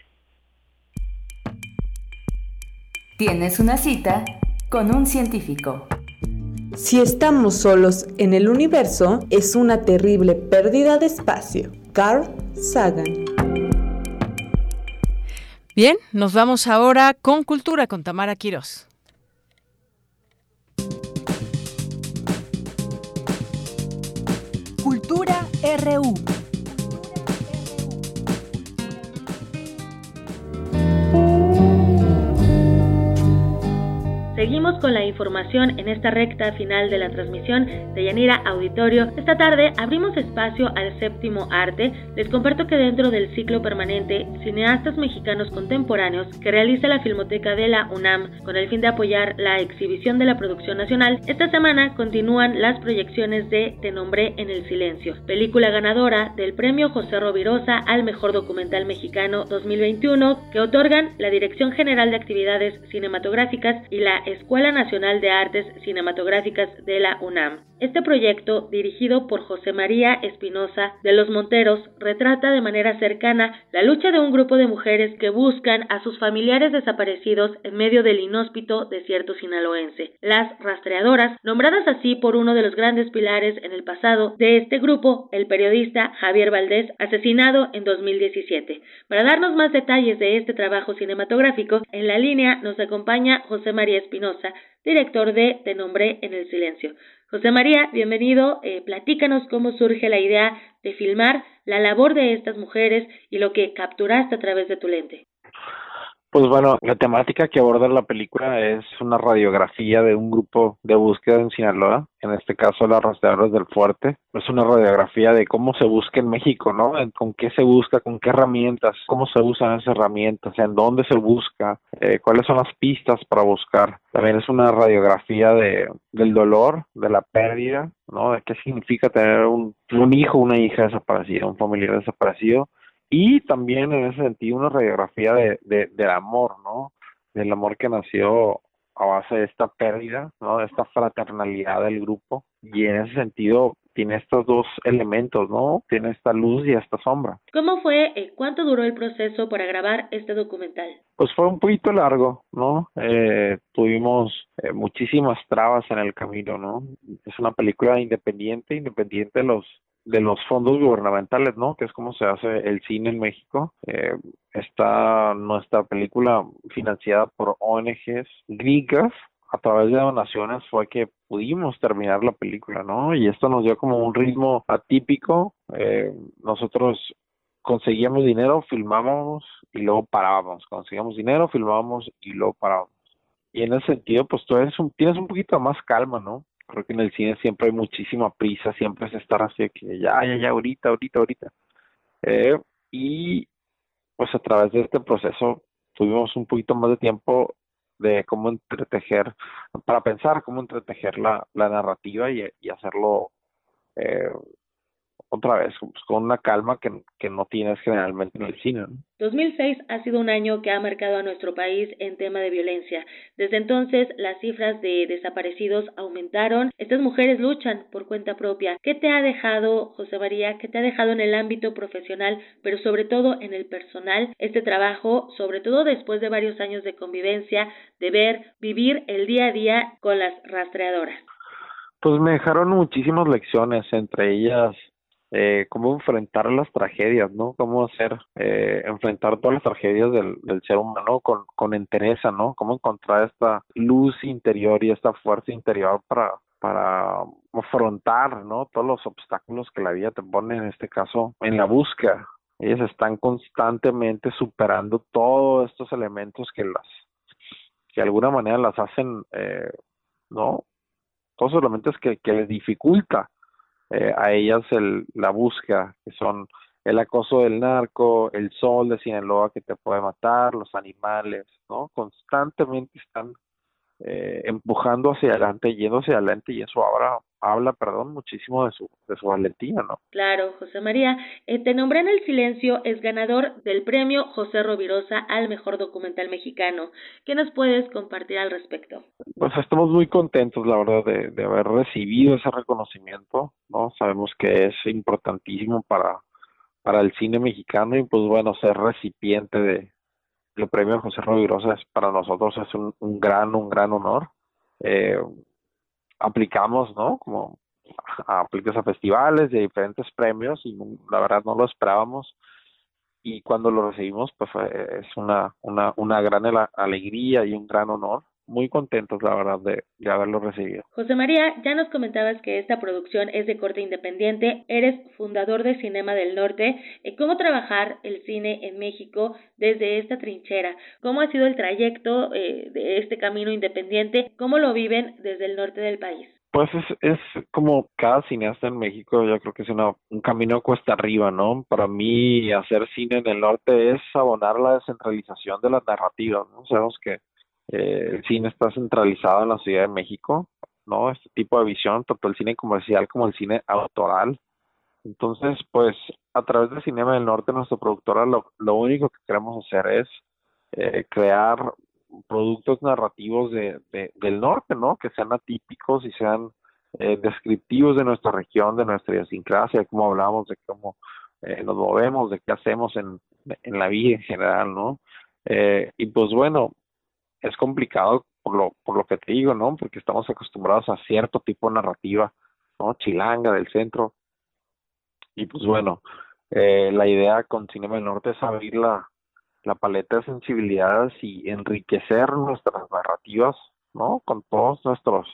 [SPEAKER 24] Tienes una cita con un científico.
[SPEAKER 32] Si estamos solos en el universo, es una terrible pérdida de espacio. Carl Sagan.
[SPEAKER 1] Bien, nos vamos ahora con Cultura con Tamara Quiroz.
[SPEAKER 3] Cultura RU.
[SPEAKER 34] Seguimos con la información en esta recta final de la transmisión de Yanira Auditorio. Esta tarde abrimos espacio al séptimo arte. Les comparto que dentro del ciclo permanente Cineastas Mexicanos Contemporáneos que realiza la Filmoteca de la UNAM con el fin de apoyar la exhibición de la producción nacional, esta semana continúan las proyecciones de Te nombré en el silencio, película ganadora del premio José Rovirosa al mejor documental mexicano 2021 que otorgan la Dirección General de Actividades Cinematográficas y la Escuela Nacional de Artes Cinematográficas de la UNAM. Este proyecto, dirigido por José María Espinosa de los Monteros, retrata de manera cercana la lucha de un grupo de mujeres que buscan a sus familiares desaparecidos en medio del inhóspito desierto sinaloense. Las rastreadoras, nombradas así por uno de los grandes pilares en el pasado de este grupo, el periodista Javier Valdés, asesinado en 2017. Para darnos más detalles de este trabajo cinematográfico, en la línea nos acompaña José María Espinosa, director de Te nombré en el silencio. José María, bienvenido. Eh, platícanos cómo surge la idea de filmar la labor de estas mujeres y lo que capturaste a través de tu lente.
[SPEAKER 35] Pues bueno, la temática que aborda la película es una radiografía de un grupo de búsqueda en Sinaloa, en este caso las rastreadores del fuerte. Es una radiografía de cómo se busca en México, ¿no? Con qué se busca, con qué herramientas, cómo se usan esas herramientas, en dónde se busca, eh, cuáles son las pistas para buscar. También es una radiografía de, del dolor, de la pérdida, ¿no? De qué significa tener un, un hijo, una hija desaparecida, un familiar desaparecido y también en ese sentido una radiografía de, de, del amor, ¿no? Del amor que nació a base de esta pérdida, ¿no? De esta fraternalidad del grupo y en ese sentido tiene estos dos elementos, ¿no? Tiene esta luz y esta sombra.
[SPEAKER 34] ¿Cómo fue, eh, cuánto duró el proceso para grabar este documental?
[SPEAKER 35] Pues fue un poquito largo, ¿no? Eh, tuvimos eh, muchísimas trabas en el camino, ¿no? Es una película independiente, independiente de los de los fondos gubernamentales, ¿no? Que es como se hace el cine en México. Eh, está nuestra película financiada por ONGs gringas a través de donaciones fue que pudimos terminar la película, ¿no? Y esto nos dio como un ritmo atípico. Eh, nosotros conseguíamos dinero, filmábamos y luego parábamos. Conseguíamos dinero, filmábamos y luego parábamos. Y en ese sentido, pues tú eres un, tienes un poquito más calma, ¿no? Creo que en el cine siempre hay muchísima prisa, siempre es estar así que ya, ya, ya, ahorita, ahorita, ahorita. Eh, y pues a través de este proceso tuvimos un poquito más de tiempo de cómo entretejer, para pensar cómo entretejer la, la narrativa y, y hacerlo eh, otra vez, pues, con una calma que, que, no tienes generalmente en el cine.
[SPEAKER 34] 2006 ha sido un año que ha marcado a nuestro país en tema de violencia. Desde entonces, las cifras de desaparecidos aumentaron. Estas mujeres luchan por cuenta propia. ¿Qué te ha dejado, José María? ¿Qué te ha dejado en el ámbito profesional, pero sobre todo en el personal, este trabajo, sobre todo después de varios años de convivencia, de ver, vivir el día a día con las rastreadoras?
[SPEAKER 35] Pues me dejaron muchísimas lecciones, entre ellas eh, cómo enfrentar las tragedias, ¿no? Cómo hacer, eh, enfrentar todas las tragedias del, ser humano con, con entereza, ¿no? Cómo encontrar esta luz interior y esta fuerza interior para, para afrontar, ¿no? Todos los obstáculos que la vida te pone, en este caso, en la búsqueda. Ellas están constantemente superando todos estos elementos que las, que de alguna manera las hacen, eh, ¿no? Todos los elementos que, que les dificulta eh, a ellas el, la búsqueda, que son el acoso del narco, el sol de Sinaloa que te puede matar, los animales, ¿no? Constantemente están eh, empujando hacia adelante, yendo hacia adelante y eso ahora habla, perdón, muchísimo de su, de su valentía, ¿no?
[SPEAKER 34] Claro, José María. Eh, te nombré en el silencio, es ganador del premio José Rovirosa al mejor documental mexicano. ¿Qué nos puedes compartir al respecto?
[SPEAKER 35] Pues estamos muy contentos, la verdad, de, de haber recibido ese reconocimiento, ¿no? Sabemos que es importantísimo para, para el cine mexicano y pues bueno, ser recipiente de, el premio José Rovirosa es para nosotros es un, un gran, un gran honor. Eh, aplicamos, ¿no? Como aplicas a festivales de diferentes premios y la verdad no lo esperábamos y cuando lo recibimos pues es una, una, una gran alegría y un gran honor muy contentos, la verdad, de, de, haberlo recibido.
[SPEAKER 34] José María, ya nos comentabas que esta producción es de corte independiente, eres fundador de Cinema del Norte. Eh, ¿Cómo trabajar el cine en México desde esta trinchera? ¿Cómo ha sido el trayecto eh, de este camino independiente? ¿Cómo lo viven desde el norte del país?
[SPEAKER 35] Pues es, es como cada cineasta en México, yo creo que es una, un camino cuesta arriba, ¿no? Para mí hacer cine en el norte es abonar la descentralización de las narrativas, ¿no? Sabemos que eh, el cine está centralizado en la Ciudad de México, ¿no? Este tipo de visión, tanto el cine comercial como el cine autoral. Entonces, pues, a través de Cinema del Norte, nuestra productora, lo, lo único que queremos hacer es eh, crear productos narrativos de, de, del norte, ¿no? Que sean atípicos y sean eh, descriptivos de nuestra región, de nuestra idiosincrasia, de cómo hablamos, de cómo eh, nos movemos, de qué hacemos en, en la vida en general, ¿no? Eh, y pues bueno, es complicado por lo, por lo que te digo, ¿no? Porque estamos acostumbrados a cierto tipo de narrativa, ¿no? Chilanga del centro. Y pues bueno, eh, la idea con Cinema del Norte es abrir la, la paleta de sensibilidades y enriquecer nuestras narrativas, ¿no? Con todos nuestros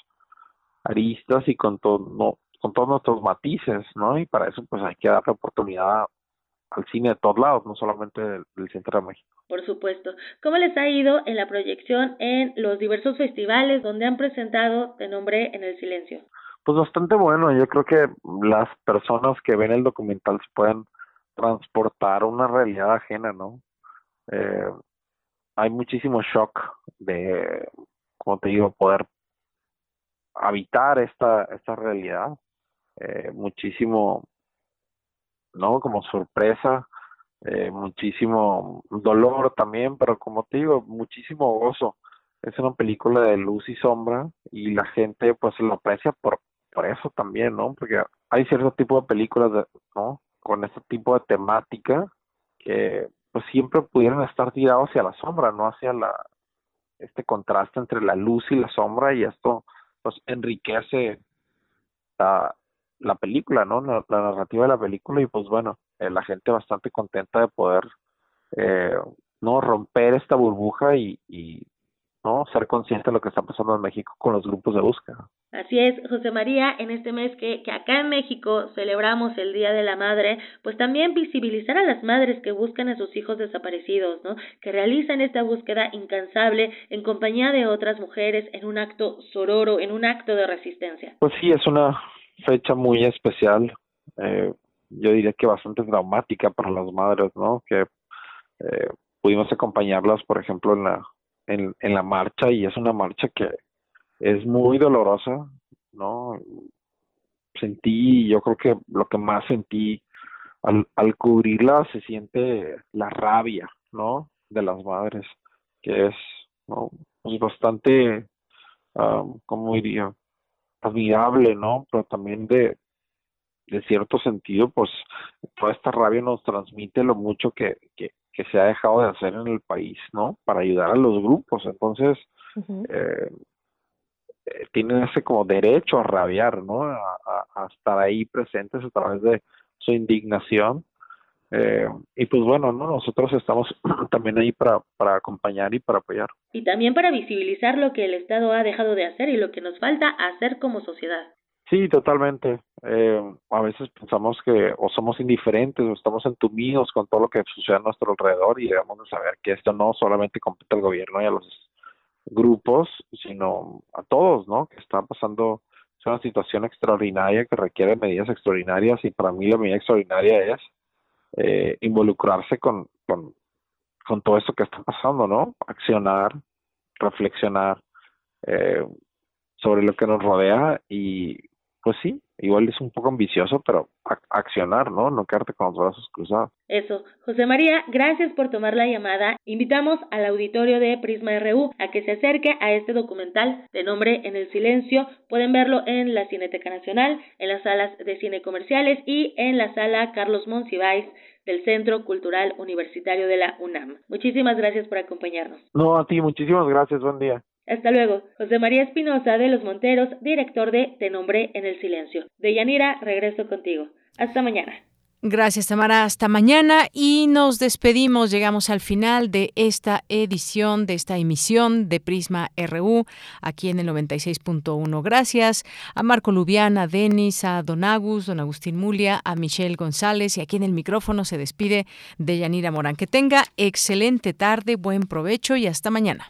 [SPEAKER 35] aristas y con, todo, no, con todos nuestros matices, ¿no? Y para eso pues hay que darle oportunidad al cine de todos lados, no solamente del, del, centro de México.
[SPEAKER 34] Por supuesto. ¿Cómo les ha ido en la proyección en los diversos festivales donde han presentado Te nombré en el silencio?
[SPEAKER 35] Pues bastante bueno. Yo creo que las personas que ven el documental se pueden transportar una realidad ajena, ¿no? Eh, hay muchísimo shock de, como te digo, poder habitar esta, esta realidad. Eh, muchísimo ¿no? Como sorpresa, eh, muchísimo dolor también, pero como te digo, muchísimo gozo. Es una película de luz y sombra y la gente pues lo aprecia por, por eso también, ¿no? Porque hay cierto tipo de películas, ¿no? Con este tipo de temática que pues siempre pudieran estar tirados hacia la sombra, no hacia la este contraste entre la luz y la sombra y esto pues enriquece la, la película, ¿no? La, la, narrativa de la película y pues bueno, eh, la gente bastante contenta de poder, eh, ¿no? Romper esta burbuja y, y, ¿no? Ser consciente de lo que está pasando en México con los grupos de búsqueda.
[SPEAKER 34] Así es, José María, en este mes que, que acá en México celebramos el Día de la Madre, pues también visibilizar a las madres que buscan a sus hijos desaparecidos, ¿no? Que realizan esta búsqueda incansable en compañía de otras mujeres en un acto sororo, en un acto de resistencia.
[SPEAKER 35] Pues sí, es una fecha muy especial, eh, yo diría que bastante dramática para las madres, ¿no? Que eh, pudimos acompañarlas, por ejemplo, en la, en, en la marcha y es una marcha que es muy dolorosa, ¿no? Sentí, yo creo que lo que más sentí al, al cubrirla se siente la rabia, ¿no? De las madres, que es. Pues bastante, um, ¿cómo diría? Admirable, ¿no? Pero también de, de cierto sentido, pues toda esta rabia nos transmite lo mucho que, que, que se ha dejado de hacer en el país, ¿no? Para ayudar a los grupos. Entonces, uh -huh. eh, eh, tienen ese como derecho a rabiar, ¿no? A, a, a, estar ahí presentes a través de su indignación. Eh, y pues bueno, ¿no? nosotros estamos también ahí para, para acompañar y para apoyar.
[SPEAKER 34] Y también para visibilizar lo que el Estado ha dejado de hacer y lo que nos falta hacer como sociedad.
[SPEAKER 35] Sí, totalmente. Eh, a veces pensamos que o somos indiferentes o estamos entumidos con todo lo que sucede a nuestro alrededor y debemos de saber que esto no solamente compete al gobierno y a los grupos, sino a todos, ¿no? Que está pasando es una situación extraordinaria que requiere medidas extraordinarias y para mí la medida extraordinaria es eh, involucrarse con, con, todo esto que está pasando, ¿no? Accionar, reflexionar eh, sobre lo que nos rodea y pues sí, igual es un poco ambicioso, pero accionar, ¿no? No quedarte con los brazos cruzados.
[SPEAKER 34] Eso. José María, gracias por tomar la llamada. Invitamos al auditorio de Prisma RU a que se acerque a este documental de nombre En el Silencio. Pueden verlo en la Cineteca Nacional, en las salas de cine comerciales y en la sala Carlos Monsiváis del Centro Cultural Universitario de la UNAM. Muchísimas gracias por acompañarnos.
[SPEAKER 35] No, a ti, muchísimas gracias. Buen día.
[SPEAKER 34] Hasta luego. José María Espinosa de Los Monteros, director de Te nombré en el silencio. De Yanira, regreso contigo. Hasta mañana.
[SPEAKER 1] Gracias, Tamara. Hasta mañana y nos despedimos. Llegamos al final de esta edición, de esta emisión de Prisma RU, aquí en el 96.1. Gracias a Marco Lubiana, a Denis, a Don Agus, Don Agustín Mulia, a Michelle González y aquí en el micrófono se despide de Yanira Morán. Que tenga excelente tarde, buen provecho y hasta mañana.